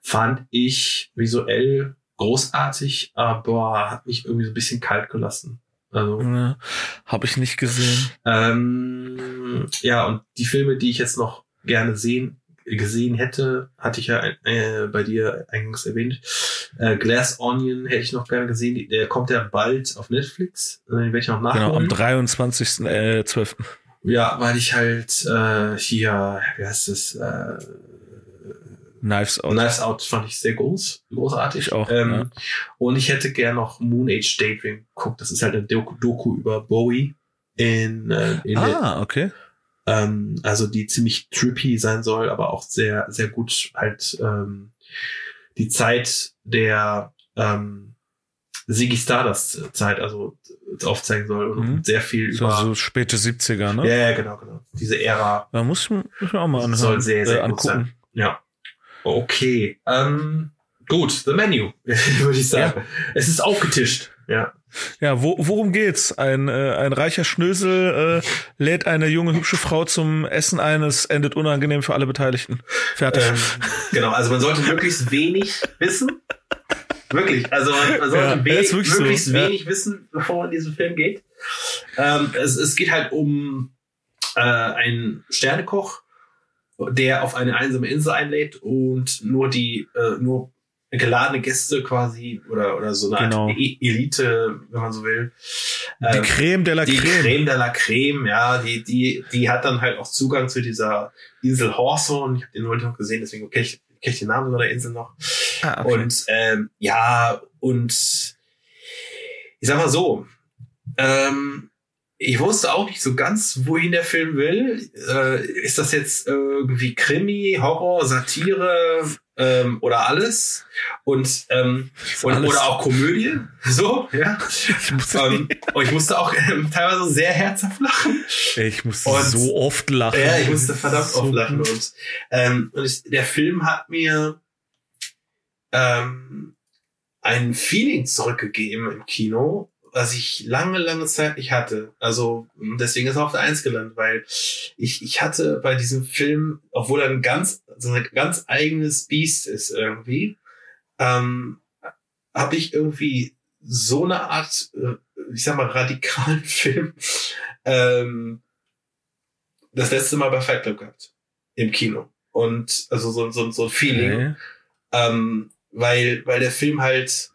Fand ich visuell großartig, aber hat mich irgendwie so ein bisschen kalt gelassen. Also, ja, habe ich nicht gesehen. Ähm, ja, und die Filme, die ich jetzt noch gerne sehen gesehen hätte, hatte ich ja äh, bei dir eingangs erwähnt. Äh, Glass Onion hätte ich noch gerne gesehen. Der kommt ja bald auf Netflix. Den werde ich noch nachholen. Genau, am 23.12. Äh, ja, weil ich halt äh, hier, wie heißt es, äh, Knives Out. Knives Out fand ich sehr groß, großartig. Ich auch. Ähm, ja. Und ich hätte gern noch Moon Age Daydream geguckt. Das ist halt eine Doku, Doku über Bowie in, äh, in Ah, okay. Ähm, also die ziemlich trippy sein soll, aber auch sehr, sehr gut halt ähm, die Zeit der ähm, Ziggy Stardust Zeit, also aufzeigen soll und mhm. sehr viel so, über so späte 70er, ne? Ja, ja, genau, genau. Diese Ära. Da muss man, muss man auch mal anhören, soll sehr, sehr äh, angucken. Sein. Ja. Okay. Ähm, gut, The Menu, <laughs> würde ich sagen. Ja. Es ist aufgetischt. Ja. Ja, wo, worum geht's? Ein, äh, ein reicher Schnösel äh, lädt eine junge, hübsche Frau zum Essen ein. Es endet unangenehm für alle Beteiligten. Fertig. Ähm, genau, also man sollte möglichst wenig wissen. Wirklich. Also man, man sollte ja, wenig, möglichst so. wenig ja. wissen, bevor man in diesen Film geht. Ähm, es, es geht halt um äh, einen Sternekoch, der auf eine einsame Insel einlädt und nur die, äh, nur geladene Gäste quasi oder, oder so eine genau. Art e Elite, wenn man so will. Die ähm, Creme de la die Creme. Creme de la Creme, ja, die, die, die hat dann halt auch Zugang zu dieser Insel Hawthorne. Ich habe den neulich noch gesehen, deswegen kenne ich, kenn ich den Namen sogar der Insel noch. Ah, okay. Und ähm, ja, und ich sag mal so, ähm, ich wusste auch nicht so ganz, wohin der Film will. Äh, ist das jetzt irgendwie Krimi, Horror, Satire ähm, oder alles? Und, ähm, und alles. oder auch Komödie? So, ja. Ich musste, ähm, und ich musste auch ähm, teilweise sehr herzhaft lachen. Ich musste und, so oft lachen. Ja, ich musste verdammt so oft lachen. Und, ähm, und ich, der Film hat mir ähm, ein Feeling zurückgegeben im Kino, was ich lange, lange Zeit nicht hatte. Also deswegen ist er auf der Eins gelandet, weil ich, ich hatte bei diesem Film, obwohl er ein ganz, so ein ganz eigenes Biest ist irgendwie, ähm, habe ich irgendwie so eine Art, äh, ich sag mal, radikalen <laughs> Film ähm, das letzte Mal bei Fight Club gehabt. Im Kino. Und also so, so, so ein Feeling. Okay. Ähm, weil, weil der Film halt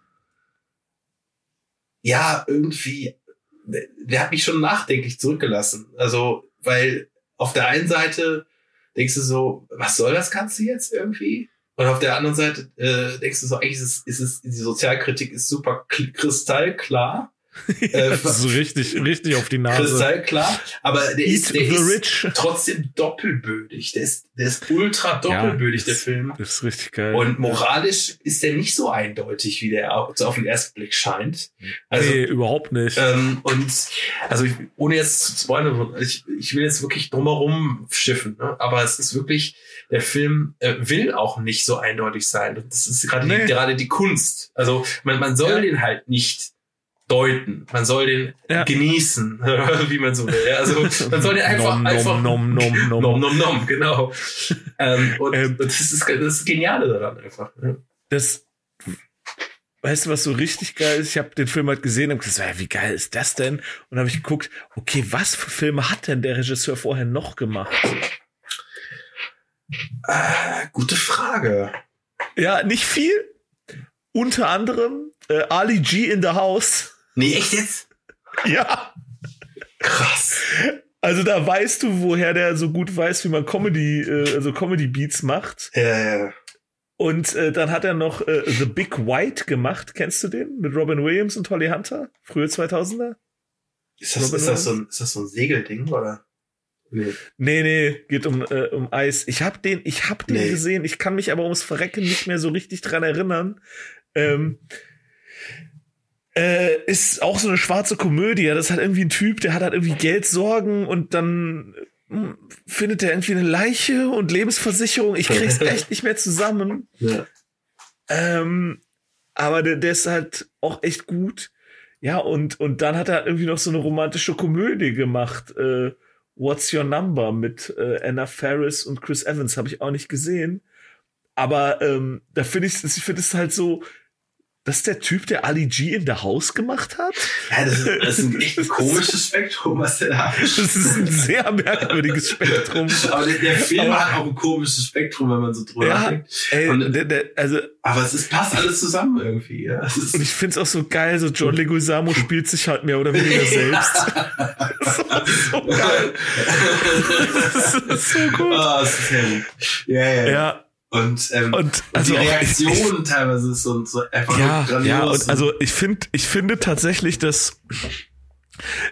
ja, irgendwie, der hat mich schon nachdenklich zurückgelassen. Also, weil auf der einen Seite denkst du so, was soll das Ganze jetzt irgendwie? Und auf der anderen Seite äh, denkst du so, eigentlich ist es, ist es, die Sozialkritik ist super kristallklar. <laughs> Äh, so richtig, richtig auf die Nase. Kristallklar. Aber der ist, der ist trotzdem doppelbödig. Der ist, der ist ultra doppelbödig, ja, der Film. Das ist richtig geil. Und moralisch ist der nicht so eindeutig, wie der auf den ersten Blick scheint. Also, nee, überhaupt nicht. Ähm, und also ich, ohne jetzt zu spoilern, ich, ich will jetzt wirklich drumherum schiffen, ne? aber es ist wirklich, der Film äh, will auch nicht so eindeutig sein. Das ist gerade nee. die, gerade die Kunst. Also man, man soll ja. den halt nicht deuten. Man soll den ja. genießen, <laughs> wie man so will. Also man soll den einfach nom, einfach nom, nom, nom, <laughs> nom, nom, nom genau. ähm, und, ähm, das ist das, ist Geniale daran einfach. Das Weißt du, was so richtig geil ist? Ich habe den Film halt gesehen und gesagt, wie geil ist das denn? Und habe ich geguckt, okay, was für Filme hat denn der Regisseur vorher noch gemacht? Äh, gute Frage. Ja, nicht viel. Unter anderem äh, Ali G in the House. Nee, echt jetzt? Ja. Krass. Also da weißt du, woher der so gut weiß, wie man Comedy, äh, also Comedy Beats macht. Ja, ja. Und äh, dann hat er noch äh, The Big White gemacht. Kennst du den? Mit Robin Williams und Holly Hunter? Frühe 2000er? Ist das, ist das, so, ein, ist das so ein Segelding, oder? Nee. nee, nee, geht um, äh, um Eis. Ich hab den, ich hab den nee. gesehen. Ich kann mich aber ums Verrecken nicht mehr so richtig dran erinnern. Ähm, äh, ist auch so eine schwarze Komödie. Das ist halt irgendwie ein Typ, der hat halt irgendwie Geldsorgen und dann hm, findet er irgendwie eine Leiche und Lebensversicherung. Ich krieg's <laughs> echt nicht mehr zusammen. Ja. Ähm, aber der, der ist halt auch echt gut. Ja, und, und dann hat er irgendwie noch so eine romantische Komödie gemacht. Äh, What's Your Number mit äh, Anna Faris und Chris Evans. Habe ich auch nicht gesehen. Aber ähm, da finde ich, ich finde es halt so, das ist der Typ, der Ali G in der Haus gemacht hat? Ja, das ist, das ist ein echt <laughs> ein komisches Spektrum, was der da hat. Das ist ein sehr merkwürdiges Spektrum. Aber der, der Film aber, hat auch ein komisches Spektrum, wenn man so drüber ja, nachdenkt. Ey, und, der, der, also, aber es ist, passt alles zusammen irgendwie. Ja. und ich find's auch so geil, so John Leguizamo spielt sich halt mehr oder weniger <laughs> selbst. das ist so geil. Das ist so gut. Oh, das ist. Ja, ja. ja. Und, ähm, und, also die Reaktionen teilweise so, so einfach ja, grandios. Ja, und also ich finde, ich finde tatsächlich, dass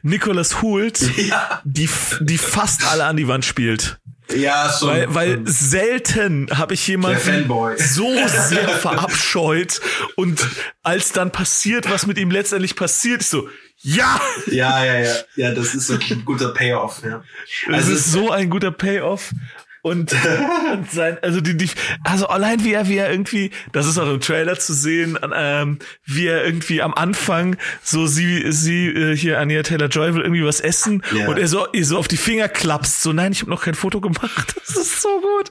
Nicholas Hult <laughs> ja. die, die fast alle an die Wand spielt. Ja, schon. Weil, weil selten habe ich jemanden so sehr <laughs> verabscheut und als dann passiert, was mit ihm letztendlich passiert, ist so, ja! Ja, ja, ja. Ja, das ist so ein guter Payoff, ja. Also es ist so ein guter Payoff und, und <laughs> sein, also die, die, also allein wie er, wie er irgendwie, das ist auch im Trailer zu sehen, ähm, wie er irgendwie am Anfang so sie, sie äh, hier Anja Taylor Joy will irgendwie was essen ja. und er so, ihr so auf die Finger klappst, so nein, ich habe noch kein Foto gemacht. <laughs> Das ist so gut.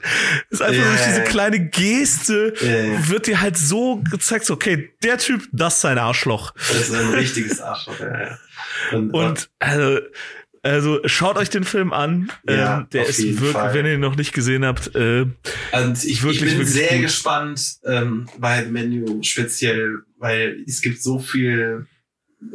Das ist einfach yeah. durch diese kleine Geste yeah. wird dir halt so gezeigt, so, okay, der Typ, das ist sein Arschloch. Das ist ein richtiges Arschloch. Ja, ja. Und, und also also schaut euch den Film an. Ja, ähm, der ist wirklich, Fall. wenn ihr ihn noch nicht gesehen habt. Äh, Und ich, wirklich, ich bin sehr gut. gespannt ähm, bei Menü speziell, weil es gibt so viel,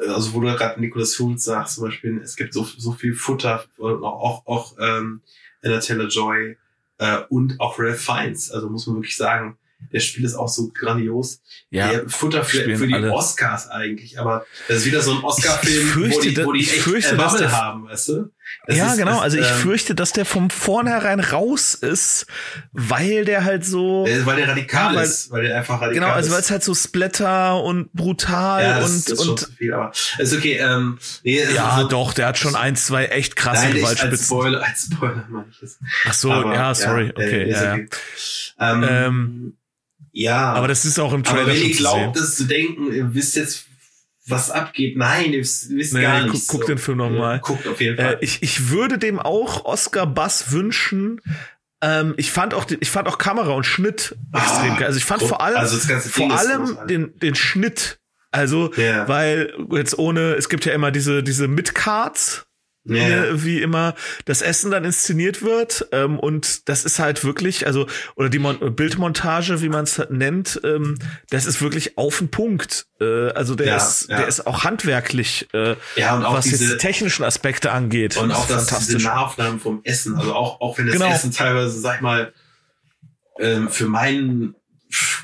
also wo du gerade Nicholas Hoult sagst zum Beispiel, es gibt so so viel Futter, auch auch ähm, Anna Taylor Joy äh, und auch Ralph Fiennes. Also muss man wirklich sagen, der Spiel ist auch so grandios. Ja, der Futter für, für die alle. Oscars eigentlich, aber das ist wieder so ein Oscar-Film, wo die, wo die echt fürchte, äh, der, haben, weißt du? Das ja, ist, genau. also ich ähm, fürchte, dass der vom vornherein raus ist, weil der halt so. Weil der radikal ja, weil, ist, weil der einfach radikal Genau, also weil es halt so Splatter und brutal ja, das, und das ist und. Schon zu viel, aber ist okay. Ähm, nee, ja, so, doch, der hat schon ein, zwei echt krasse Nein, Gewaltspitzen. Als Spoiler, <laughs> als Spoiler meine ich es. Ach so, aber, ja, sorry, ja, okay, ja. Okay. Ähm, ähm, ja. Aber das ist auch im Trailer Aber wenn ihr glaubt, das zu denken, ihr wisst jetzt, was abgeht, nein, ihr wisst, nee, gar nicht. Guck, guck den Film nochmal. Ja, guckt auf jeden Fall. Äh, ich, ich würde dem auch Oscar Bass wünschen. Ähm, ich fand auch, ich fand auch Kamera und Schnitt ah, extrem geil. Also ich fand vor allem, also vor allem den, den Schnitt. Also, yeah. weil jetzt ohne, es gibt ja immer diese, diese Midcards, ja. wie immer das Essen dann inszeniert wird. Ähm, und das ist halt wirklich, also, oder die Mon Bildmontage, wie man es nennt, ähm, das ist wirklich auf den Punkt. Äh, also der ja, ist, ja. der ist auch handwerklich, äh, ja, und auch was diese, jetzt die technischen Aspekte angeht. Und auch das, diese Nahaufnahmen vom Essen. Also auch, auch wenn das genau. Essen teilweise, sag ich mal, ähm, für meinen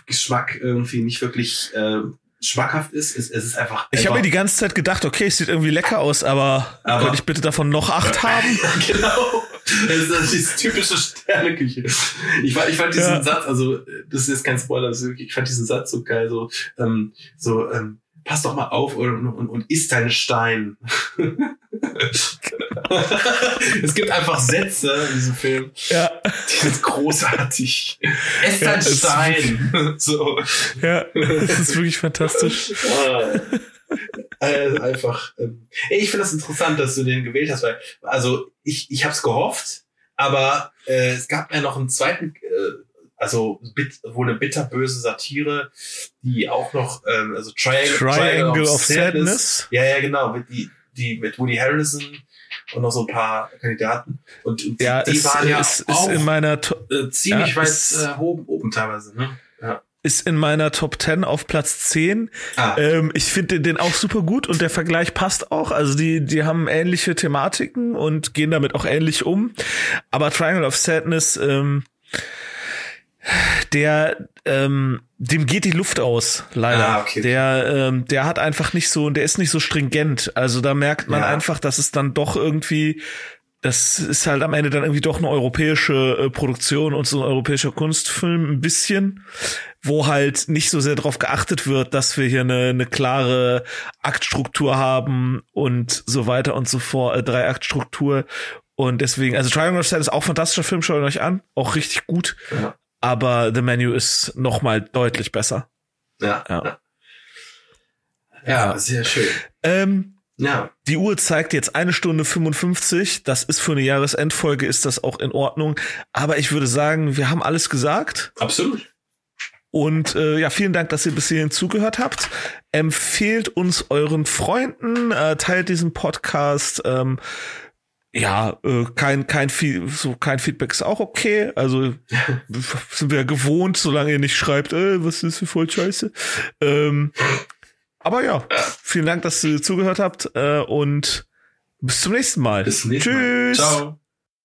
Geschmack irgendwie nicht wirklich äh, schmackhaft ist. Es, es ist einfach. Ich habe mir die ganze Zeit gedacht, okay, es sieht irgendwie lecker aus, aber, aber könnte ich bitte davon noch acht haben? <laughs> genau. Das ist das ist typische Sterneküche. Ich fand, ich fand diesen ja. Satz, also das ist jetzt kein Spoiler, ich fand diesen Satz so geil, so, ähm, so, ähm, pass doch mal auf und, und, und isst deinen Stein. <laughs> es gibt einfach Sätze in diesem Film. Ja. Die sind großartig. Ess deinen ja, Stein. so. Ja, das ist wirklich fantastisch. also einfach. Ähm, ich finde das interessant, dass du den gewählt hast, weil, also ich, ich habe es gehofft, aber äh, es gab ja noch einen zweiten äh, also bit, wohl eine bitterböse Satire, die auch noch, ähm, also Triangle, Triangle, Triangle of, of Sadness. Sadness. Ja, ja, genau, mit die, die mit Woody Harrelson und noch so ein paar Kandidaten. Und, und ja, die, die ist, waren ja ist, auch ist in meiner äh, ziemlich ja, weit äh, oben, oben teilweise. Ne? Ja. Ist in meiner Top 10 auf Platz 10. Ah. Ähm, ich finde den auch super gut und der Vergleich passt auch. Also die, die haben ähnliche Thematiken und gehen damit auch ähnlich um. Aber Triangle of Sadness, ähm, der ähm, dem geht die Luft aus, leider. Ah, okay. Der ähm, der hat einfach nicht so, der ist nicht so stringent. Also da merkt man ja. einfach, dass es dann doch irgendwie das ist halt am Ende dann irgendwie doch eine europäische äh, Produktion und so ein europäischer Kunstfilm ein bisschen, wo halt nicht so sehr darauf geachtet wird, dass wir hier eine, eine klare Aktstruktur haben und so weiter und so fort, äh, drei Aktstruktur und deswegen, also Triangle of Sad ist auch ein fantastischer Film, schaut euch an, auch richtig gut. Ja aber The Menu ist noch mal deutlich besser. Ja. Ja, ja sehr schön. Ähm, ja. Die Uhr zeigt jetzt eine Stunde 55. Das ist für eine Jahresendfolge ist das auch in Ordnung. Aber ich würde sagen, wir haben alles gesagt. Absolut. Und äh, ja, vielen Dank, dass ihr bis hierhin zugehört habt. Empfehlt uns euren Freunden, äh, teilt diesen Podcast. Ähm, ja, äh, kein, kein, so kein Feedback ist auch okay. Also <laughs> sind wir gewohnt, solange ihr nicht schreibt, äh, was ist für voll scheiße. Ähm, aber ja, vielen Dank, dass ihr zugehört habt äh, und bis zum nächsten Mal. Bis zum nächsten Tschüss. Mal. Ciao.